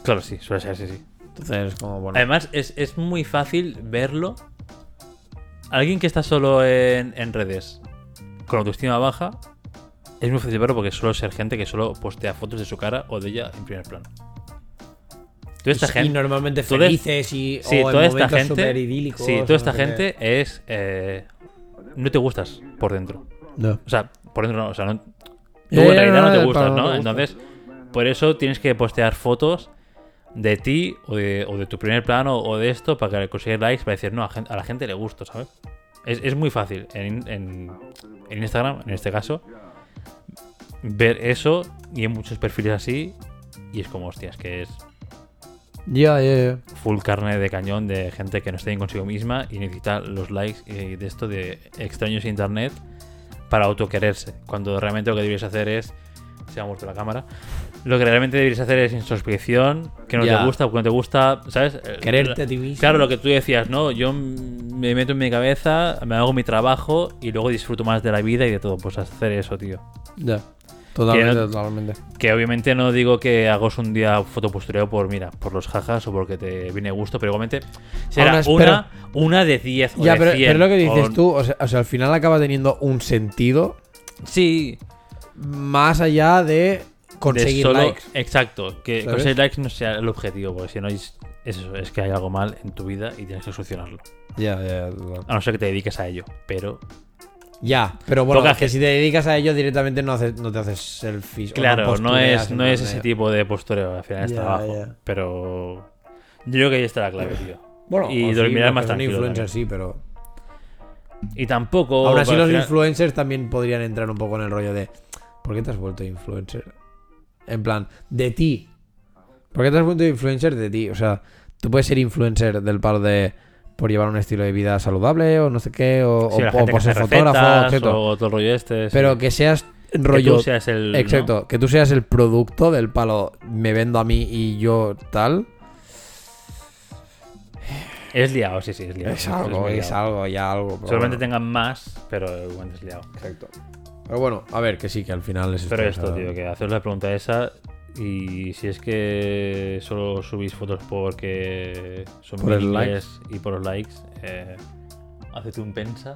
Claro, sí, suele ser así, sí. Entonces, como bueno. Además, es, es muy fácil verlo. Alguien que está solo en, en redes con autoestima baja, es muy fácil verlo porque suele ser gente que solo postea fotos de su cara o de ella en primer plano. Toda esta y gente. normalmente toda- felices y Sí, o en toda esta momentos gente. superidílicos, Sí, toda esta no sé qué. gente es. eh, no te gustas por dentro. No. O sea, por dentro no. O sea, no, tú Ya, en realidad no te gustas, no ¿no? te gusta. Entonces, por eso tienes que postear fotos de ti o de, o de tu primer plano o de esto para que conseguir likes para decir, no, a, gen- a la gente le gusto, ¿sabes? Es, es muy fácil en, en- en Instagram, en este caso, ver eso y en muchos perfiles así y es como, hostias, que es Ya, ya. full carne de cañón de gente que no está bien consigo misma y necesita los likes y de esto de extraños internet para autoquererse. Cuando realmente lo que deberías hacer es. Se ha muerto la cámara. Lo que realmente deberías hacer es introspección, que no Ya. te gusta, que no te gusta, ¿sabes? Eh, Quererte a ti mismo. Claro, lo que tú decías, ¿no? Yo me meto en mi cabeza, me hago mi trabajo y luego disfruto más de la vida y de todo. Pues hacer eso, tío. Ya. Totalmente, Que no- totalmente. Que obviamente no digo que hagas un día fotopostureo por, mira, por los jajas o porque te viene gusto, pero igualmente será Aún una, una de 10 o Ya, de pero, 100. pero lo que dices o- tú, o sea, o sea, al final acaba teniendo un sentido Sí, más allá de conseguir solo- likes. Exacto, que ¿Sabes? conseguir likes no sea el objetivo, porque si no es, es eso, es que hay algo mal en tu vida y tienes que solucionarlo. Ya, ya. A no ser que te dediques a ello, pero Ya, pero bueno, es que si te dedicas a ello directamente no, haces, no te haces selfies. o claro, no es, no es ese tipo de postureo, al final es Ya, trabajo. Pero yo creo que ahí está la clave, tío. Bueno, y sí, dormirás los más tranquilo influencers también. sí, pero... Y tampoco... Así al los final- influencers también podrían entrar un poco en el rollo de... ¿Por qué te has vuelto influencer? En plan, de ti. ¿Por qué te has vuelto influencer de ti? O sea, tú puedes ser influencer del palo de... Por llevar un estilo de vida saludable o no sé qué, o, Sí, o- la o gente por que ser fotógrafo, etcétera. o todo el rollo este. sí. Pero que seas Que rollo... tú seas el... ¿no? Exacto, que tú seas el producto del palo me vendo a mí y yo tal. Es liado, sí, sí, es liado. Es algo, es algo, ya algo. Seguramente bueno. tengan más, pero igualmente es liado. Exacto. Pero bueno, a ver, que sí, que al final es Pero esto, tío, que haceros la pregunta esa y si es que solo subís fotos porque son Por el miles y por los likes, eh, hacete un pensa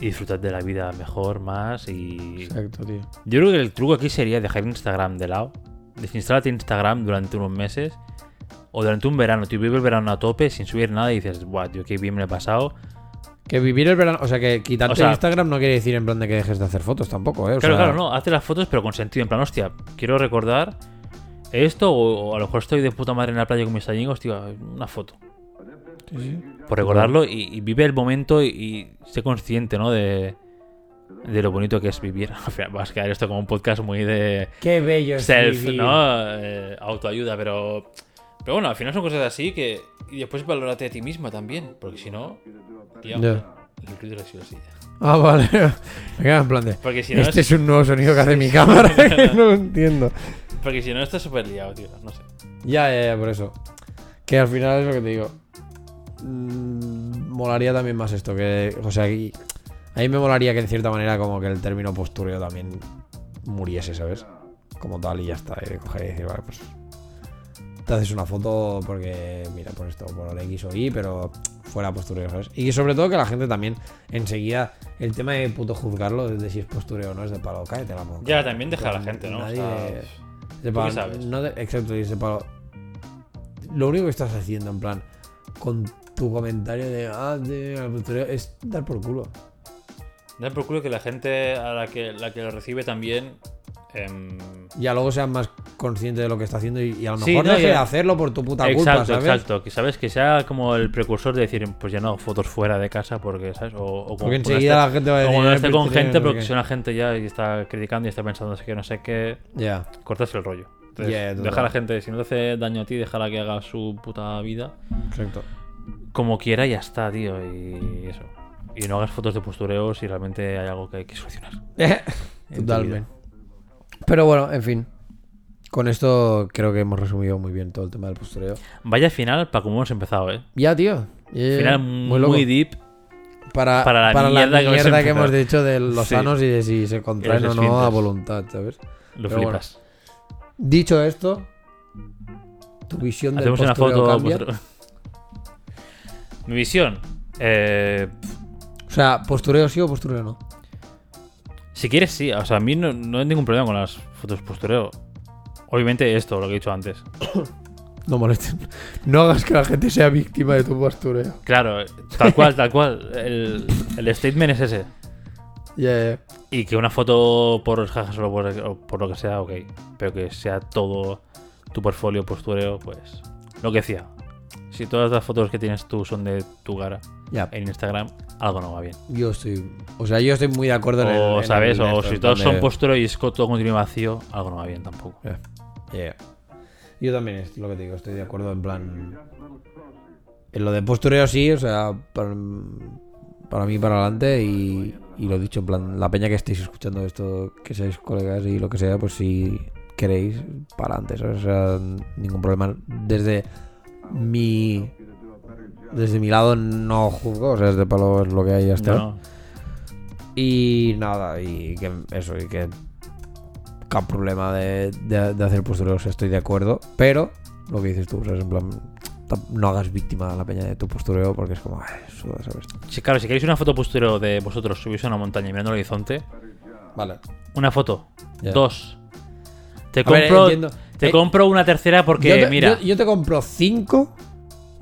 y disfrutad de la vida mejor, más y... Exacto, tío. Yo creo que el truco aquí sería dejar Instagram de lado, desinstálate Instagram durante unos meses o durante un verano, tío, vive el verano a tope sin subir nada y dices, guau, tío, qué bien me lo he pasado. Que vivir el verano, o sea, que quitarte O sea- Instagram no quiere decir en plan de que dejes de hacer fotos tampoco, ¿eh? O Claro, sea, claro, no, hace las fotos pero con sentido, en plan, hostia, quiero recordar esto o, o a lo mejor estoy de puta madre en la playa con mis amigos, tío, una foto. Sí, sí. Por recordarlo y, y vive el momento y, y sé consciente, ¿no? De, de lo bonito que es vivir. Al final vas a quedar esto como un podcast muy de Qué bello es self, vivir. ¿no? Eh, autoayuda, pero... Pero bueno, al final son cosas así que... Y después valórate a ti misma también, porque si no... Tío, el o sí. Ah, vale. Me queda en plan de... Porque si no, Este es, es un nuevo sonido que hace mi cámara no lo entiendo. porque si no estás súper liado, tío. No sé. Ya, ya, ya, por eso. Que al final es lo que te digo. Mm, molaría también más esto, que, o sea, y- a mí me molaría que en cierta manera como que el término postureo también muriese, ¿sabes? Como tal y ya está, y de coger y decir, vale, pues te haces una foto porque, mira, por esto, por el X o Y, pero fuera postureo, ¿sabes? Y sobre todo que la gente también enseguida, el tema de puto juzgarlo, de si es postureo o no, es de palo, cállate la boca. Ya, también deja a la gente, ¿no? O Nadie- sea, ¿tú palo, sabes? no de- ese palo. Lo único que estás haciendo, en plan, con tu comentario de, ah, de postureo, es dar por culo. Da por culo que la gente a la que, la que lo recibe también. Em, Ya luego sean más conscientes de lo que está haciendo y, y a lo Sí, mejor no, deje de hacerlo por tu puta exacto, culpa, ¿sabes? exacto. Que sabes que sea como el precursor de decir, pues ya no, fotos fuera de casa, porque, ¿sabes? O, o como Porque enseguida esté- la gente va a o decir. cuando "Eh, esté pero con gente, no porque qué". si una gente ya y está criticando y está pensando no sé qué, no sé qué, Ya, cortas el rollo. Entonces, deja a la gente, si no te hace daño a ti, déjala que haga su puta vida exacto. como quiera ya está, tío. Y eso. Y no hagas fotos de postureo si realmente hay algo que hay que solucionar. Totalmente. Pero bueno, en fin. Con esto creo que hemos resumido muy bien todo el tema del postureo. Vaya final para como hemos empezado, ¿eh? Ya, tío. Ya, Final muy muy, deep. para, para para la la mierda que hemos que dicho de los Sí. sanos y de si se contraen o no a voluntad, ¿sabes? Lo Pero flipas. Dicho esto, tu visión del Hacemos una postureo foto. cambia. postureo. Mi visión. Eh, O sea, postureo sí o postureo no. Si quieres, sí. O sea, a mí no, no hay ningún problema con las fotos postureo. Obviamente esto, lo que he dicho antes. No molesten. No hagas que la gente sea víctima de tu postureo. Claro, tal cual, tal cual. El, el statement es ese. Ya, ya. Y que una foto por jajas o por, o por lo que sea, ok. Pero que sea todo tu portfolio postureo, pues. Lo que decía. Si todas las fotos que tienes tú son de tu cara Ya, en Instagram, algo no va bien. yo estoy. O sea, yo estoy muy de acuerdo en el. O, en ¿sabes? el O si todos son postureo y es todo contenido vacío, algo no va bien tampoco. Yo también es lo que te digo, estoy de acuerdo en plan. En lo de postureo sí, o sea, para, para mí para adelante y, y lo dicho, en plan, la peña que estéis escuchando esto, que seáis colegas y lo que sea, pues si queréis, para adelante, ¿sabes? O sea, ningún problema. Desde mi. Desde mi lado no juzgo, o sea, es de palo es lo que hay está. No, Y nada, y que eso, y que cap problema de, de, de hacer postureos, estoy de acuerdo. Pero, lo que dices tú, ¿sabes? En plan, no hagas víctima a la peña de tu postureo porque es como, ay, suda, ¿sabes? Sí, claro, si queréis una foto postureo de vosotros subís a una montaña mirando el horizonte, Vale. una foto, dos. Te A ver, compro, entiendo. Te Eh, compro una tercera porque, yo te, mira, Yo, yo te compro cinco.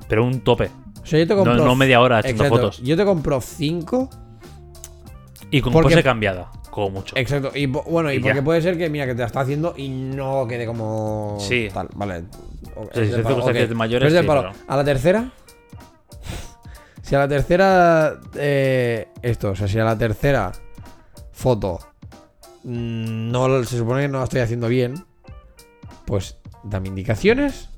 pero un tope. O sea, yo te No, compro. no media hora haciendo Exacto, fotos. Yo te compro cinco. Y con Porque- pose cambiada, como mucho. Exacto. Y bueno, y, Y porque ya. puede ser que, mira, que te la está haciendo y no quede como. Sí. Tal, vale. Sí, es palo, mayores, sí, pero- A la tercera. Si a la tercera. eh, esto, o sea, si a la tercera foto. mm, No, se supone que no la estoy haciendo bien. Pues dame indicaciones.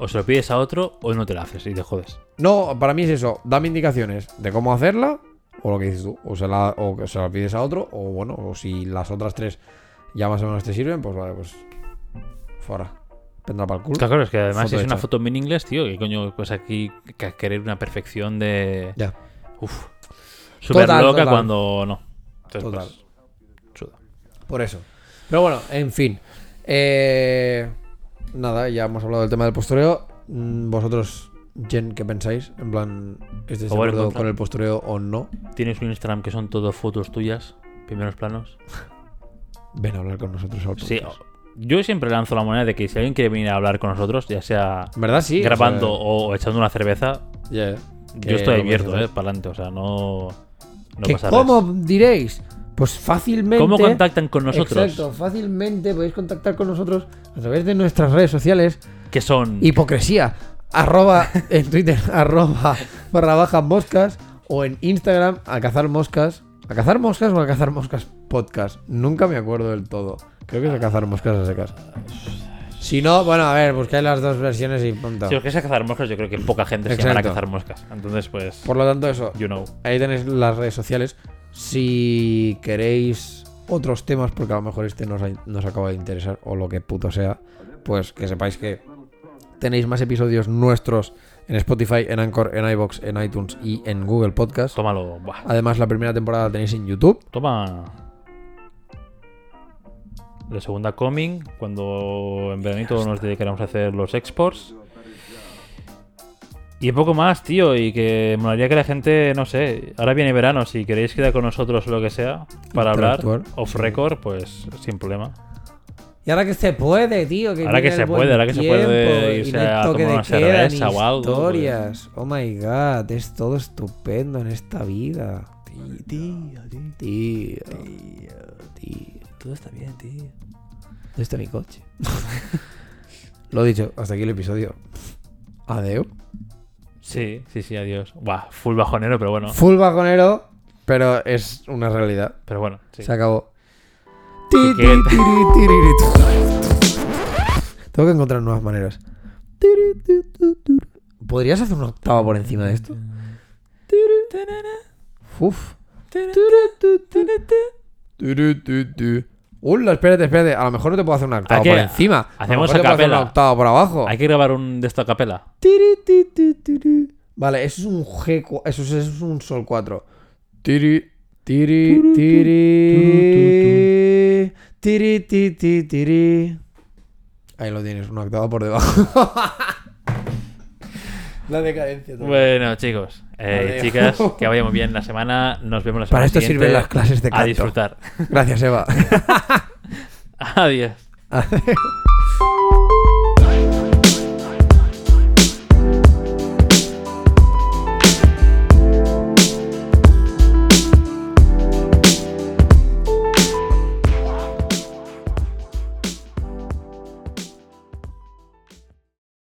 O se lo pides a otro o no te la haces y te jodes. No, para mí es eso. Dame indicaciones de cómo hacerla. O lo que dices tú. O se la, o se la pides a otro. O bueno, o si las otras tres ya más o menos te sirven, pues vale, pues. Fuera. Vendrá para el culo. Claro, es que además Foto es una foto en inglés, tío. Que coño, pues aquí que querer una perfección de. Ya. Uf. Súper loca total. cuando no. Entonces, Total. pues, chuda. Por eso. Pero bueno, en fin. Eh, nada, ya hemos hablado del tema del postureo. Mm, Vosotros, Jen, ¿qué pensáis? En plan, ¿estáis de acuerdo con el postureo o no? Tienes un Instagram que son todo fotos tuyas, primeros planos. Ven a hablar con nosotros al Sí, yo siempre lanzo la moneda de que si alguien quiere venir a hablar con nosotros, ya sea En verdad sí. grabando o o echando una cerveza, yo estoy abierto, eh, para adelante. O sea, no. No ¿Que pasa ¿Cómo diréis? Pues fácilmente. ¿Cómo contactan con nosotros? Exacto, fácilmente podéis contactar con nosotros a través de nuestras redes sociales. Que son. Hipocresía. Arroba en Twitter, arroba barra baja moscas. O en Instagram, a cazar moscas. ¿A cazar moscas o a cazar moscas podcast? Nunca me acuerdo del todo. Creo que es a cazar moscas a secas. Si no, bueno, a ver, buscáis las dos versiones y punto. Si os queréis a cazar moscas, yo creo que poca gente se llamará a Exacto. cazar moscas. Entonces, pues. Por lo tanto, eso. You know. Ahí tenéis las redes sociales. Si queréis otros temas, porque a lo mejor este nos, nos acaba de interesar, o lo que puto sea, pues que sepáis que tenéis más episodios nuestros en Spotify, en Anchor, en iBox, en iTunes y en Google Podcast. Tómalo. Buah. Además, la primera temporada la tenéis en YouTube. Toma. La segunda coming, cuando en veranito nos dedicaremos a hacer los exports. Y poco más, tío, y que molaría que la gente, no sé, ahora viene verano, si queréis quedar con nosotros o lo que sea, para hablar off record, pues sin problema. Y ahora que se puede, tío. Que Ahora que se puede, ahora que se puede irse a tomar una cerveza o algo, pues. Historias. Oh my god, es todo estupendo en esta vida. Tío, tío, Tío, tío. todo está bien, tío. ¿Dónde está mi coche? Lo dicho, hasta aquí el episodio. Adeu. Sí, sí, sí, adiós. Buah, full bajonero, pero bueno. Full vagonero, pero es una realidad. Pero bueno, sí. Se acabó. ¿Qué- Ti, qué- ti, tiri, tiri, Tengo que encontrar nuevas maneras. ¿Podrías hacer una octava por encima de esto? Uf. Hola, espérate, espérate. A lo mejor no te puedo hacer una octava por encima. A lo hacemos mejor te puedo hacer una octava por abajo. Hay que grabar un de esta capela. Tiri, ti, ti, tiri. Vale, eso es un G. Eso es, eso es un Sol 4. Tiri, tiri, tiri. Tiri, ti, ti, tiri. Ahí lo tienes, una octava por debajo. La decadencia. Bueno, chicos, eh, chicas, que vayamos bien la semana. Nos vemos la semana Para esto sirven las clases de canto. A disfrutar. Gracias, Eva. Adiós. Adiós.